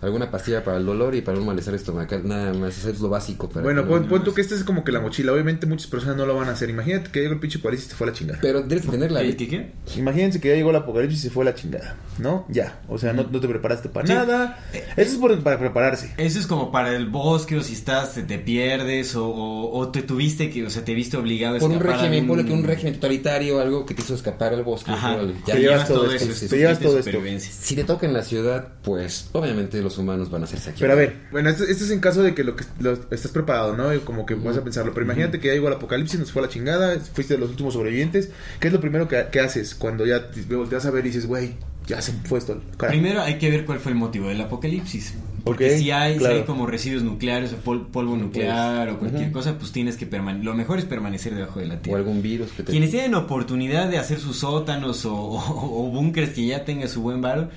alguna pastilla para el dolor y para un malestar estomacal, nada más, eso es lo básico. Para Bueno, que- pon, pon tú que esta es como que la mochila. Obviamente muchas personas no lo van a hacer. Imagínate que llegó el pinche apocalipsis y se fue a la chingada. Pero debes de tenerla. ¿Qué, qué, qué? Imagínense que ya llegó el apocalipsis y se fue a la chingada. ¿No? Ya. O sea, no, no te preparaste para Sí. nada. Eso es por- para prepararse. Eso es como para el bosque o si estás, te, te pierdes o, o, o te tuviste que, o sea, te viste obligado a Por un escapar a régimen, que un régimen totalitario, algo que te hizo escapar al bosque. Ajá. Te llevas todo esto, te llevas todo esto. Si te toca en la ciudad, pues obviamente los humanos van a ser saqueados. Pero a ver, bueno, esto, esto es en caso de que lo que lo- estás preparado, ¿no? Y como que vas a pensarlo. Pero imagínate que ya llegó el apocalipsis, nos fue a la chingada, fuiste de los últimos sobrevivientes. ¿Qué es lo primero que, que haces cuando ya te volteas a ver y dices, güey, ya se fue esto? carajo"? Primero hay que ver cuál fue el motivo del apocalipsis. Porque Ok, si hay, si hay como residuos nucleares o pol- polvo nuclear o cualquier cosa, pues tienes que permanecer. Lo mejor es permanecer debajo de la O tierra. algún virus que te... Quienes tienen oportunidad de hacer sus sótanos o, o- o búnkers que ya tenga su buen varo,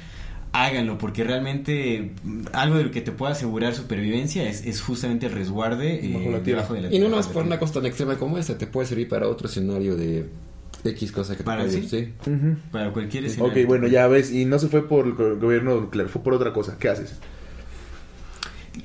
háganlo, porque realmente mm, algo de lo que te puede asegurar supervivencia es, es justamente el resguarde eh, Bajo la tierra. debajo de la Y no más por una cosa tan extrema como esta, te puede servir para otro escenario de X cosa que te ¿Para puede sí? Para cualquier Ok, escenario. bueno, ya ves, y no se fue por el go- gobierno nuclear, fue por otra cosa. ¿Qué haces?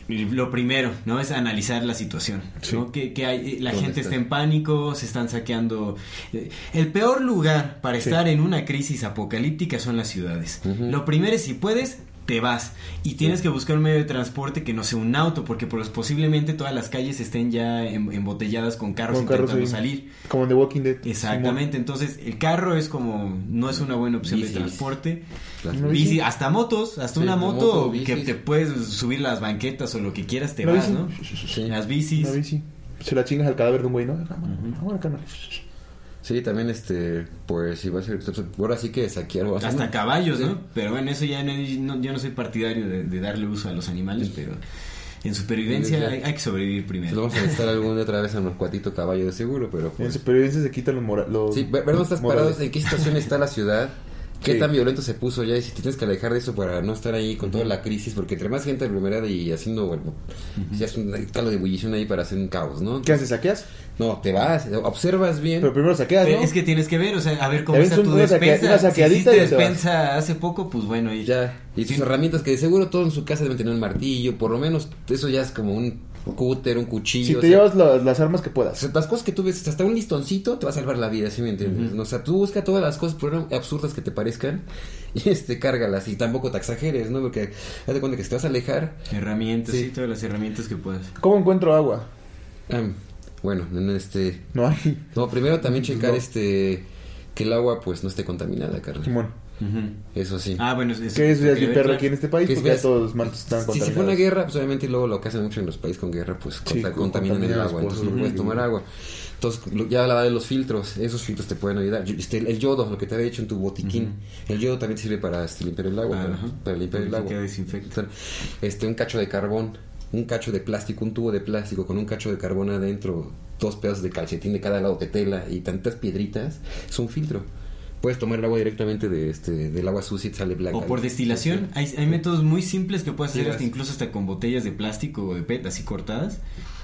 Lo primero, ¿no? Es analizar la situación. Sí. ¿no? Que, que hay, la ¿Dónde gente está? está en pánico, se están saqueando. Eh, El peor lugar para Sí. estar en una crisis apocalíptica son las ciudades. Lo primero es si puedes, te vas. Y tienes que buscar un medio de transporte que no sea un auto, porque pues, posiblemente todas las calles estén ya em- embotelladas con carros Con carros intentando ahí, salir. Como en The Walking Dead. Exactamente, entonces el carro es como, no es una buena opción Bicis. de transporte. Bici, bici. hasta motos, hasta Sí, una moto, moto, que te puedes subir las banquetas o lo que quieras, te vas, bici. ¿no? Sí. Las bicis. Una bici. Se la chingas al cadáver de un güey, ¿no? Cámara, cámara, cámara. Sí, también este, pues si va a ser, ahora sí que saquear o Hasta caballos, ¿no? Pero bueno, eso ya no, no- yo no soy partidario de, de darle uso a los animales, pero en supervivencia Sí, hay, hay que sobrevivir Se lo primero. vamos a necesitar algún otra vez a unos cuatito caballo de seguro, pero En pues... supervivencia se quitan los, mora- los Sí, ver ver dónde estás morales. parado, en qué situación está la ciudad, qué Sí. tan violento se puso ya y si te tienes que alejar de eso para no estar ahí con toda la crisis, porque entre más gente aglomerada y haciendo, bueno, ya es un caldo de ebullición ahí para hacer un caos, ¿no? ¿Qué haces? ¿Saqueas? No, te vas, observas bien. Pero primero saqueas, ¿no? es que tienes que ver, o sea, a ver cómo está tu una saquea- despensa. saqueadita si y hiciste despensa hace poco, pues bueno, y Ya, y tus Sí. herramientas que de seguro todo en su casa deben tener un martillo, por lo menos eso ya es como un cúter, un cuchillo. Si o te sea, llevas la- las armas que o puedas. sea, las cosas que tú ves, hasta un listoncito te va a salvar la vida, ¿sí me entiendes? O sea, tú busca todas las cosas, por absurdas que te parezcan, y este, cárgalas, y tampoco te exageres, ¿no? Porque de cuenta que si te vas a alejar, herramientas, Sí. todas las herramientas que puedas. ¿Cómo encuentro agua? bueno, en este... No hay. No, primero también checar No. este... Que el agua, pues, no esté contaminada, carnal. Eso sí. Ah, bueno, eso Que eso ya es claro. aquí en este país Que porque ya todos los mantos están Si, contaminados. si fue una guerra, pues obviamente luego lo que hacen mucho en los países con guerra, pues Sí, conta- con- contaminan el agua, entonces no puedes tomar agua. Entonces, lo- ya hablaba de los filtros, esos filtros te pueden ayudar. Este, el yodo, lo que te había dicho en tu botiquín, el yodo también sirve para este, limpiar el agua, para, limpiar el agua. desinfecta. Este, un cacho de carbón, un cacho de plástico, un tubo de plástico con un cacho de carbón adentro, dos pedazos de calcetín de cada lado de tela y tantas piedritas, es un filtro. Puedes tomar el agua directamente de este, del agua sucia y sale blanca. O por destilación, hay, hay métodos muy simples que puedes hacer Sí, hasta incluso hasta con botellas de plástico o de PET así cortadas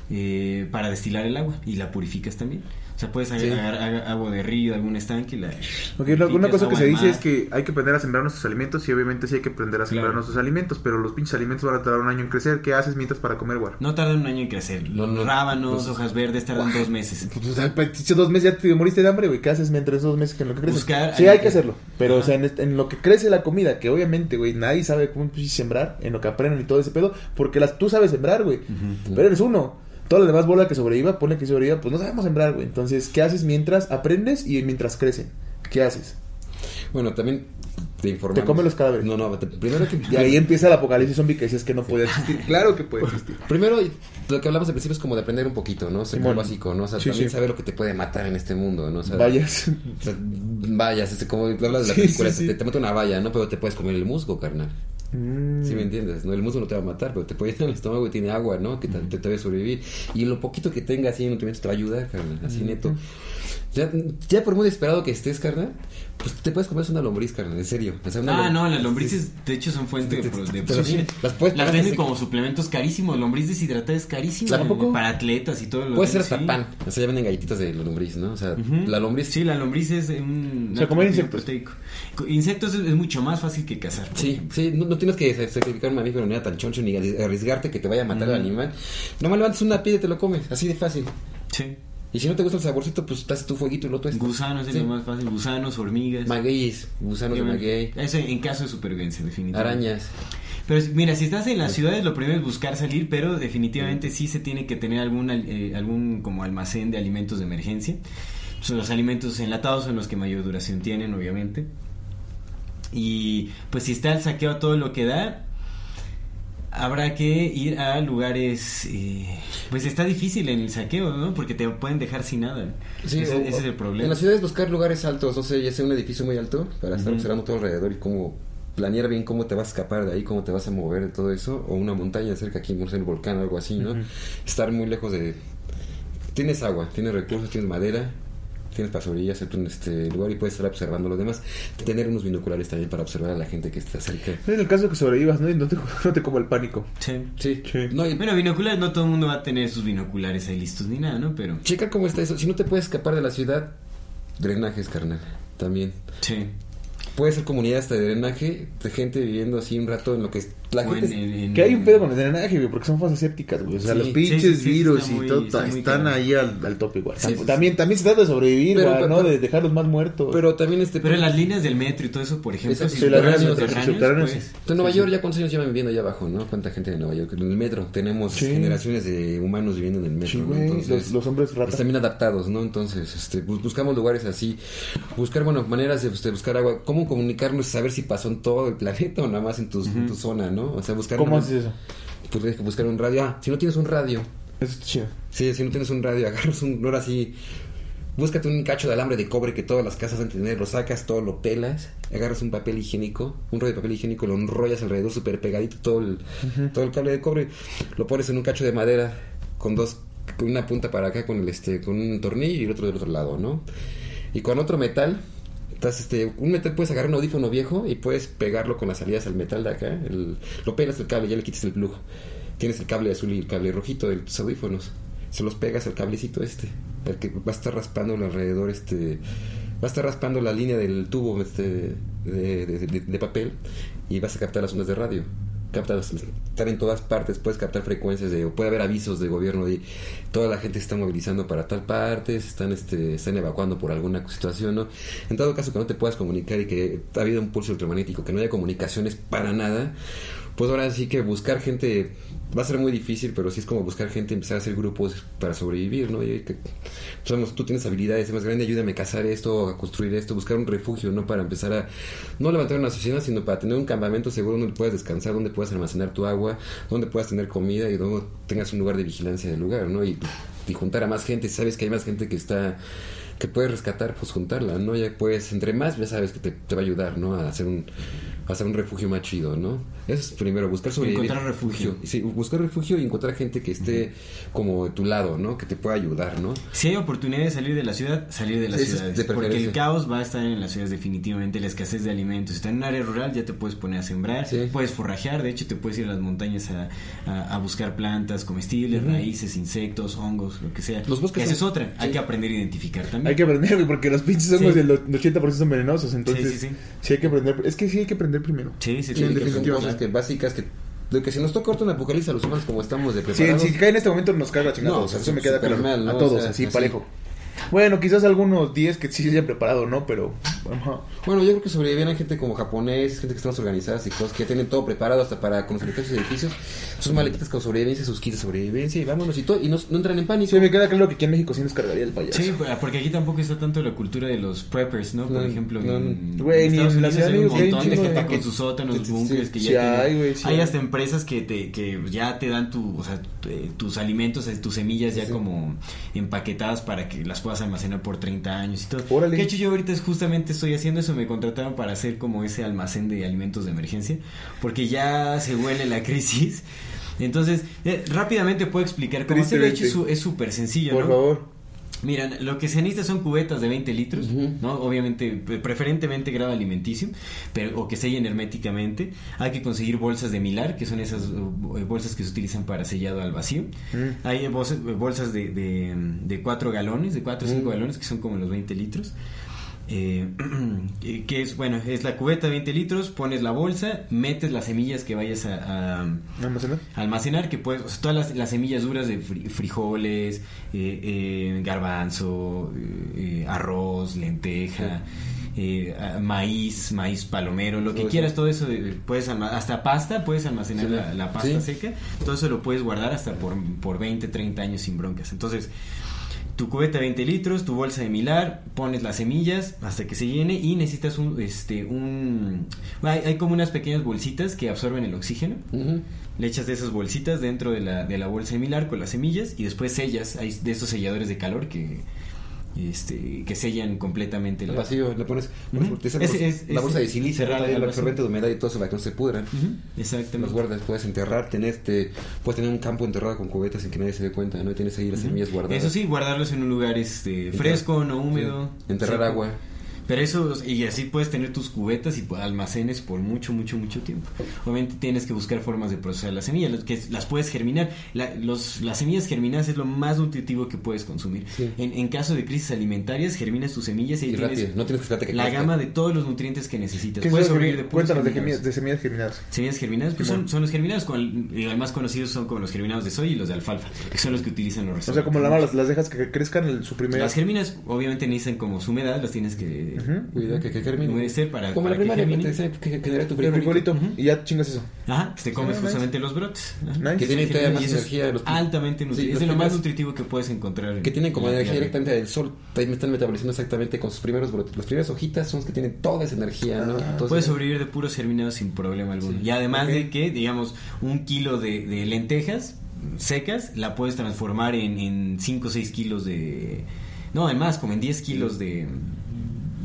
eh, para destilar el agua y la purificas también. O sea, puedes Sí. agarrar agua de río, algún estanque y la Ok, una- cosa que se dice es que hay que aprender a sembrar nuestros alimentos y obviamente sí hay que aprender a sembrar Claro. nuestros alimentos, pero los pinches alimentos van a tardar un año en crecer. ¿Qué haces mientras para comer, güey? No tardan un año en crecer. No, Rábanos, pues- hojas verdes tardan dos meses. Pues, o sea, pues, dos meses ya te moriste de hambre, güey. ¿Qué haces mientras dos meses que en lo que crece? Buscar- sí, hay que hacerlo. Pero, Ajá. o sea, en, en lo que crece la comida, que obviamente, güey, nadie sabe cómo sembrar, en lo que aprenden y todo ese pedo, porque las, tú sabes sembrar, güey. Pero eres uno. Toda la demás bola que sobreviva, ponle que sobreviva, pues no sabemos sembrar, güey. Entonces, ¿qué haces mientras aprendes y mientras crecen? ¿Qué haces? Bueno, también te informamos. Te come los cadáveres. No, no, te- primero que... Y ahí empieza el apocalipsis zombie que decías que no puede existir. Claro que puede existir. Primero, lo que hablamos al principio es como de aprender un poquito, ¿no? Ser básico, ¿no? O sea, Sí, también sí. saber lo que te puede matar en este mundo, ¿no? O sea, Vayas. o sea, vayas, este, como hablas de la película, sí. Te, te mete una valla, ¿no? Pero te puedes comer el musgo, carnal. Mm. ¿Sí me entiendes? ¿no? El musgo no te va a matar, pero te puede ir en el estómago y tiene agua, ¿no? Que te, te, a sobrevivir. Y lo poquito que tenga así en nutrimentos te va a ayudar, carnal. Así neto. Ya, ya por muy desesperado que estés, carnal, pues te puedes comer una lombriz, carnal, en serio. O sea, una Ah, no, las lombrices de hecho son fuente de, Te- pro- te- de te- proteína. las puedes Las venden como suplementos carísimos. Lombriz deshidratada es carísimo. Para atletas y todo lo Puede ser sí. hasta pan. O sea, ya venden galletitas de lombriz, ¿no? O sea, Ujú. la lombriz. Sí, la lombriz es un. O sea, comer insectos. proteico. Co- Insectos es, es mucho más fácil que cazar. Sí, ejemplo. sí, no, no tienes que sacrificar un mamífero ni nada tan choncho ni arriesgarte que te vaya a matar al animal. Nomás levantas una piedra y te lo comes, así de fácil. Sí. Y si no te gusta el saborcito, pues haces tu fueguito y lo tuestas. Gusanos es Sí. lo más fácil. Gusanos, hormigas. Magueyes, gusanos de maguey, Eso en caso de supervivencia, definitivamente. arañas. Pero mira, si estás en las ciudades, lo primero es buscar salir, pero definitivamente sí se tiene que tener algún, al- eh, algún como almacén de alimentos de emergencia. Pues, los alimentos enlatados son los que mayor duración tienen, obviamente. Y pues si está el saqueo a todo lo que da, habrá que ir a lugares... eh, pues está difícil en el saqueo, ¿no? Porque te pueden dejar sin nada. Sí, ese, o- ese es el problema. En las ciudades buscar lugares altos, no sé, ya sea un edificio muy alto, para estar Ujú. observando todo alrededor y cómo planear bien cómo te vas a escapar de ahí, cómo te vas a mover de todo eso, o una montaña cerca aquí, no sé, el volcán o algo así, ¿no? Estar muy lejos de... Tienes agua, tienes recursos, tienes madera, tienes para sobrevivir, hacerte un este, lugar y puedes estar observando lo demás. Tener unos binoculares también para observar a la gente que está cerca. En el caso que sobrevivas, ¿no? Y no te, no te como el pánico. Sí. Sí, Sí. No, y Bueno, binoculares, no todo el mundo va a tener sus binoculares ahí listos ni nada, ¿no? Pero... checa cómo está eso. Si no te puedes escapar de la ciudad, drenajes, carnal, también. Sí. Puede ser comunidad hasta de drenaje, de gente viviendo así un rato en lo que es- la O gente... en- en- en- Que hay un pedo con el drenaje, güey, porque son fosas sépticas, güey. O sea, Sí, los pinches sí, sí, virus está y muy- todo está están ahí al, al tope igual. Sí, sí, sí. también, también se trata de sobrevivir, Pero- güey, pero- ¿no? De dejar los más muertos. Pero también este... Pero en las líneas del metro y todo eso, por ejemplo, si subterráneos, pues. En Nueva York ya cuántos años llevan viviendo allá abajo, ¿no? ¿Cuánta gente de Nueva York? En el metro tenemos generaciones de humanos viviendo en el metro, güey, Entonces, los, hombres ratas. Están bien adaptados, ¿no? Entonces, este, bus- buscamos lugares así, buscar, bueno, maneras de, este, buscar agua, cómo comunicarnos, saber si pasó en todo el planeta o nada más en tu, en tu zona, ¿no? O sea, buscar... ¿Cómo haces eso? Pues tienes que buscar un radio. Ah, si no tienes un radio, Eso está chido. sí, si no tienes un radio, agarras un, ahora sí, búscate un cacho de alambre de cobre que todas las casas deben tener, lo sacas, todo lo pelas, agarras un papel higiénico, un rollo de papel higiénico, lo enrollas alrededor súper pegadito todo el, todo el cable de cobre, lo pones en un cacho de madera con dos, con una punta para acá con el este, con un tornillo y el otro del otro lado, ¿no? Y con otro metal, estás, este, un metal puedes agarrar un audífono viejo y puedes pegarlo con las salidas al metal de acá, el- lo pegas el cable, ya le quitas el plug. Tienes el cable azul y el cable rojito de tus audífonos. Se los pegas al cablecito este, el que va a estar raspando alrededor, este, va a estar raspando la línea del tubo este, de, papel y vas a captar las ondas de radio. Captas, estar en todas partes, puedes captar frecuencias de, o puede haber avisos de gobierno de toda la gente se está movilizando para tal parte, se están, este, están evacuando por alguna situación, ¿no? En todo caso que no te puedas comunicar y que ha habido un pulso electromagnético, que no haya comunicaciones para nada, pues ahora sí que buscar gente va a ser muy difícil, pero sí es como buscar gente, empezar a hacer grupos para sobrevivir, ¿no? Y que, sabemos, tú tienes habilidades, es más grande, ayúdame a cazar esto, a construir esto, buscar un refugio, ¿no? Para empezar a, no levantar una sociedad, sino para tener un campamento seguro donde puedas descansar, donde puedas almacenar tu agua, donde puedas tener comida y donde tengas un lugar de vigilancia del lugar, ¿no? Y, y juntar a más gente, sabes que hay más gente que está que puedes rescatar, pues juntarla, ¿no? Ya puedes, entre más, ya sabes que te, te va a ayudar, ¿no? A hacer un a hacer un refugio más chido, ¿no? Eso es primero, buscar sobrevivir. Encontrar refugio. Sí, buscar refugio y encontrar gente que esté como de tu lado, ¿no? Que te pueda ayudar, ¿no? Si hay oportunidad de salir de la ciudad, salir de las ciudades. de porque el caos va a estar en las ciudades definitivamente, la escasez de alimentos. Si estás en un área rural ya te puedes poner a sembrar, Sí. puedes forrajear, de hecho te puedes ir a las montañas a, a- a buscar plantas comestibles, raíces, insectos, hongos, lo que sea. Los bosques Esa es otra, hay que aprender a identificar también. Hay que aprender, porque los pinches hongos Sí. del 80% son venenosos, entonces Sí, sí, sí. sí hay que aprender. Es que sí hay que aprender primero. Sí, sí, Sí, sí, que son cosas que básicas que de que si nos toca ahorita un apocalipsis a los humanos como estamos de Si, preparados. si cae en este momento nos caga chingado. No, o sea, eso me queda claro. mal, ¿no? A todos, O sea, así, así. parejo. Bueno, quizás algunos 10 que sí se hayan preparado, ¿no? Pero. Bueno, yo creo que sobrevivían gente como japonés, gente que están más organizadas y cosas que ya tienen todo preparado hasta para construir sus edificios, sus maletitas con sobrevivencia, sus kits de sobrevivencia y vámonos y todo, y no, no entran en pánico. Sí, me queda claro que aquí en México sí nos cargaría el payaso. Sí, porque aquí tampoco está tanto la cultura de los preppers, ¿no? Por No, ejemplo, no, en, güey, Estados en la Unidos hay un montón de gente con sus sótanos, sí. que Sí ya tienen- hay, güey, sí hay hasta empresas que te que ya te dan tu, o sea, eh, tus alimentos, eh, tus semillas ya Sí. como empaquetadas para que las puedas almacenar por 30 años y todo. Órale. Que de hecho yo ahorita es justamente estoy haciendo eso, me contrataron para hacer como ese almacén de alimentos de emergencia, porque ya se huele la crisis. Entonces, eh, rápidamente puedo explicar cómo hacerlo. De hecho, es súper sencillo, Por ¿no? favor. Mira, lo que se necesita son cubetas de 20 litros, ¿no? Obviamente, pre- preferentemente grado alimenticio, pero, o que sellen herméticamente. Hay que conseguir bolsas de milar, que son esas uh, bolsas que se utilizan para sellado al vacío. Hay bolsas, bolsas de, de, de 4 galones, de 4 o 5 galones, que son como los 20 litros. Eh, que es, bueno, es la cubeta de 20 litros, pones la bolsa, metes las semillas que vayas a- a, ¿Almacenar? almacenar que puedes, o sea, todas las, las semillas duras de fri- frijoles, eh, eh, garbanzo, eh, eh, arroz, lenteja, eh, maíz, maíz palomero, lo que eso. quieras, todo eso, eh, puedes hasta pasta, puedes almacenar Sí. la, la pasta Sí. seca, todo eso lo puedes guardar hasta por, por 20, 30 años sin broncas. Entonces, tu cubeta de 20 litros, tu bolsa de milar, pones las semillas hasta que se llene y necesitas un, este, un, hay, hay como unas pequeñas bolsitas que absorben el oxígeno. Le echas de esas bolsitas dentro de la, de la bolsa de milar con las semillas y después sellas. Hay de estos selladores de calor que, este, que sellan completamente El la... vacío, le pones, esa Ese bolsa- es- la bolsa de silicio, vacío. absorbente de humedad y todo eso para que no se pudran. Exactamente. Los guardas, puedes enterrar, tener este, puedes tener un campo enterrado con cubetas sin que nadie se dé cuenta, ¿no? Y tienes ahí las semillas guardadas. Eso sí, guardarlos en un lugar este, fresco, no húmedo. Sí. Enterrar seco. agua. Pero eso, y así puedes tener tus cubetas y almacenes por mucho, mucho, mucho tiempo. Obviamente tienes que buscar formas de procesar las semillas, las que las puedes germinar. La- los, las semillas germinadas es lo más nutritivo que puedes consumir. Sí. En, en caso de crisis alimentarias, germinas tus semillas y ahí Y tienes rápido, no tienes que esperarte que la crezca. gama de todos los nutrientes que necesitas. ¿Qué es Puedes sobrevivir de Cuéntanos de, germinados. gemi- de semillas germinadas. Semillas germinadas, pues son, son los germinados, con el, más conocidos son como los germinados de soya y los de alfalfa, que son los que utilizan los O sea, como la las, las dejas que crezcan en su primera... Las germinas obviamente necesitan como su humedad, las tienes que Ujú. Cuida que, que germine. humedecer para, Como para la que que, germine. que, que genera tu El frijolito. Y ya chingas eso. Ajá, pues te comes Sí, justamente los brotes. Ajá. Nice. Que tienen Sí, todavía y más eso es energía. Los, altamente Sí, nutritivo. los es de lo más primeros- nutritivo que puedes encontrar. en- que tienen como en la energía tierra. directamente del sol. También están metabolizando exactamente con sus primeros brotes. Las primeras hojitas son las que tienen toda esa energía, ¿no? Entonces, Puedes sobrevivir de puros germinados sin problema alguno. Y además Ok. de que, digamos, un kilo de, de lentejas secas la puedes transformar en 5 o 6 kilos de... No, en más, como en 10 kilos de...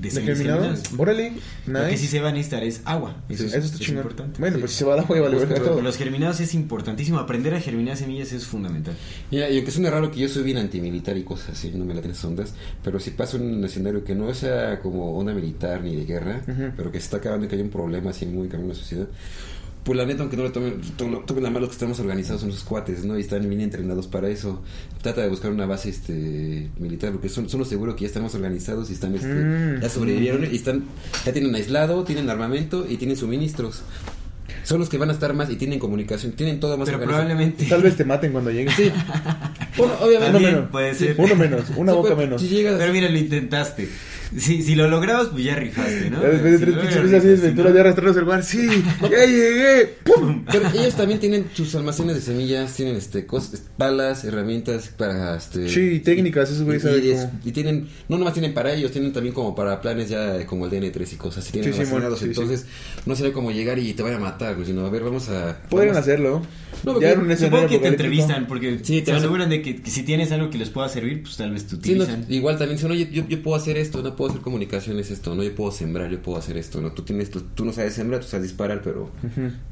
De, ¿De semillas germinados? germinadas. Órale. Lo que Nice. sí se va a necesitar es agua. Eso, Sí, es, eso está es importante. Bueno, Sí. pues si se va a la agua y vale verga todo. Los germinados es importantísimo. Aprender a germinar semillas es fundamental. Mira, y aunque suene raro que yo soy bien antimilitar y cosas así, no me la tienes ondas, pero si pasa un escenario que no sea como onda militar ni de guerra, Ujú. pero que se está acabando y que hay un problema así muy camino en la sociedad, pues la neta, aunque no lo tomen, tomen la mano los que estamos organizados son los cuates, ¿no? Y están bien entrenados para eso. Trata de buscar una base este militar, porque son, son los seguros que ya estamos organizados y están, este, Mm. ya sobrevivieron y están, ya tienen aislado, tienen armamento y tienen suministros. Son los que van a estar más y tienen comunicación, tienen todo más Pero organizado. probablemente... Tal vez te maten cuando lleguen. Sí. Obviamente. También menos. puede ser. Uno menos. Una Sí, boca pues, menos. Si llegas, Pero mira, lo intentaste. Si, si lo lograbas, pues ya rifaste, ¿no? Ya después de Si tres pinches así desventuras de arrastrarnos el lugar. Sí, ya llegué. ¡Pum! Pero ellos también tienen sus almacenes de semillas, tienen este cos- palas, herramientas para este Sí, técnicas, esos güeyes y, y y tienen, no nomás tienen para ellos, tienen también como para planes ya como el DN3 y cosas, y tienen Sí, sí, sí, sí. entonces no sería como llegar y te vaya a matar, güey, sino a ver, vamos a Podrían vamos- hacerlo. No, ya Supongo que te entrevistan porque Sí, te se aseguran de que, que si tienes algo que les pueda servir, pues tal vez te Sí, no, utilizan. igual también dicen, oye, yo, yo puedo hacer esto, no puedo hacer comunicaciones esto, no, yo puedo sembrar, yo puedo hacer esto, no, tú tienes, tú, tú no sabes sembrar, tú sabes disparar, pero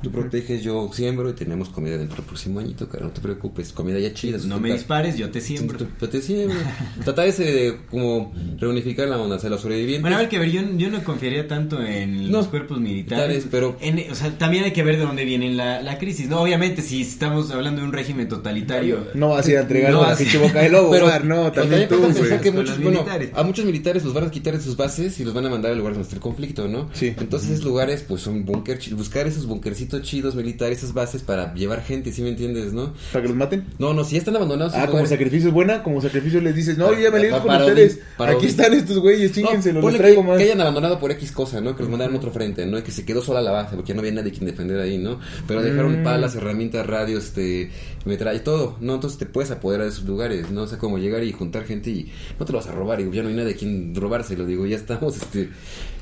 tú proteges, yo siembro y tenemos comida dentro del próximo añito, cara, no te preocupes, comida ya chida. no me dispares, yo te siembro. Tú- tú te siembro. Tratar ese de como reunificar la onda, o sea, los sobrevivientes. Bueno, a ver que ver, yo, yo no confiaría tanto en No, los cuerpos militares, militares, pero- en- o sea, también hay que ver de dónde viene la, la crisis, ¿no? Obviamente, si estamos hablando de un régimen totalitario, No vas a ir a entregar No pinche boca de lobo, Pero- Omar, no, pero también tú, que muchos, bueno, a muchos militares los van a quitar de sus bases y los van a mandar a lugares donde esté el conflicto, ¿no? Sí. Entonces esos lugares, pues son búnker, chi- buscar esos bunkercitos chidos militares, esas bases para llevar gente, ¿sí me entiendes, no? ¿Para que los maten? No, no, si ya están abandonados. Ah, como sacrificio es buena, como sacrificio les dices, no, ya me ligo con para ustedes. Aquí están estos güeyes, chíngenselo, No, los traigo más. que hayan abandonado por X cosa, ¿no? Que los mandaron a otro frente, ¿no? Que se quedó sola la base, porque ya no había nadie quien defender ahí, ¿no? Pero dejaron Mm. palas, herramientas, radios, este, metralla, todo, ¿no? Entonces te puedes apoderar de esos lugares, ¿no? O sea, como llegar y juntar gente y no te lo vas a robar, digo, ya no hay nadie quien robárselo, digo, ya estamos, este,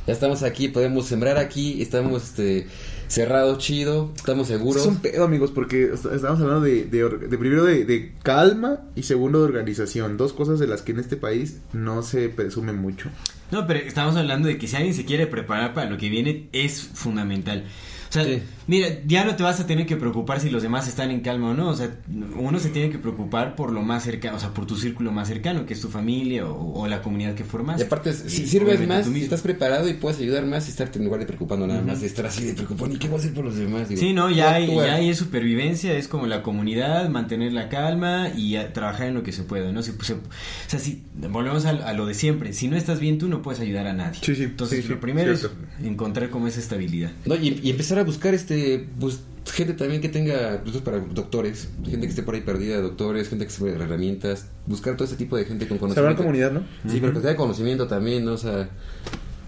ya estamos aquí, podemos sembrar aquí, estamos, este, cerrados, chido, estamos seguros. Es un pedo, amigos, porque est- estamos hablando de, de, primero de, de calma y segundo de organización. Dos cosas de las que en este país no se presume mucho. No, pero estamos hablando de que si alguien se quiere preparar para lo que viene, es fundamental. O sea, Sí. Mira, ya no te vas a tener que preocupar si los demás están en calma o no. O sea, uno se tiene que preocupar por lo más cercano, o sea, por tu círculo más cercano, que es tu familia o, o la comunidad que formas. Y aparte, si Y sirves más, si estás preparado y puedes ayudar más y estarte en lugar de preocupando nada más, de estar así de preocupado, ¿y qué voy a hacer por los demás? Digo, Sí, no, ya hay, ya hay es supervivencia, es como la comunidad, mantener la calma y a- trabajar en lo que se pueda, ¿no? Si, se- o sea, si volvemos a, a lo de siempre, si no estás bien tú no puedes ayudar a nadie. Sí, sí, Entonces, sí, lo primero es encontrar como esa estabilidad. No, y, y empezar a buscar este pues gente también que tenga pues, para doctores, gente que esté por ahí perdida, doctores, gente que sepa de herramientas, buscar todo ese tipo de gente con Saber conocimiento. comunidad, ¿no? Sí, pero que tenga conocimiento también, ¿no? O sea,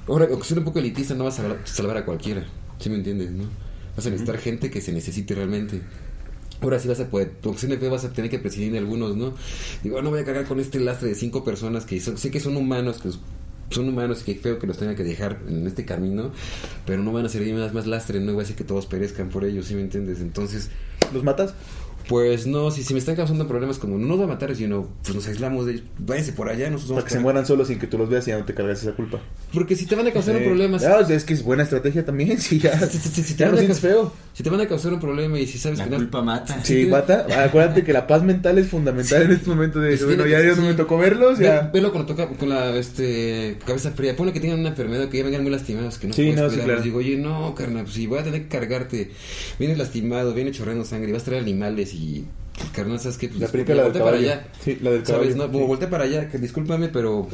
ahora, aunque sea un poco elitista, no vas a salvar, a cualquiera, ¿sí me entiendes, no? Vas a necesitar gente que se necesite realmente. Ahora sí vas a poder, tu fe vas a tener que presidir algunos, ¿no? Digo, no voy a cargar con este lastre de cinco personas que son- sé que son humanos, que son humanos y que feo que los tenga que dejar en este camino, pero no van a servir más, más lastre, no voy a decir que todos perezcan por ellos, ¿sí me entiendes? Entonces, ¿Los matas? Pues no, si, si me están causando problemas como no nos va a matar, sino pues nos aislamos de ellos, váyanse por allá, nosotros Para que se mueran solos sin que tú los veas y ya no te cargas esa culpa. Porque si te van a causar un Sí. problema, si- Ah, o sea, es que es buena estrategia también, si ya, si, si- si- si te ya van no a sientes causar- feo. si te van a causar un problema y si sabes La que no- culpa mata. Sí, mata. Acuérdate que la paz mental es fundamental en este momento de, Sí, bueno, ya Dios no me tocó verlos, Ve- ya. Velo cuando toca con la este, cabeza fría. Ponle que tengan una enfermedad, que ya vengan muy lastimados, que no Sí, puedes no, claro. Digo, oye, no, carnal, pues si voy a tener que cargarte, vienes lastimado, viene chorreando sangre, y vas a traer animales y. pues, carnal, ¿sabes qué? Pues, La película la del para allá. Sí, la del ¿Sabes? No, como voltea para allá, que discúlpame, pero.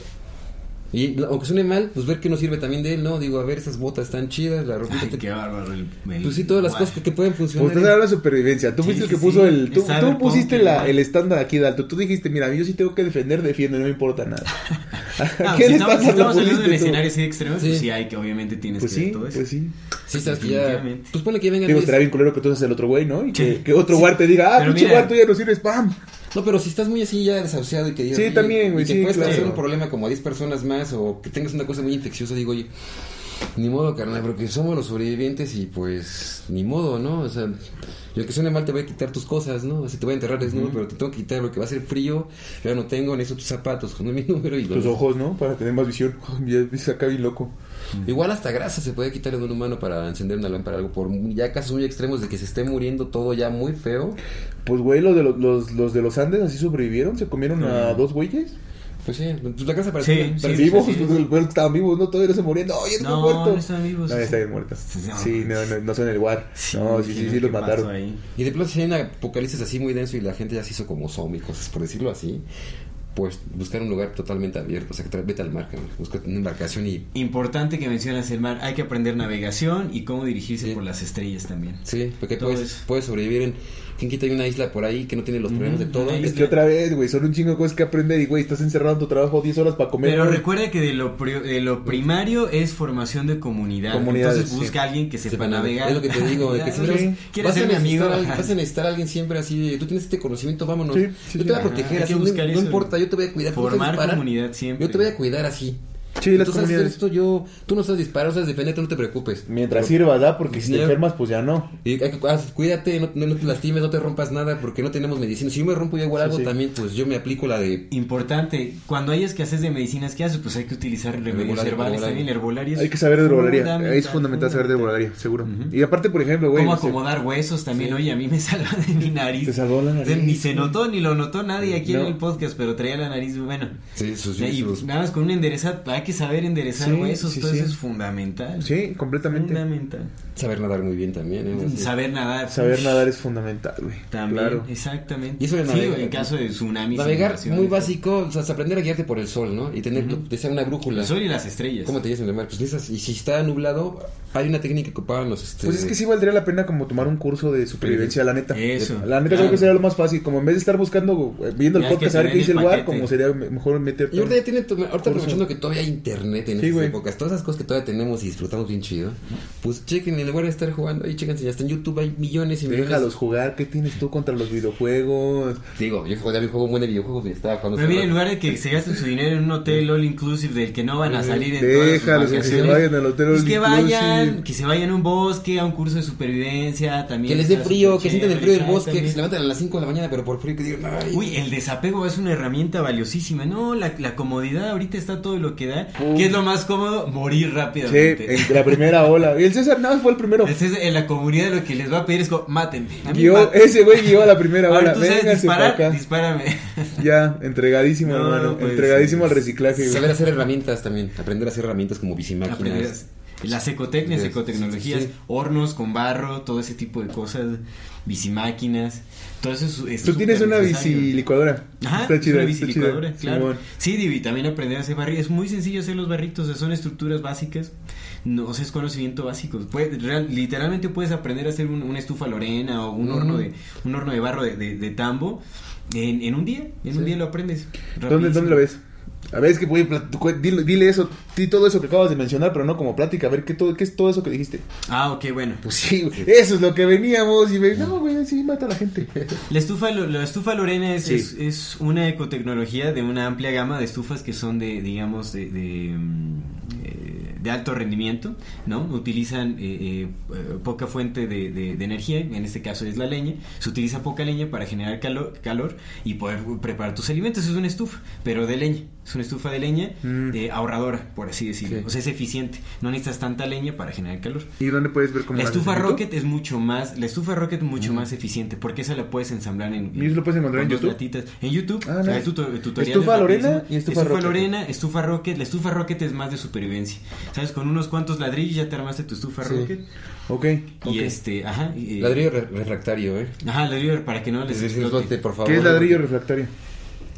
Y aunque suene mal, pues ver que no sirve también de él, ¿no? Digo, a ver, esas botas están chidas, la ropita Ay, que qué bárbaro. el- el- Pues sí, todas las Guau. cosas que, que pueden Pues funcionar. usted habla de supervivencia. Tú Sí, fuiste el sí, que puso sí. el. Tú, tú pusiste la, el estándar aquí de alto. Tú dijiste, mira, yo sí tengo que defender, defiendo, no me importa nada. Ah, ¿A si estamos, estándar si estamos hablando de escenarios así extremos, Sí. pues sí hay que obviamente tienes Pues que ver todo eso. pues sí. Sí, sabes que ya. Pues ponle que vengan. Digo, estaría bien culero que tú seas el otro güey, ¿no? Y que, que otro guard te diga, ah, pinche guard, tú ya no sirves, ¡pam! No, pero si estás muy así ya desahuciado y que digas, Sí, también, güey, y que sí, puedes claro. causar un problema como a 10 personas más o que tengas una cosa muy infecciosa, digo, oye, ni modo, carnal, porque somos los sobrevivientes y pues ni modo, ¿no? O sea, yo que suene mal te voy a quitar tus cosas, ¿no? O sea, te voy a enterrar desnudo, pero te tengo que quitar lo que va a ser frío, ya no tengo, necesito tus zapatos, con mi número y Tus ojos, ¿no? Para tener más visión. Ya acá bien loco. Igual hasta grasa se puede quitar de un humano para encender una lámpara, algo por ya casos muy extremos de que se esté muriendo todo ya muy feo. Pues, güey, los de los, los, los de los Andes así sobrevivieron. Se comieron a dos güeyes. Pues sí, la casa Sí, parecía sí, vivos, sí. pues, estaban vivos, ¿no? Todavía no se morían. No, ya No, muertos. no están vivos. No, ya están bien muertos. Sí, no. Sí, no, no, no son el guard. No, sí, sí, sí, ¿qué los mataron. ahí? Y de pronto si hay un apocalipsis así muy denso y la gente ya se hizo como zombie, cosas por decirlo así, pues buscar un lugar totalmente abierto, o sea, que vete al mar, busca una embarcación y... Importante que mencionas el mar. Hay que aprender navegación y cómo dirigirse Sí. por las estrellas también. Sí, porque puedes, puedes sobrevivir en... ¿Quién quita hay una isla por ahí que no tiene los problemas de todo? Es que otra vez, güey, son un chingo de cosas que aprender y, güey, estás encerrado en tu trabajo 10 horas para comer. Pero güey. recuerda que de lo, pri- de lo primario es formación de comunidad. Comunidades, Entonces busca sí. a alguien que sepa Sepa navegar. Es lo que te digo, que sí. ¿Quieres vas, a ser mi amigo? vas a necesitar a alguien siempre así de, tú tienes este conocimiento, vámonos. Sí, sí, yo te voy a proteger así, no, no importa, yo te voy a cuidar. Formar comunidad siempre. Yo te voy a cuidar así. Sí, las hacer comunidades. esto, yo, tú no sabes disparar, no sabes defenderte, no te preocupes. Mientras sirva, ¿da? Porque si te enfermas, pues ya no. Y hay que- ah, cuídate, no, no- te lastimes, no te rompas nada porque no tenemos medicina. Si yo me rompo yo igual Sí, algo sí. también, pues yo me aplico la de... Importante, cuando hay escasez de medicinas, ¿qué haces? Pues hay que utilizar remedios herbales también, herbolarios. Hay que saber de herbolaria. Es fundamental saber de herbolaria, seguro. Y aparte, por ejemplo, güey. Cómo sé, acomodar huesos también, Sí. oye, a mí me salva de mi nariz. Te salvó la O sea, nariz. Ni se notó, ni lo notó nadie aquí No. en el podcast, pero traía la nariz, bueno. Sí, sus, y sus- nada más con un enderezar, hay que saber enderezar Sí, huesos, sí, todo sí. eso es fundamental. Sí, completamente. Fundamental. saber nadar muy bien también. ¿eh? Saber nadar. Saber nadar es fundamental, güey. También, Claro. exactamente. Y eso de sí, navegar- en caso de tsunamis. Navegar muy básico, o sea, aprender a guiarte por el sol, ¿no? Y tener, desea una brújula. El sol y las estrellas. ¿Cómo te dices en el mar? Pues esas, y si está nublado, hay una técnica que ocupaban los... Este, Pues es que sí valdría la pena como tomar un curso de supervivencia, la neta. Eso. La neta creo que sería lo más fácil. Como en vez de estar buscando, eh, viendo el Ya que podcast a ver qué dice el paquete. como sería me- mejor meterte. Y ahorita ya tiene, ahorita aprovechando que todavía hay internet en Sí, estas épocas, todas esas cosas que todavía tenemos y disfrutamos bien chido, pues chequen, en lugar de estar jugando ahí, chequen, ya está en YouTube hay millones y millones. Déjalos jugar. ¿Qué tienes tú contra los videojuegos? Digo, yo juego, juego un buen de videojuegos y estaba jugando. Pero mira, en lugar de que se gasten su dinero en un hotel all inclusive del que no van a salir en todas sus Déjalos que se vayan al hotel pues all que inclusive. vayan, vayan, que se vayan a un bosque, a un curso de supervivencia, también. Que les dé frío, que sienten el frío del bosque, que se levanten a las 5 de la mañana, pero por frío que digan, ay. Uy, el desapego es una herramienta valiosísima. No, la, la comodidad ahorita está todo lo que da. ¿Qué es lo más cómodo? Morir Sí, rápidamente. en la primera ola. Y el César nada más fue el primero. Ese es- en la comunidad lo que les va a pedir es como, mátenme. Ese güey guió a la primera ola. ¿tú sabes disparar? acá. Dispárame. Ya, entregadísimo, No, hermano. no entregadísimo ser. al reciclaje, güey. Saber hacer herramientas también, aprender a hacer herramientas como Aprender bicimáquinas. Las ecotecnias, Sí, ecotecnologías, sí, sí. hornos con barro, todo ese tipo de cosas, bicimáquinas, todo eso es, es Tú tienes una bicilicuadora. Ajá, está chida, una bicilicuadora, claro. Sí, Divi, también aprender a hacer barritos. Es muy sencillo hacer los barritos, o sea, son estructuras básicas. No, o sea, es conocimiento básico. Puede- real- literalmente puedes aprender a hacer un- una estufa lorena o un Mm. horno de un horno de barro de, de- de tambo en, en un día. En un Sí. día lo aprendes. ¿Dónde. ¿Dónde lo ves? A ver, es que güey, dile, dile eso, todo eso que acabas de mencionar, pero no como plática. A ver, ¿qué, todo, qué es todo eso que dijiste? Ah, ok, bueno. Pues sí, eso es lo que veníamos. Y me, no, güey, sí, mata a la gente. La estufa, la estufa Lorena es, Sí. es, es una ecotecnología de una amplia gama de estufas que son de, digamos, de, de, eh, de alto rendimiento, ¿no? Utilizan eh, eh, eh, poca fuente de, de- de energía, en este caso es la leña. Se utiliza poca leña para generar calor, calor y poder preparar tus alimentos. Es una estufa, pero de leña. Es una estufa de leña Mm. eh, ahorradora, por así decirlo. Sí. O sea, es eficiente. No necesitas tanta leña para generar calor. ¿Y dónde puedes ver cómo La la estufa Rocket es mucho más, la estufa Rocket es mucho más eficiente porque esa la puedes ensamblar en, ¿Y eso lo puedes encontrar con en dos YouTube? latitas. En YouTube, Ah, o sea, nice. hay tuto- tutoriales Estufa Lorena y estufa Rocket. Lorena, estufa Rocket, la estufa Rocket es más de supervivencia. ¿Sabes? Con unos cuantos ladrillos ya te armaste tu estufa Sí. Rocket Ok, y este, ajá, y, Ladrillo re- refractario, ¿eh? Ajá, ladrillo para que no les explote, por favor. ¿Qué es ladrillo refractario?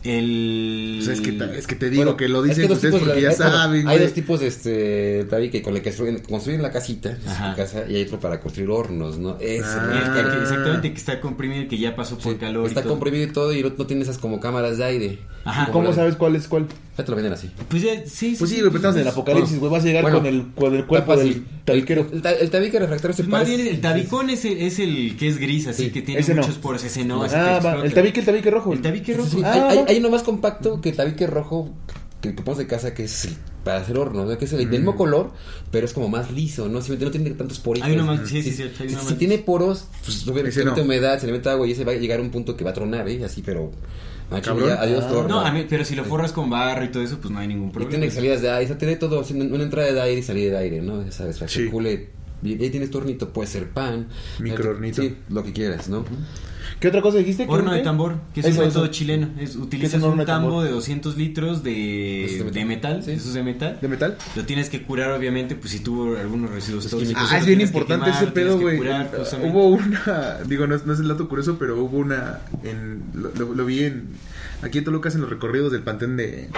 El Pues es, que, es que te digo Bueno, que lo es dicen ustedes de- porque ya saben, Hay güey. dos tipos de este tabique con el que construyen, construyen la casita, su casa, y hay otro para construir hornos, ¿no? Ese, Ah. que- que- exactamente, que está comprimido, que ya pasó por Sí, calor. y Está todo. comprimido y todo y no, no tiene esas como cámaras de aire. Ajá. ¿Cómo la- sabes cuál es cuál? Ya te lo venden así. Pues ya, sí, Pues sí, güey, pero estamos en el apocalipsis, güey. Vas a llegar Bueno, con, el, con el cuerpo del tabiquero. El, ta- el tabique refractario se Pues más parece. bien el tabicón es el, es el que es gris, así Sí, que tiene ese no. muchos poros. Ese no, ese te ah, va. explota. El tabique, el tabique rojo. El tabique rojo. Sí, Ah, hay, hay, va. hay uno más compacto que el tabique rojo que, que ponemos de casa que es el- para hacer horno, ¿no? que es el del mismo color, pero es como más liso, ¿no? Simplemente no tiene tantos poritos. Hay uno más, sí, sí, sí, hay Si, uno si más. tiene poros, pues obviamente Ese se le mete no. humedad, se le mete agua y ese va a llegar a un punto que va a tronar, ¿eh? Así, pero... Cabrón. ya, adiós Ah. No, a mí, pero si lo forras con barro y todo eso, pues no hay ningún Y problema. tiene salidas de aire, o sea, tiene todo, una entrada de aire y salida de aire, ¿no? Ya sabes, para que circule. Y ahí tienes tu hornito, puede ser pan. Microhornito. Sí, lo que quieras, ¿no? ¿Qué otra cosa dijiste? ¿Qué Horno de tambor, que es Eso, un método eso. chileno. Es, utilizas un un de tambor? tambo de 200 litros de, es de de metal. Sí. eso es de metal. ¿De metal? Lo tienes que curar, obviamente, pues si tuvo algunos residuos Los tóxicos. Ah, es bien importante quemar, ese pedo, güey. justamente. Hubo una, digo, no, es- no es el dato curioso, pero hubo una, en, lo, lo- lo vi en, aquí en Toluca en los recorridos del Pantén de,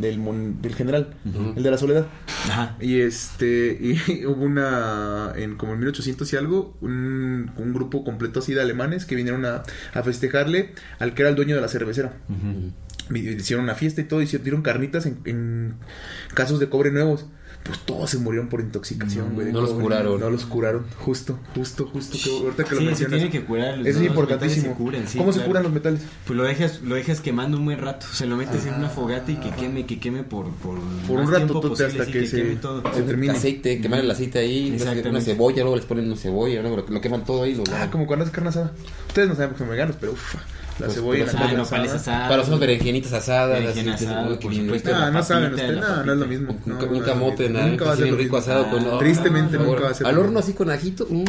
del, mon- del General, el de la Soledad. Ajá. Y este, y hubo una, en como en 1800 y algo, un, un grupo completo así de alemanes que vinieron a, a festejarle al que era el dueño de la cervecera. Hicieron una fiesta y todo, y se dieron carnitas en, en casos de cobre nuevos. Pues todos se murieron por intoxicación, No, güey. no los curaron. No los curaron. Justo, justo, justo. Que, ahorita que lo Sí, se mencionas. tiene que curar. los- Eso es importantísimo. metales se curan, sí, ¿Cómo se curan los metales? Pues lo dejas, lo dejas quemando un buen rato. Se lo metes en una fogata y que queme, que queme por, por, Por un rato posible, hasta que se- queme todo. se termine. Aceite, quemar el aceite ahí, una- cebolla, luego les ponen una cebolla, luego lo, lo queman todo ahí. Lo, Ah, como cuando haces carne asada. Ustedes no saben porque son veganos, pero uff. La Pues, cebolla la pero Ah, nopales asada. asados. Para hacer berenjenitas asadas, Berenjena así, asada, uy, qué por supuesto. Ah, no saben ustedes, no, no es lo mismo. Un, No, un no, camote, nada, Nunca va a ser lo rico asado con Ah, Tristemente no, nunca va a ser Al horno así con ajito, mm,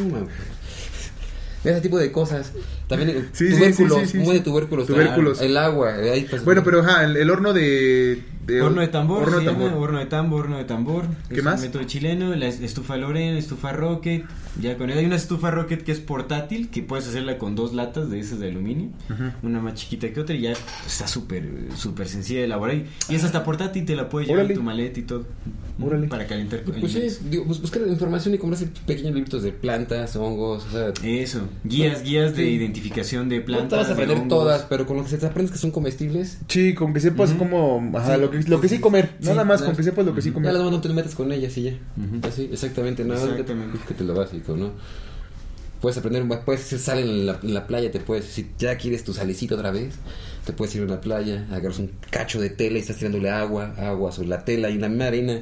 ese tipo de cosas. También Sí, tubérculos, sí, sí, sí, muy de tubérculos. Tubérculos. El agua, ahí pues, Bueno, pero ajá, el, el horno de, de- Horno de tambor, Horno de llama, tambor. horno de tambor, horno de tambor. ¿Qué es más? Método chileno, la es- estufa Loren, estufa Rocket. Ya con él hay una estufa Rocket que es portátil, que puedes hacerla con dos latas de esas de aluminio, una más chiquita que otra y ya está súper súper sencilla de elaborar. Y y es hasta portátil, te la puedes llevar Órale. en tu maleta y todo. Órale. Para calentar. Pues sí, digo, bus- buscar información y comprarse pequeños libritos de plantas, hongos, o sea, Eso, guías, guías de Sí. Identificación de no plantas. te vas a de aprender todas, pero con lo que se te aprendes que son comestibles, Sí, con que sepas Ujú. cómo. Ajá, Sí, lo, que, lo que sí comer. sí, Nada más con que sepas lo que sí ya comer. las no te metes con ellas y ya. Así, exactamente, nada más que- te lo básico, ¿no? Puedes aprender, puedes hacer sal en la, en la playa, te puedes, si ya quieres tu salecito otra vez, Te puedes ir a una playa, agarras un cacho de tela y estás tirándole agua, agua sobre la tela y la misma arena.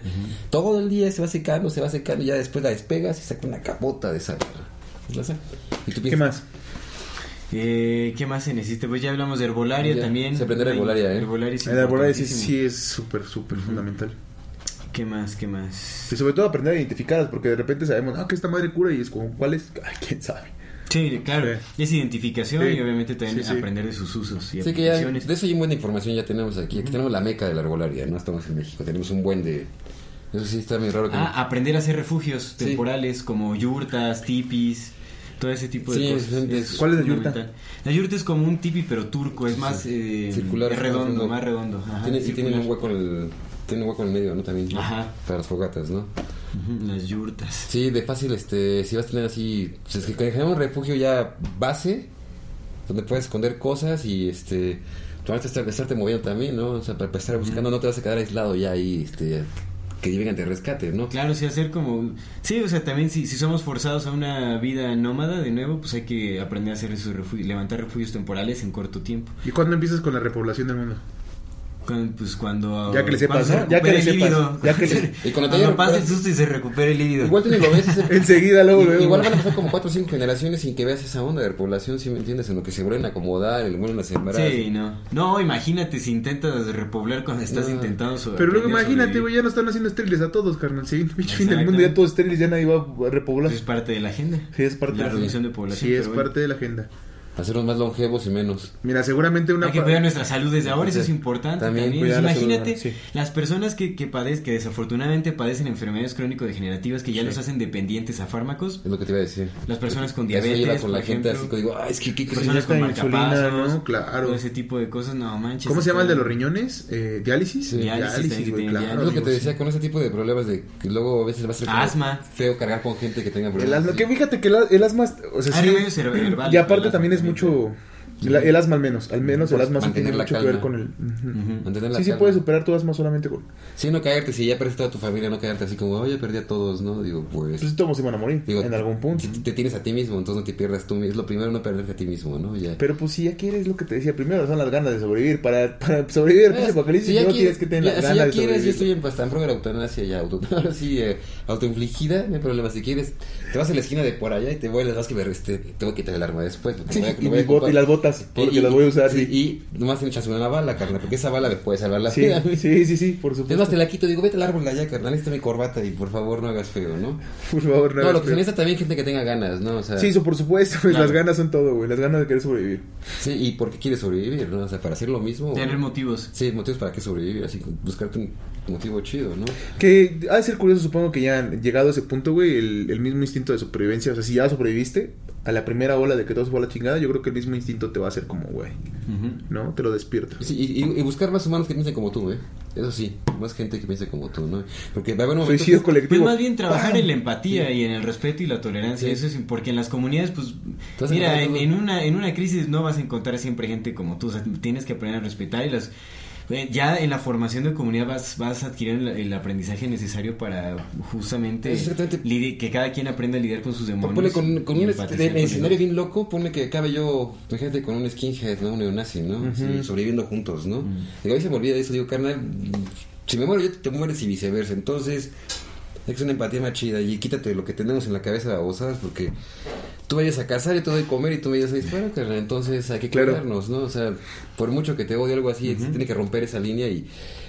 Todo el día se va secando, se va secando y ya después la despegas y saca una capota de sal. Y tú ¿Qué más? Eh, ¿Qué más se necesita? Pues ya hablamos de herbolaria Ya, también. se aprende herbolaria, ¿eh? Herbolaria es El arbolaria sí, es súper, súper fundamental. ¿Qué más? ¿Qué más? Y sobre todo aprender a identificarlas, porque de repente sabemos, ah, que esta madre cura y es como, ¿cuál es? Ay, quién sabe. Sí, claro. Sí. Es identificación Sí. y obviamente también Sí, sí. aprender de sus usos y Sí, que ya, aplicaciones. de eso hay buena información ya tenemos aquí. Aquí tenemos la meca de la arbolaria, no estamos en México. Tenemos un buen de... Eso sí está muy raro. Que Ah, aprender a hacer refugios Sí. temporales como yurtas, tipis, todo ese tipo de Sí, cosas. es- ¿Cuál es la yurta? La yurta es como un tipi pero turco, es más eh, circular. es redondo, más redondo. Ajá, tiene, y tiene un hueco en el... Tiene un hueco en el medio, ¿no? También. ¿no? Ajá. Para las fogatas, ¿no? Las yurtas. Sí, de fácil, este, si vas a tener así, pues es que generar un refugio ya base, donde puedes esconder cosas y este, tú vas a estar, estarte moviendo también, ¿no? O sea, para, para estar buscando, no te vas a quedar aislado ya ahí, este, que lleguen de rescate, ¿no? Claro, sí, hacer como... Sí, o sea, también si, si somos forzados a una vida nómada, de nuevo, pues hay que aprender a hacer esos refugios, levantar refugios temporales en corto tiempo. ¿Y cuándo empiezas con la repoblación del mundo? Cuando, pues cuando... Ya que le sepas, se ¿no? Ya que le el sepas, líbido. ya que le- Y cuando te Cuando pase el susto y se recupere el líbido. Igual tú ni lo ves, ese- Enseguida, luego, luego. Igual van a pasar como cuatro o cinco generaciones sin que veas esa onda de repoblación, si me entiendes, en lo que se vuelven a acomodar, en lo que vuelven a sembrar. Sí, no. No, imagínate si intentas repoblar cuando estás No. intentando sobre- Pero luego imagínate, güey, ya no están haciendo estériles a todos, carnal. Sí, fin del mundo, ya todos estériles, ya nadie va a repoblar. Pues es parte de la agenda. Sí, es parte la de la reducción agenda. de población. Sí, es parte de la agenda. Hacerlos más longevos y menos. Mira, seguramente una... Hay que cuidar nuestra salud desde ahora, eso es Sí. importante También también. la salud, Imagínate sí. las personas que, que padecen, que desafortunadamente padecen enfermedades crónico-degenerativas que ya los hacen dependientes a fármacos. Es lo que te iba a decir. Las personas con Eso diabetes, lleva con por la gente ejemplo, así que digo, ay, es que qué personas con insulina, ¿no? Claro. todo ese tipo de cosas, no manches. ¿Cómo se llama el de los riñones? Eh, ¿Diálisis? Sí. Diálisis, que güey, claro. Es lo que te sí. decía con ese tipo de problemas de que luego a veces va a ser Asma. feo cargar con gente que tenga El problemas. asma, así. que fíjate que el, el asma, o sea, Hay sí, remedios cere- herbales y aparte el también es mucho, el, el asma al menos, al menos el Por asma sí tiene la mucho que ver con el... Mantener la Sí, sí calma. puedes superar tu asma solamente con... Sí, no caerte, si ya perdiste toda tu familia, no caerte así como, oye, perdí a todos, ¿no? Digo, pues... Pues todos se van a morir digo, en algún punto. Te, te tienes a ti mismo, entonces no te pierdas tú mismo. Es lo primero, no perderte a ti mismo, ¿no? Ya. Pero pues si ya quieres lo que te decía primero, son las ganas de sobrevivir. Para, para sobrevivir apocalipsis, si ya primero quieres- que tener ya- las si ganas ya de quieres, yo estoy en bastante pro de la eutanasia ya, auto, ahora sí, eh, autoinfligida, no hay problema. Si quieres, te vas a la esquina de por allá y te voy a las que ver, este, te voy a quitar el arma después. porque voy a- y, voy a bot- y las botas, porque Y- las voy a usar, sí, sí. Y nomás me echas una bala, carnal, porque esa bala me puede salvar la Sí, vida. sí, sí, sí, por Es supuesto. más, te la quito, digo, vete al árbol de allá, carnal, esta es mi corbata y por favor no hagas feo, ¿no? Por favor, No, hagas lo que se necesita también gente que tenga ganas, ¿no? O sea, Sí, eso por supuesto, pues, Claro. las ganas son todo, güey, las ganas de querer sobrevivir. sí, y por qué quieres sobrevivir, ¿no? O sea, para hacer lo mismo. Tener motivos. Sí, motivos para qué sobrevivir, así, buscarte un motivo chido, ¿no? Que ha de ser curioso, supongo que ya llegado a ese punto, güey, el, el mismo instinto de supervivencia, o sea, si ya sobreviviste a la primera ola de que todo se fue a la chingada, yo creo que el mismo instinto te va a hacer como, güey. ¿no? Te lo despierta. Sí, y, y- y buscar más humanos que piensen como tú, ¿eh? Eso sí, más gente que piense como tú, ¿no? Porque va a haber un momento... Suicidio Pues colectivo. más bien trabajar ¡Pam! en la empatía y en el respeto y la tolerancia, Sí. eso es porque en las comunidades, pues, mira, en, una en una crisis no vas a encontrar siempre gente como tú, o sea, tienes que aprender a respetar y las ya en la formación de comunidad vas vas a adquirir el, el aprendizaje necesario para justamente que cada quien aprenda a lidiar con sus demonios. Ponle con, con un escenario bien loco, ponle que acabe yo, imagínate, con un skinhead, ¿no? Un neonazi, ¿no? Sí, sobreviviendo juntos, ¿no? Digo, a veces se me olvida de eso, digo, carnal, si me muero yo, te mueres y viceversa. Entonces, es una empatía más chida y quítate lo que tenemos en la cabeza, ¿sabes? Porque tú vayas a cazar y te doy comer y tú me vayas a disparar, carnal. Entonces hay que Claro. cuidarnos, ¿no? O sea, por mucho que te odie algo así, se tiene que romper esa línea y,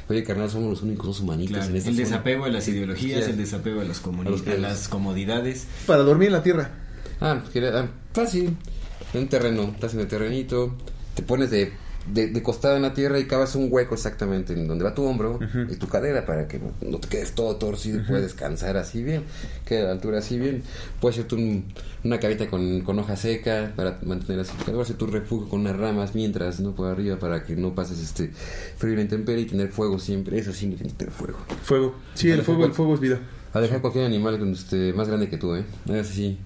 oye, carnal, somos los únicos dos humanitos Claro, en esta el zona. desapego a las ideologías, Sí. el desapego a, A los que- a las comodidades. Para dormir en la tierra. Ah, pues quería- ah, fácil. En un terreno, estás en el terrenito, te pones de, de, de costada en la tierra y cavas un hueco exactamente en donde va tu hombro y tu cadera para que no, te quedes todo torcido y puedes descansar así bien, queda a la altura así bien. Puedes hacerte un- una cavita con, con hoja seca para mantener así tu calor, hacer tu refugio con unas ramas mientras, ¿no? Por arriba para que no pases este frío y la intemperie y tener fuego siempre. Eso sí, que tener fuego. Fuego. Sí, el fuego, el fuego es vida. A dejar cualquier animal este, más grande que tú, ¿eh? Es así.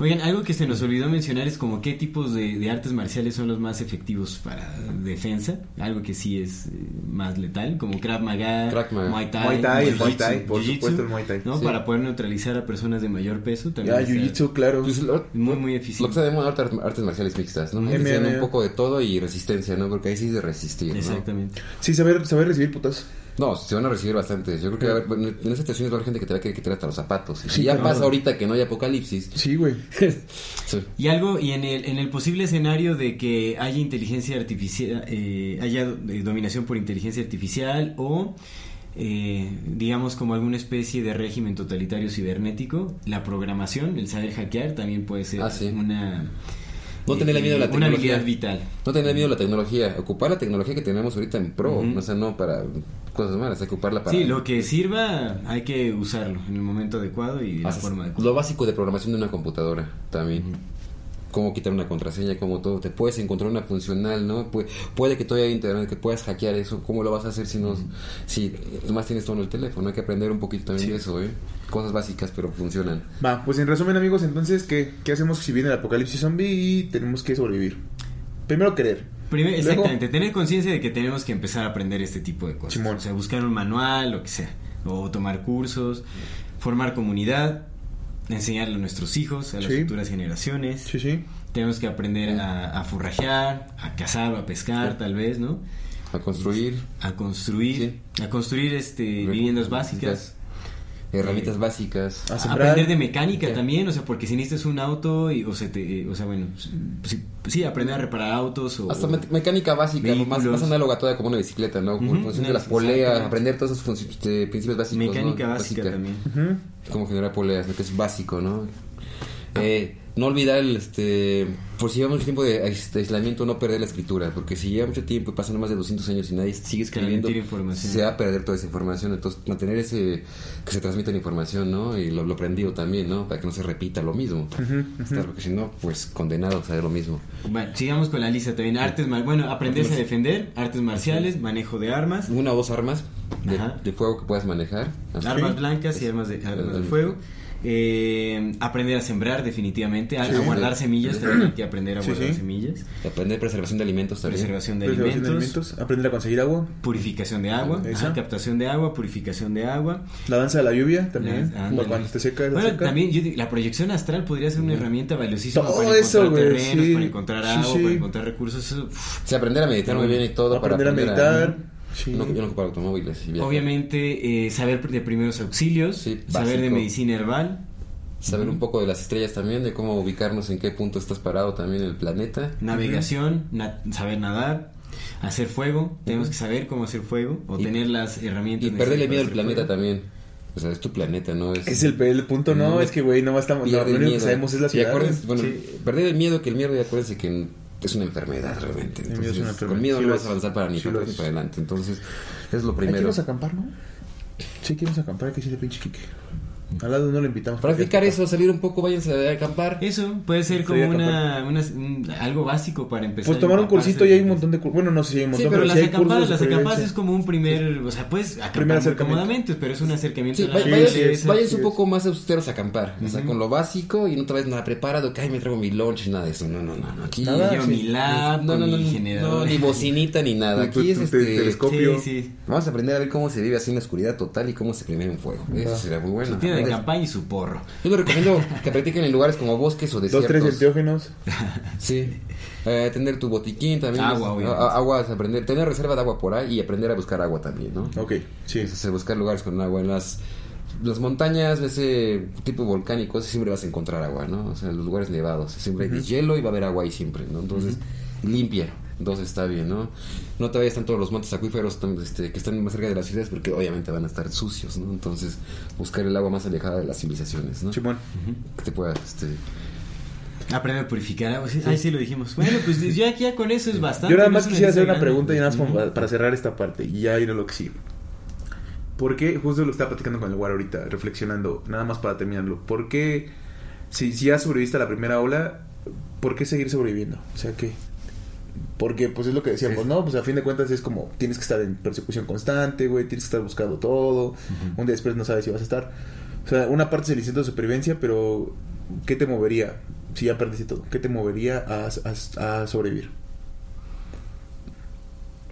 Oigan, algo que se nos olvidó mencionar es como qué tipos de, de artes marciales son los más efectivos para defensa. Algo que sí es eh, más letal, como Krav Maga, Krav Maga. Muay Thai, Muay Thai, el Muay Jiu-Jitsu, Thai, por supuesto el Muay Thai. ¿no? Sí. Para poder neutralizar a personas de mayor peso. También Ya, está Jiu-Jitsu, claro. Pues, lo- muy, muy Lo eficiente. que sabemos artes, artes marciales mixtas, ¿no? MMA. Que sean un poco de todo y resistencia, ¿no? Porque ahí sí es de resistir, ¿no? Exactamente. Sí, saber, saber recibir putas. No, se van a recibir bastantes. Yo creo que va a haber, bueno, en esas situaciones va a haber gente que te va a querer quitar hasta los zapatos. Y Sí, ya claro. pasa ahorita que no hay apocalipsis. Sí, güey. sí. Y algo, y en el, en el posible escenario de que haya inteligencia artificial, eh, haya eh, dominación por inteligencia artificial o, eh, digamos, como alguna especie de régimen totalitario cibernético, la programación, el saber hackear, también puede ser Ah, sí. una, No tenerle eh, miedo a la una tecnología. habilidad vital. No tener miedo a la tecnología. Ocupar la tecnología que tenemos ahorita en pro. Ujú. O sea, no para cosas malas. Hay que ocuparla para... Sí, lo que sirva hay que usarlo en el momento adecuado y de la forma adecuada. Lo básico de programación de una computadora también. Cómo quitar una contraseña, cómo todo. Te puedes encontrar una funcional, ¿no? Puede, puede que todavía haya internet, que puedas hackear eso. ¿Cómo lo vas a hacer si no... Si nomás tienes todo en el teléfono? Hay que aprender un poquito también de eso, ¿eh? Cosas básicas, pero funcionan. Va, pues en resumen, amigos, entonces, ¿qué, qué hacemos si viene el apocalipsis zombie y tenemos que sobrevivir? Primero querer. Primero, Luego- exactamente, tener conciencia de que tenemos que empezar a aprender este tipo de cosas. Simón. O sea, buscar un manual, lo que sea. O tomar cursos, formar comunidad, enseñarle a nuestros hijos, a las Sí. futuras generaciones. Sí, sí. Tenemos que aprender a, a forrajear, a cazar o a pescar, tal vez, ¿no? A construir. A construir, a construir este viviendas básicas. Herramientas básicas. A A sembrar. aprender de mecánica también, o sea, porque si necesitas un auto, y, o, sea, te- o sea, bueno, sí, sí, aprender a reparar autos o... Hasta me- mecánica básica, más, más análoga toda como una bicicleta, ¿no? Como Ujú, función una de las poleas, aprender todos esos este, principios básicos. ¿no? Mecánica básica también. Cómo generar poleas, ¿no? que es básico, ¿no? Eh, no olvidar el, este, por si lleva mucho tiempo de ais- de aislamiento, no perder la escritura, porque si lleva mucho tiempo y pasan más de 200 años y nadie sigue escribiendo, se va a perder toda esa información. Entonces, mantener ese, que se transmita la información, ¿no? Y lo, lo aprendido también, ¿no? Para que no se repita lo mismo. Estar- Porque si no, pues condenado a saber lo mismo. Bueno, sigamos con la lista también. Artes mar- bueno, aprenderse a defender, artes marciales, manejo de armas, Una o dos armas de, fuego que puedas manejar. Armas blancas y armas de, armas de fuego. Eh, aprender a sembrar definitivamente, a, Sí. a guardar semillas, también hay que aprender a Sí, guardar sí. semillas, Aprender preservación de alimentos también. preservación de Preservación alimentos, Aprender a conseguir agua. purificación de agua, ajá, captación de agua, purificación de agua. La danza de la lluvia también. Ah, ándale. cuando esté seca, la Bueno, seca. también yo digo, la proyección astral podría ser una herramienta valiosísima Todo para eso, encontrar terrenos, sí. para encontrar agua, sí. para encontrar recursos. eso, uf. Sí, aprender a meditar muy bien y todo. aprender, para a meditar. Sí. No, yo no automóviles. y. Obviamente, eh, saber de primeros auxilios, Sí, saber de medicina herbal, Saber un poco de las estrellas también, de cómo ubicarnos en qué punto estás parado también en el planeta. navegación, na- saber nadar, hacer fuego. Tenemos que saber cómo hacer fuego o Y- tener las herramientas. Y perderle miedo al planeta fuego. también. O sea, es tu planeta, ¿no? Es, Es el, el punto, no, No, es que, güey, no estamos. No, lo único que sabemos es la Y ciudad. acuérdense, bueno, Sí. perder el miedo, que el miedo, y acuérdense que es una enfermedad realmente. El miedo Entonces, es una enfermedad. con miedo Sí no vas a avanzar para ni Sí para para adelante. Entonces, es lo primero. a acampar, ¿no? Sí, queremos acampar, hay que decirle pinche Kike. Al lado no lo invitamos. Practicar eso, salir un poco, váyanse a acampar. Eso puede ser como una, una- un- algo básico para empezar. Pues a tomar un cursito de y hay un montón de cursos. Bueno, no sé si hay un Sí, montón, pero sí las hay acampadas, de las acampadas es como un primer, o sea, puedes acampar cómodamente, pero es un acercamiento Sí, a la naturaleza. váyanse sí, un poco más austeros a acampar. O sea, con lo básico y no te vayas nada preparado, que ay, me traigo mi lunch, nada de eso. No, no, no. no. Aquí Nada, sí. mi lab, no, no, no, mi no, ni bocinita ni nada. Aquí es este. telescopio. Sí, sí. Vamos a aprender a ver cómo se vive así en la oscuridad total y cómo se prende un fuego. Eso sería muy bueno. De campaña y su porro. Yo les recomiendo que practiquen en lugares como bosques o Dos, desiertos. tres enteógenos. Sí. Eh, tener tu botiquín también. Agua, es- obviamente. a- a- agua, es aprender. Tener reserva de agua por ahí y aprender a buscar agua también, ¿no? Ok, sí. Es hacer- buscar lugares con agua. En las, las montañas, ese tipo volcánicos, siempre vas a encontrar agua, ¿no? O sea, en los lugares nevados. Siempre hay hielo y va a haber agua ahí siempre, ¿no? Entonces, limpia. Entonces está bien, ¿no? No te vayas tanto a los montes acuíferos este, que están más cerca de las ciudades porque obviamente van a estar sucios, ¿no? Entonces, buscar el agua más alejada de las civilizaciones, ¿no? Simón. Que te pueda, este... Aprender a purificar agua. Sí, Ahí sí lo dijimos. Bueno, pues yo aquí ya con eso es bastante. Yo nada más quisiera hacer una grande. pregunta y nada más para cerrar esta parte y ya ir a lo que sigue. ¿Por qué, justo lo estaba platicando con el War ahorita, reflexionando, nada más para terminarlo, ¿por qué, si, si ya sobreviviste a la primera ola, ¿por qué seguir sobreviviendo? O sea, ¿qué? Porque, pues es lo que decíamos, Sí. ¿no? Pues a fin de cuentas es como, tienes que estar en persecución constante, güey, tienes que estar buscando todo, un día después no sabes si vas a estar. O sea, una parte es el instinto de supervivencia, pero ¿qué te movería? Si ya perdiste todo, ¿qué te movería a, a- a sobrevivir?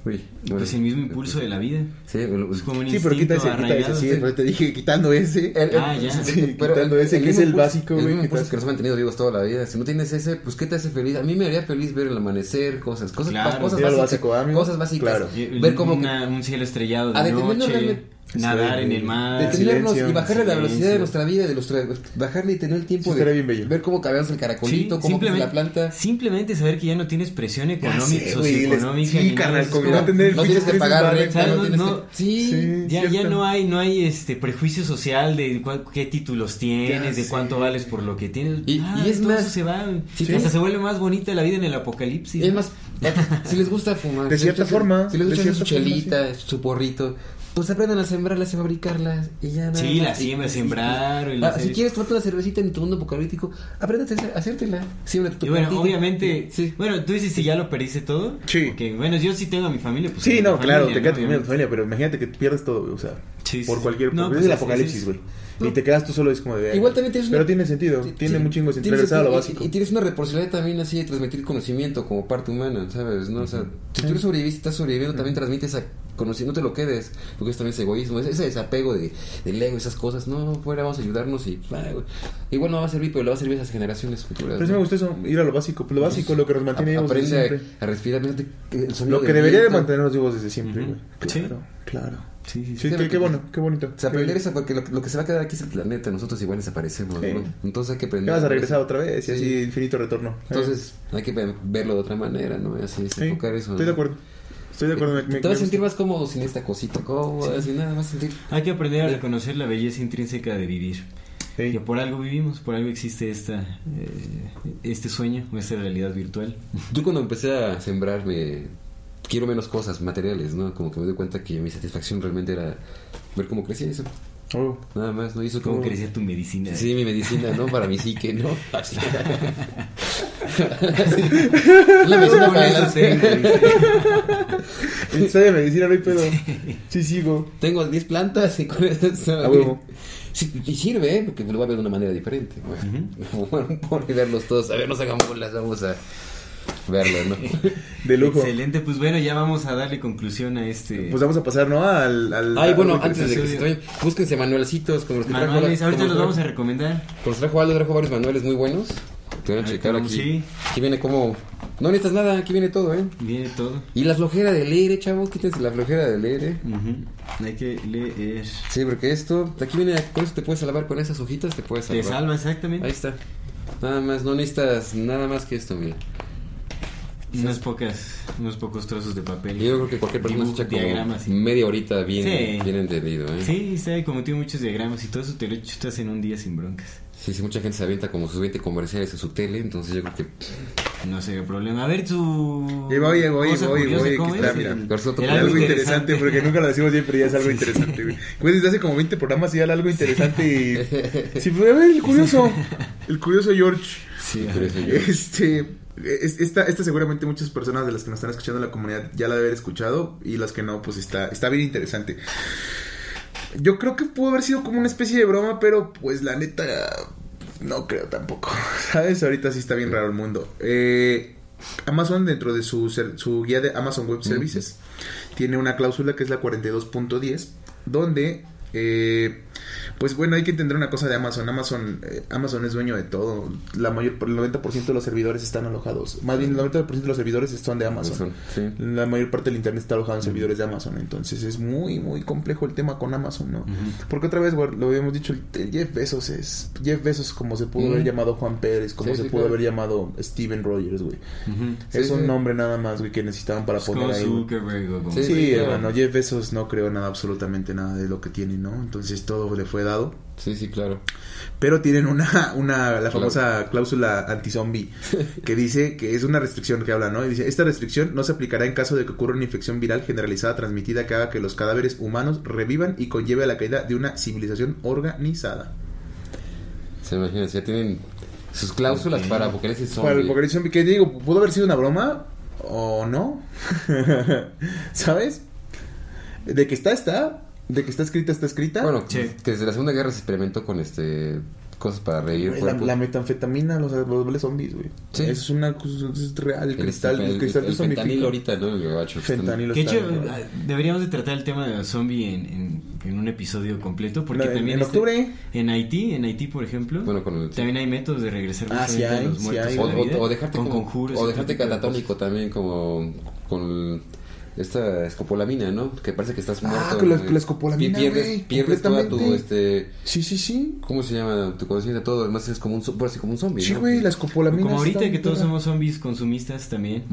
Uy, Pues el mismo impulso de la vida. Sí, bueno, Es como un Sí, pero quita ese, quita ese, sí, sí. pero te dije quitando ese. El- el- Ah, ya. Sí, quitando ese, que es el impulso- básico, el güey, que impulso te que nos ha mantenido vivos toda la vida. Si no tienes ese, pues ¿qué te hace feliz? A mí me haría feliz ver el amanecer, cosas, cosas, Claro. cosas básicas, básico, amigo. cosas básicas. Claro. Ver cómo una- un cielo estrellado de A noche, nadar en el mar. detenernos silencio, y bajarle la velocidad de nuestra vida, de nuestra, bajarle y tener el tiempo Sí, de bien bello. ver cómo cabemos el caracolito, Sí, cómo la planta. simplemente saber que ya no tienes presión económica, sé, socioeconómica. sí, ni nada, carnal, como- no tener no tienes que pagar ¿sabes? no tienes No, que... Sí, Sí. Ya, ya no hay no hay este prejuicio social de cuál- qué títulos tienes, Ya de cuánto sé. vales por lo que tienes. Y- Ah, y es todo más- eso se va. Sí. Hasta se vuelve más bonita la vida en el apocalipsis. Es más, si les gusta fumar, De cierta forma, si les gusta su chelita, su porrito, pues aprendan a sembrarlas y fabricarlas y ya nada Sí, más. la Y- siembra, y- sembrar, Ah, hacer- si quieres tomarte una cervecita en tu mundo apocalíptico, apréndete a hacértela. Siempre tu Y bueno, plantita. obviamente, Sí. bueno, tú dices si ya lo perdiste todo. Sí. Porque, bueno, yo sí tengo a mi familia. Pues, Sí, no, familia, claro, te quedas tu familia, pero imagínate que pierdes todo, o sea, Sí, por cualquier... No, es pues el es- apocalipsis, es- güey. Y te quedas tú solo, es como de... Igual también tienes Pero una- tiene sentido, Ti- tiene ti- mucho chingo de sentido. tienes a lo y- básico. Y, tienes una responsabilidad también así de transmitir conocimiento como parte humana, ¿sabes? ¿No? O sea, si tú sobreviviste, estás sobreviviendo, también transmites a conocimiento, no te lo quedes, porque es también ese egoísmo, ese, desapego de, del ego, esas cosas, no, fuera, vamos a ayudarnos y, güey. igual no va a servir, pero le va a servir a esas generaciones futuras. Pero sí ¿no? me gusta eso, ir a lo básico, pues lo básico, lo que nos mantiene A- Aprende siempre. respirar, fíjate, el sonido Lo que debería de mantenernos vivos desde siempre, güey. Sí. Claro, claro. Sí, sí, sí. Sí, qué, qué que- bueno, qué bonito. O sea, aprender eso, porque lo, lo que se va a quedar aquí es el planeta, nosotros igual desaparecemos, Sí. ¿no? Entonces hay que aprender. Ya vas a regresar otra vez y Sí. así infinito retorno. Entonces hay que ve- verlo de otra manera, ¿no? Así, Sí, enfocar eso. estoy ¿no? de acuerdo. Estoy de acuerdo. me- me- Te vas a sentir más cómodo sin esta cosita, cómodo, sin nada, vas a sentir. Hay que aprender a reconocer la belleza intrínseca de vivir. Sí. Que por algo vivimos, por algo existe esta, eh, este sueño o esta realidad virtual. Yo cuando empecé a sembrar me quiero menos cosas materiales, ¿no? Como que me doy cuenta que mi satisfacción realmente era ver cómo crecía eso. Oh. Nada más, ¿no? Hizo ¿Cómo como crecía tu medicina? Sí, mi medicina, ¿no? Para mi psique, ¿no? Así. La medicina para la-. Estoy de medicina, no hay pedo. Sí, sigo. Tengo 10 plantas y con eso. A huevo. Sí, y sirve, ¿eh? porque lo voy a ver de una manera diferente. Bueno, por verlos todos. A ver, no se hagan bolas, vamos a verlos, ¿no? De lujo. Excelente, pues bueno, ya vamos a darle conclusión a este. Pues vamos a pasar, ¿no? Al. al Ay, bueno, antes de que se vayan, búsquense manualcitos como los que trajo manuales, ahorita los vamos a recomendar. Como los trajo Aldo, trajo varios manuales muy buenos. Te van a checar aquí. sí. Aquí viene como. No necesitas nada, aquí viene todo, ¿eh? Viene todo. Y la flojera de leer, eh, chavos, quítense la flojera de leer, ¿eh? Hay que leer. Sí, porque esto, aquí viene, con eso te puedes salvar con esas hojitas, te puedes Te salvar. salva exactamente. Ahí está. Nada más, no necesitas nada más que esto, mira. Unas pocas, unos pocos trozos de papel. Y yo creo que cualquier persona se echa como diagramas, sí. media horita bien, Sí. bien entendido, ¿eh? Sí, está como tiene muchos diagramas y todo eso te lo chutas en un día sin broncas. Sí, sí, mucha gente se avienta como sus 20 comerciales en su tele, entonces yo creo que... No sé qué problema. A ver, curiosa, llegó, ¿cómo aquí está, es? mira. El- el algo interesante, porque nunca lo decimos siempre, ya es algo interesante, güey. Desde hace como 20 programas y ya algo interesante y... Sí, pues, a ver, el curioso. El curioso George. Sí, Pero eso yo- Este... es- Esta, esta seguramente muchas personas de las que nos están escuchando en la comunidad ya la deben haber escuchado y las que no, pues está, está bien interesante. Yo creo que pudo haber sido como una especie de broma, pero pues la neta no creo tampoco. ¿Sabes? Ahorita sí está bien raro el mundo. Eh, Amazon dentro de su, su guía de Amazon Web Services tiene una cláusula que es la 42.10 donde eh, pues bueno hay que entender una cosa de Amazon. Amazon eh, Amazon es dueño de todo. La mayor el 90% de los servidores están alojados. Más bien el 90% de los servidores son de Amazon. Sí. la mayor parte del internet está alojado en servidores de Amazon. Entonces es muy muy complejo el tema con Amazon no porque otra vez güey, lo habíamos dicho el, Jeff Bezos es Jeff Bezos como se pudo haber llamado Juan Pérez como Sí, se sí, pudo claro. haber llamado Steven Rogers güey. Es un nombre nada más, güey, que necesitaban para Es poner ahí. Zuckerberg Sí, hermano, Jeff Bezos no creo nada, absolutamente nada de lo que tiene, ¿no? Entonces todo le fue dado. Sí, sí, claro. Pero tienen una, una la famosa cláusula anti-zombie que dice que es una restricción que habla, ¿no? Y dice, esta restricción no se aplicará en caso de que ocurra una infección viral generalizada transmitida que haga que los cadáveres humanos revivan y conlleve a la caída de una civilización organizada. Se imaginan, ya tienen sus cláusulas para apocalipsis zombie. Para apocalipsis zombie, que digo, pudo haber sido una broma o no, ¿sabes? De que está, está, De que está escrita, está escrita. Bueno, Sí. que desde la Segunda Guerra se experimentó con este cosas para reír. la, metanfetamina, los, los dobles zombies, güey. Sí. Es una cosa, es real. El El cristal, el, el- cristal el de fentanilo zombifica. ahorita, ¿no? El gabacho. Fentanilo Que hecho, ah, deberíamos de tratar el tema de los zombies en, en, en un episodio completo. Porque No, en- también en este- octubre. en Haití, en Haití, por ejemplo, Bueno, con el- también hay métodos de regresar Ah, sí a los sí muertos hay. O, dejarte con como- conjuros o dejarte catatónico también como con esta escopolamina, ¿no? Que parece que estás Ah, muerto. con la- la escopolamina, Pi- pierdes, güey, pierdes toda tu este Sí, sí, sí. ¿cómo se llama? Tu conciencia todo, además es como un por así como un zombie, Sí, ¿no? güey, la escopolamina. Como ahorita que todos somos zombies consumistas también.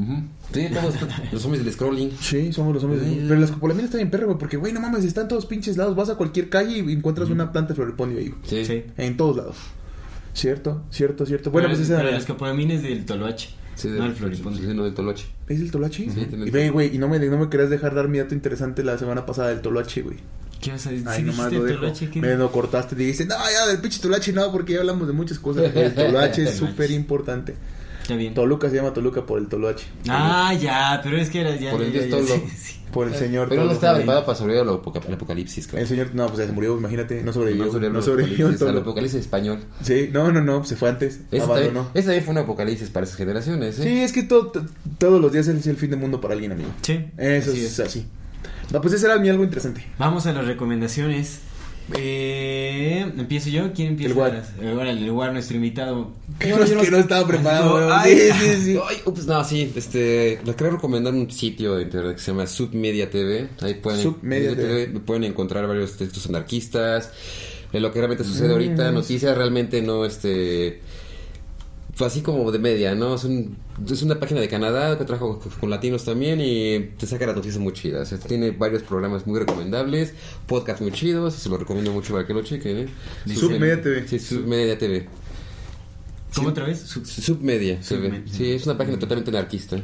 Sí, todos los zombies del scrolling. Sí, somos los hombres. Ay, Pero la escopolamina está bien perra, güey. Porque, güey, no mames, están en todos pinches lados. Vas a cualquier calle y encuentras una planta de floripondio ahí. güey. Sí. Sí. En todos lados. Cierto, cierto, cierto. Bueno, pero, pues esa pero el escopolamina es del toloache, Sí, no el del floripondio. Sí, no, del toloche. ¿Es el toloache? Sí, y ve, güey, y no me, no me querías dejar dar mi dato interesante la semana pasada del toloache, güey. ¿Qué vas a decir? Ay, ¿Sí nomás lo dejo. toloache? Me lo cortaste y dijiste, no, ya del pinche toloache no, porque ya hablamos de muchas cosas. El toloache es súper importante. Bien. Toluca se llama Toluca por el toloache. Ah, ya, pero es que era ya. Por el ya, dios ya, Tolo. sí, sí. Por el señor Pero no Tolo. estaba preparado para sobrevivir al apoca- al apocalipsis, creo. El señor, no, pues ya se murió, imagínate, no sobrevivió. No sobrevivió No sobrevivió el apocalipsis, al apocalipsis español. Sí, no, no, no, se fue antes. Ese abandonó. también, ese también fue un apocalipsis para esas generaciones, ¿eh? Sí, es que todo, todos los días es el fin del mundo para alguien, amigo. Sí, Eso así es, así. No, pues ese era mi algo interesante. Vamos a las recomendaciones. Eh, ¿Empiezo yo? ¿Quién empieza? El Guar. Eh, el Guar, nuestro invitado. Que no, que no estaba preparado, No, ay. Sí, sí, sí. Ay, ups, no, sí, este, les quiero recomendar un sitio de internet que se llama Submedia TV. Ahí pueden, Submedia Media TV. pueden encontrar varios textos anarquistas, de lo que realmente sucede Mm, ahorita, noticias realmente no, este, así como de media, ¿no? Es, un- es una página de Canadá que trabaja con, con latinos también y te saca las noticias muy chidas. Este, tiene varios programas muy recomendables, podcasts muy chidos, se los recomiendo mucho para que lo chequen, ¿eh? Submedia TV. Sí, Submedia TV. ¿Cómo otra vez? Su- Submedia. Submedia. Sí, es una página totalmente anarquista.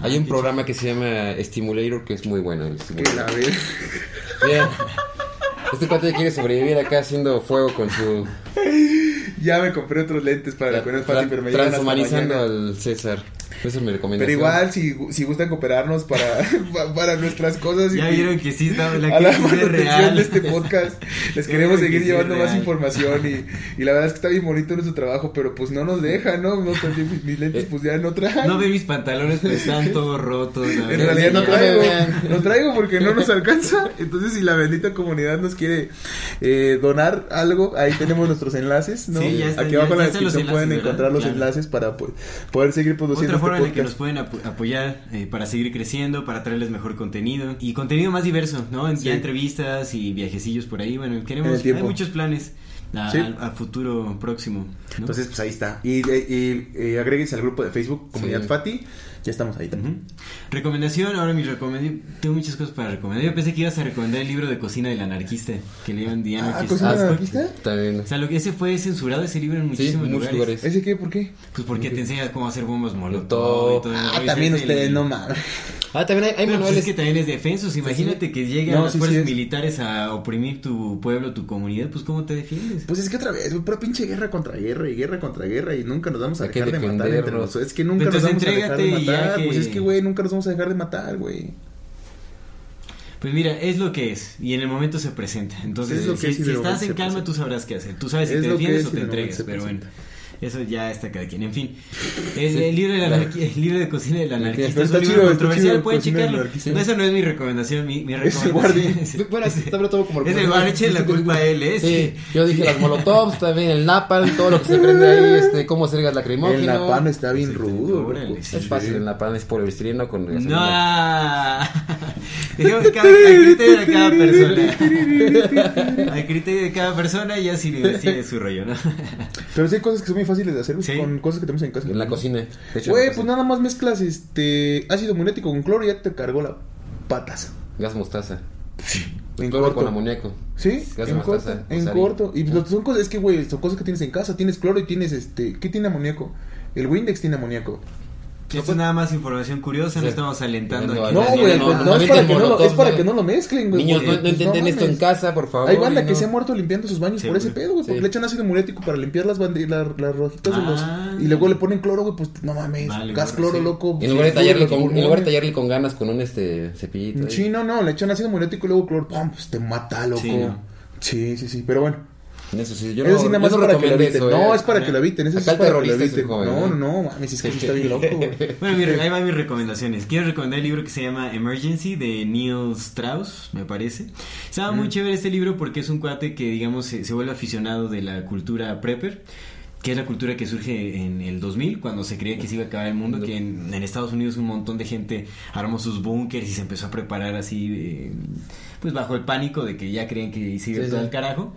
Hay un programa que se llama Stimulator que es muy bueno. el Stimulator. la ve. Bien. Este cuate quiere sobrevivir acá haciendo fuego con su. Ya me compré otros lentes para la cuerda tra- fácil, pero me transhumanizando al César. Eso me recomienda. Pero igual, si, si gustan cooperarnos para, pa- para nuestras cosas y Ya vieron que sí estaba la a la manutención real. de este podcast, les Ya queremos seguir que llevando más información y, y la verdad es que está bien bonito nuestro trabajo, pero pues no nos deja, ¿no? no pues, mis, mis lentes pues ya no traen. No ve mis pantalones, pero están todos rotos. la En realidad no traigo, no traigo porque no nos alcanza. Entonces, si la bendita comunidad nos quiere eh, donar algo, ahí tenemos nuestros enlaces, ¿no? Sí, ya están, Aquí ya- abajo en la descripción pueden encontrar los enlaces para pues, poder seguir produciendo Otra forma en este la que nos pueden apo- apoyar eh, para seguir creciendo, para traerles mejor contenido y contenido más diverso, ¿no? Sí. Ya entrevistas y viajecillos por ahí. Bueno, En queremos. Hay muchos planes a, Sí. al- a futuro próximo. ¿no? Entonces, pues ahí está. Y, y, y, eh, agréguense al grupo de Facebook, Comunidad Sí. Fati. Ya estamos ahí también. Recomendación, ahora mi recomendación. Tengo muchas cosas para recomendar. Yo pensé que ibas a recomendar el libro de cocina del anarquista que leían Diana. Ah, ¿Cocina del Ah, anarquista? Bien. O sea, lo que ese fue censurado ese libro en Sí, muchísimos lugares. lugares. ¿Ese qué? ¿Por qué? Pues porque te enseña cómo hacer bombas molotov y todo. Ah, también ustedes, no mames. Ah, también hay, hay Pero pues manuales. es que también es defensos. Imagínate que llegan No, las sí, fuerzas es. militares a oprimir tu pueblo, tu comunidad. Pues, ¿cómo te defiendes? Pues es que otra vez, pura pinche guerra contra guerra y guerra contra guerra y nunca nos vamos a Hay que dejar de matar entre nosotros. Es que nunca nos vamos a dejar de entrégate y ya matar. que- Pues es que, güey, nunca nos vamos a dejar de matar, güey. Pues mira, es lo que es. Y en el momento se presenta. Entonces, Es lo que si, es estás en calma, tú sabrás qué hacer. Tú sabes si Es te defiendes es o te entregas. Pero bueno. Eso ya está cada quien. En fin, el, el libro de la el libro de cocina del anarquista es un libro controversial. chido, Pueden checarlo. No, esa no es mi recomendación. Mi, mi el recomendación es- Bueno, está todo como Es el bar, echen la culpa a él, ¿eh? Sí, yo dije las molotovs, también el napalm, todo lo que se prende ahí, este, cómo hacer gas lacrimógeno. El napalm está bien Sí, rudo, sí. Es fácil, el napalm es poliestireno con gasolina. No, Dejemos que criterio de cada persona. al criterio de cada persona, ya sí sigue su rollo, ¿no? Pero sí hay cosas que son muy fáciles de hacer Sí. con cosas que tenemos en casa. En la cocina. Güey, pues nada más mezclas este ácido munético con cloro y ya te cargó la patas. Gas mostaza. En Cloro corto. con amoníaco. Sí, Gas en mostaza, corto, en corto. Y lo- son cosas, es que, güey, son cosas que tienes en casa. Tienes cloro y tienes este. ¿Qué tiene amoníaco? El Windex tiene amoníaco. Esto es nada más información curiosa, no estamos alentando No, a No, güey, no, pues, no, no, no es, para que no lo, es para que no lo mezclen, güey. Niños, no, no pues, intenten esto en casa, por favor. Hay banda que no. se ha muerto limpiando sus baños Sí, por ese pedo, güey. Porque le echan ácido muriático para limpiar las, las rojitas de los. Ah. Y luego le ponen cloro, güey. Pues no mames. Vale, gas cloro, sí. loco. Y en lugar, de tallarle con, pulmones. en lugar de tallarle con ganas con un este cepillito. ahí. Sí, no, no. Le echan ácido muriático y luego cloro. Pum, pues te mata, loco. Sí, sí, sí. Pero bueno. Eso sí, yo Eso no, sí, nada más no es para que lo eviten. eso, No, eh. es para que lo eviten. Eso Acá es el para que lo eviten. joven, No, ¿no? no, no, mames. Es que está bien loco, güey. Bueno, mira, ahí van mis recomendaciones. Quiero recomendar el libro que se llama Emergency de Neil Strauss, me parece. Estaba muy chévere este libro porque es un cuate que, digamos, se, se vuelve aficionado de la cultura prepper. Que es la cultura que surge en el 2000, cuando se creía que se iba a acabar el mundo, que en, en Estados Unidos un montón de gente armó sus búnkers y se empezó a preparar así, eh, pues bajo el pánico de que ya creían que se iba Sí, todo sí. al carajo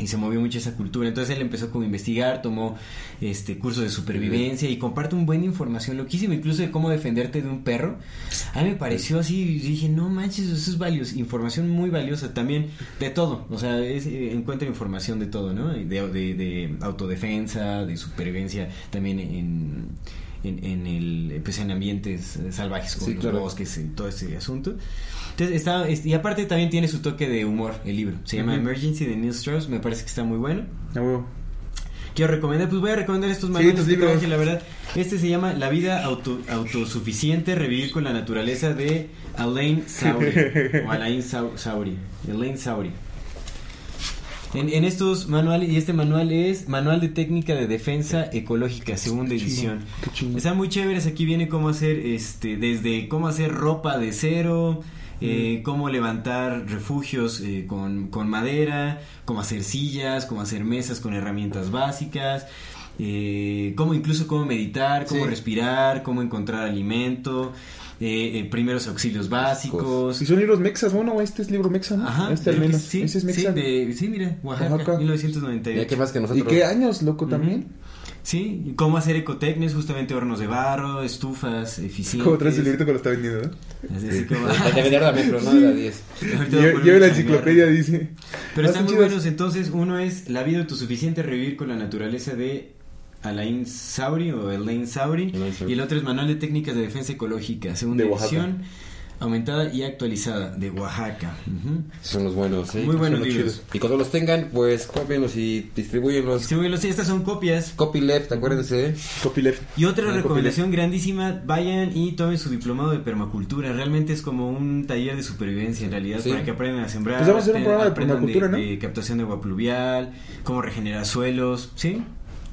y se movió mucho esa cultura. Entonces él empezó como a investigar, tomó este curso de supervivencia y comparte un buen información loquísima, incluso de cómo defenderte de un perro. A mí me pareció así, dije, no manches, eso es valioso, información muy valiosa también de todo. O sea, es, eh, encuentra información de todo, ¿no? De, de, de autodefensa, de supervivencia, también en, en, en el, pues en ambientes salvajes como Sí, los claro. bosques y todo ese asunto. Entonces está, es- y aparte también tiene su toque de humor el libro. Se llama Ujú. Emergency de Neil Strauss, me parece que está muy bueno. Huevo. Quiero recomendar, pues voy a recomendar estos manuales tus que libros. la verdad. Este se llama La vida auto- autosuficiente, revivir con la naturaleza de Alain Sauri. o Alain Sau- Sauri. Alain Sauri. En, en estos manuales, y este manual es Manual de Técnica de Defensa Ecológica, segunda edición. Están muy chéveres, aquí viene cómo hacer, este, desde cómo hacer ropa de cero, eh, cómo levantar refugios eh, con, con madera, cómo hacer sillas, cómo hacer mesas con herramientas básicas, eh, cómo incluso cómo meditar, cómo Sí. respirar, cómo encontrar alimento, eh, eh, primeros auxilios básicos. Si son libros mexas, bueno, este es libro mexa, ¿no? Ajá, este al menos. sí, Ese es sí, mexa. de- sí, mira, Oaxaca, Oaxaca. 1998. Ya que más que ¿Y nosotros. qué años, loco, también? Sí, cómo hacer ecotecnes, justamente hornos de barro, estufas eficientes. Como traes el librito que lo está vendiendo, ¿no? Así, así como- De vender la metro, no de la 10. Ahorita voy a poner Lleva la enciclopedia, dice. Pero están muy buenos, entonces uno es La vida autosuficiente, revivir con la naturaleza de Alain Sauri o Elaine Sauri. Alain Sauri. Y el otro es Manual de Técnicas de Defensa Ecológica, segunda De Oaxaca. Aumentada y actualizada de Oaxaca. Son los buenos, sí. Muy buenos libros. Y cuando los tengan, pues cópienlos y distribuyenlos. Bueno, sí, estas son copias. Copyleft, acuérdense. ¿eh? Copyleft. Y otra Ah, recomendación grandísima, vayan y tomen su diplomado de permacultura. Realmente es como un taller de supervivencia en realidad, Sí. para que aprendan a sembrar. Pues vamos a hacer un aprendan- programa de permacultura, ¿no? de captación de agua pluvial, cómo regenerar suelos, ¿sí?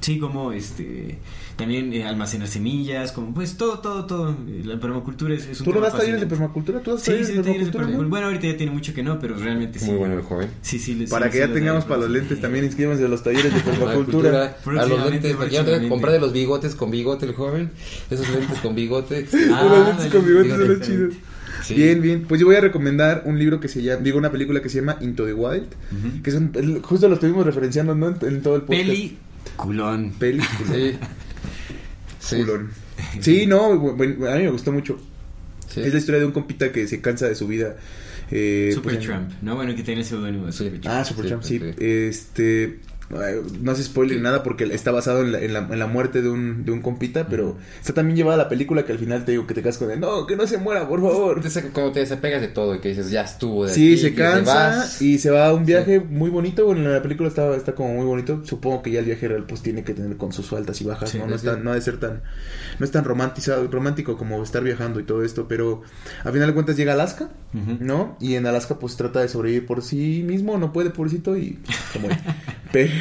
Sí, como este también eh, almacenar semillas, como pues todo, todo, todo. La permacultura es, es un ¿Tú no das talleres de permacultura? ¿Tú das Sí, talleres sí, de talleres de permacultura? permacultura. no? Bueno, ahorita ya tiene mucho que no, pero realmente sí. Muy bueno el joven. Sí, sí, Para sí, que ya tengamos para los lentes también inscríbanse a los talleres de Cultura, permacultura. a los lentes, para que ya no que comprar de los bigotes con bigote el joven. Esos lentes con bigote. Ah, Los lentes con bigotes fíjate, son los chidos. Sí. Bien, bien. Pues yo voy a recomendar un libro que se llama, digo, una película que se llama Into the Wild, Ujú. que es un- el- justo lo estuvimos referenciando, ¿no? En, en todo el podcast. Peli culón. Peli. Sí. Sí. Culón. Sí, no, bueno, a mí me gustó mucho. Sí. Es la historia de un compita que se cansa de su vida. Eh, Super pues, ¿no? Bueno, que tiene el seudónimo de Sí. Super Trump. Ah, Supertramp, sí. Sí, sí. Este. No hace spoiler nada porque está basado en la, en la, en la muerte de un, de un compita, pero está también llevada la película que al final te digo que te casas con él. No, que no se muera, por favor. Te saca- Como te desapegas de todo y que dices, ya estuvo de Sí, aquí, se cansa y se va a un viaje muy bonito. Bueno, en la película está, está como muy bonito. Supongo que ya el viaje real pues tiene que tener con sus altas y bajas, Sí, ¿no? No, es tan- no ha de ser tan, no es tan romantizado, romántico como estar viajando y todo esto, pero a final de cuentas llega a Alaska. ¿no? Y en Alaska pues trata de sobrevivir por sí mismo, no puede pobrecito y se muere. pero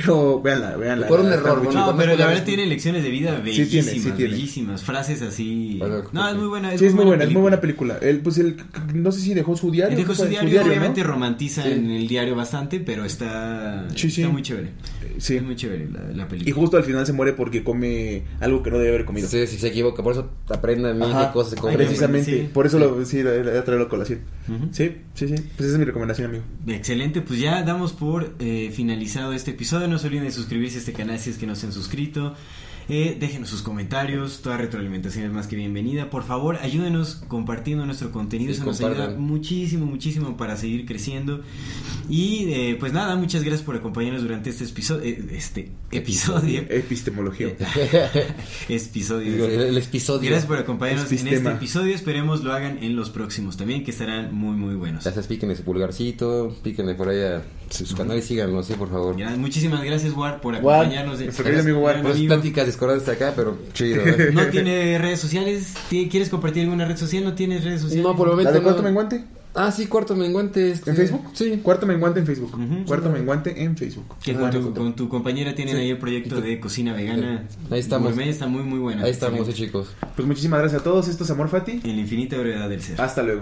véanla, véanla. Por un error, muy bueno. No, pero es la verdad tiene lecciones de vida Sí tiene, bellísimas, sí tiene. bellísimas, frases así. Bueno, no, es muy buena. Sí, es muy buena, es muy buena película. Él, pues, él, no sé si dejó su diario. Dejó ¿qué su diario, ¿no? obviamente romantiza Sí. en el diario bastante, pero está, Sí, sí. está muy chévere. Sí. Es muy chévere la, la película. Y justo al final se muere porque come algo que no debe haber comido. Sí, si se equivoca, por eso aprendan mil cosas de cómo. precisamente. Sí. Por eso lo, sí, la, a colación. Ujú. Sí, sí, sí. Pues esa es mi recomendación, amigo. Excelente, pues ya damos por eh, finalizado este episodio. No se olviden de suscribirse a este canal si es que no se han suscrito. Eh, déjenos sus comentarios, toda retroalimentación es más que bienvenida. Por favor, ayúdenos compartiendo nuestro contenido, Sí, eso nos compartan. ayuda muchísimo, muchísimo para seguir creciendo. Y eh, pues nada, muchas gracias por acompañarnos durante este episodio. este episodio. Epistemología. episodio. El, el episodio. Gracias por acompañarnos en este episodio. Esperemos lo hagan en los próximos también, que estarán muy, muy buenos. Sabes, píquenle su pulgarcito, píquenle por ahí a sus canales, síganlo, sí, por favor. Muchísimas gracias, War, por War, acompañarnos. nuestro querido amigo War, Gran amigo. pláticas acá, pero chido. ¿eh? ¿No tiene redes sociales? ¿Ti- ¿Quieres compartir alguna red social? ¿No tienes redes sociales? No, por el ¿La momento de no. cuarto menguante? Ah, sí, cuarto menguante. este, ¿En Facebook? Sí. Cuarto menguante en Facebook. Cuarto menguante en Facebook. Que Ah, con tu, listo. con tu compañera tienen Sí. ahí el proyecto de cocina vegana. Ahí estamos. Gourmet, está muy, muy bueno. Ahí estamos, eh, chicos. Pues muchísimas gracias a todos. Esto es Amor Fati. En la infinita brevedad del ser. Hasta luego.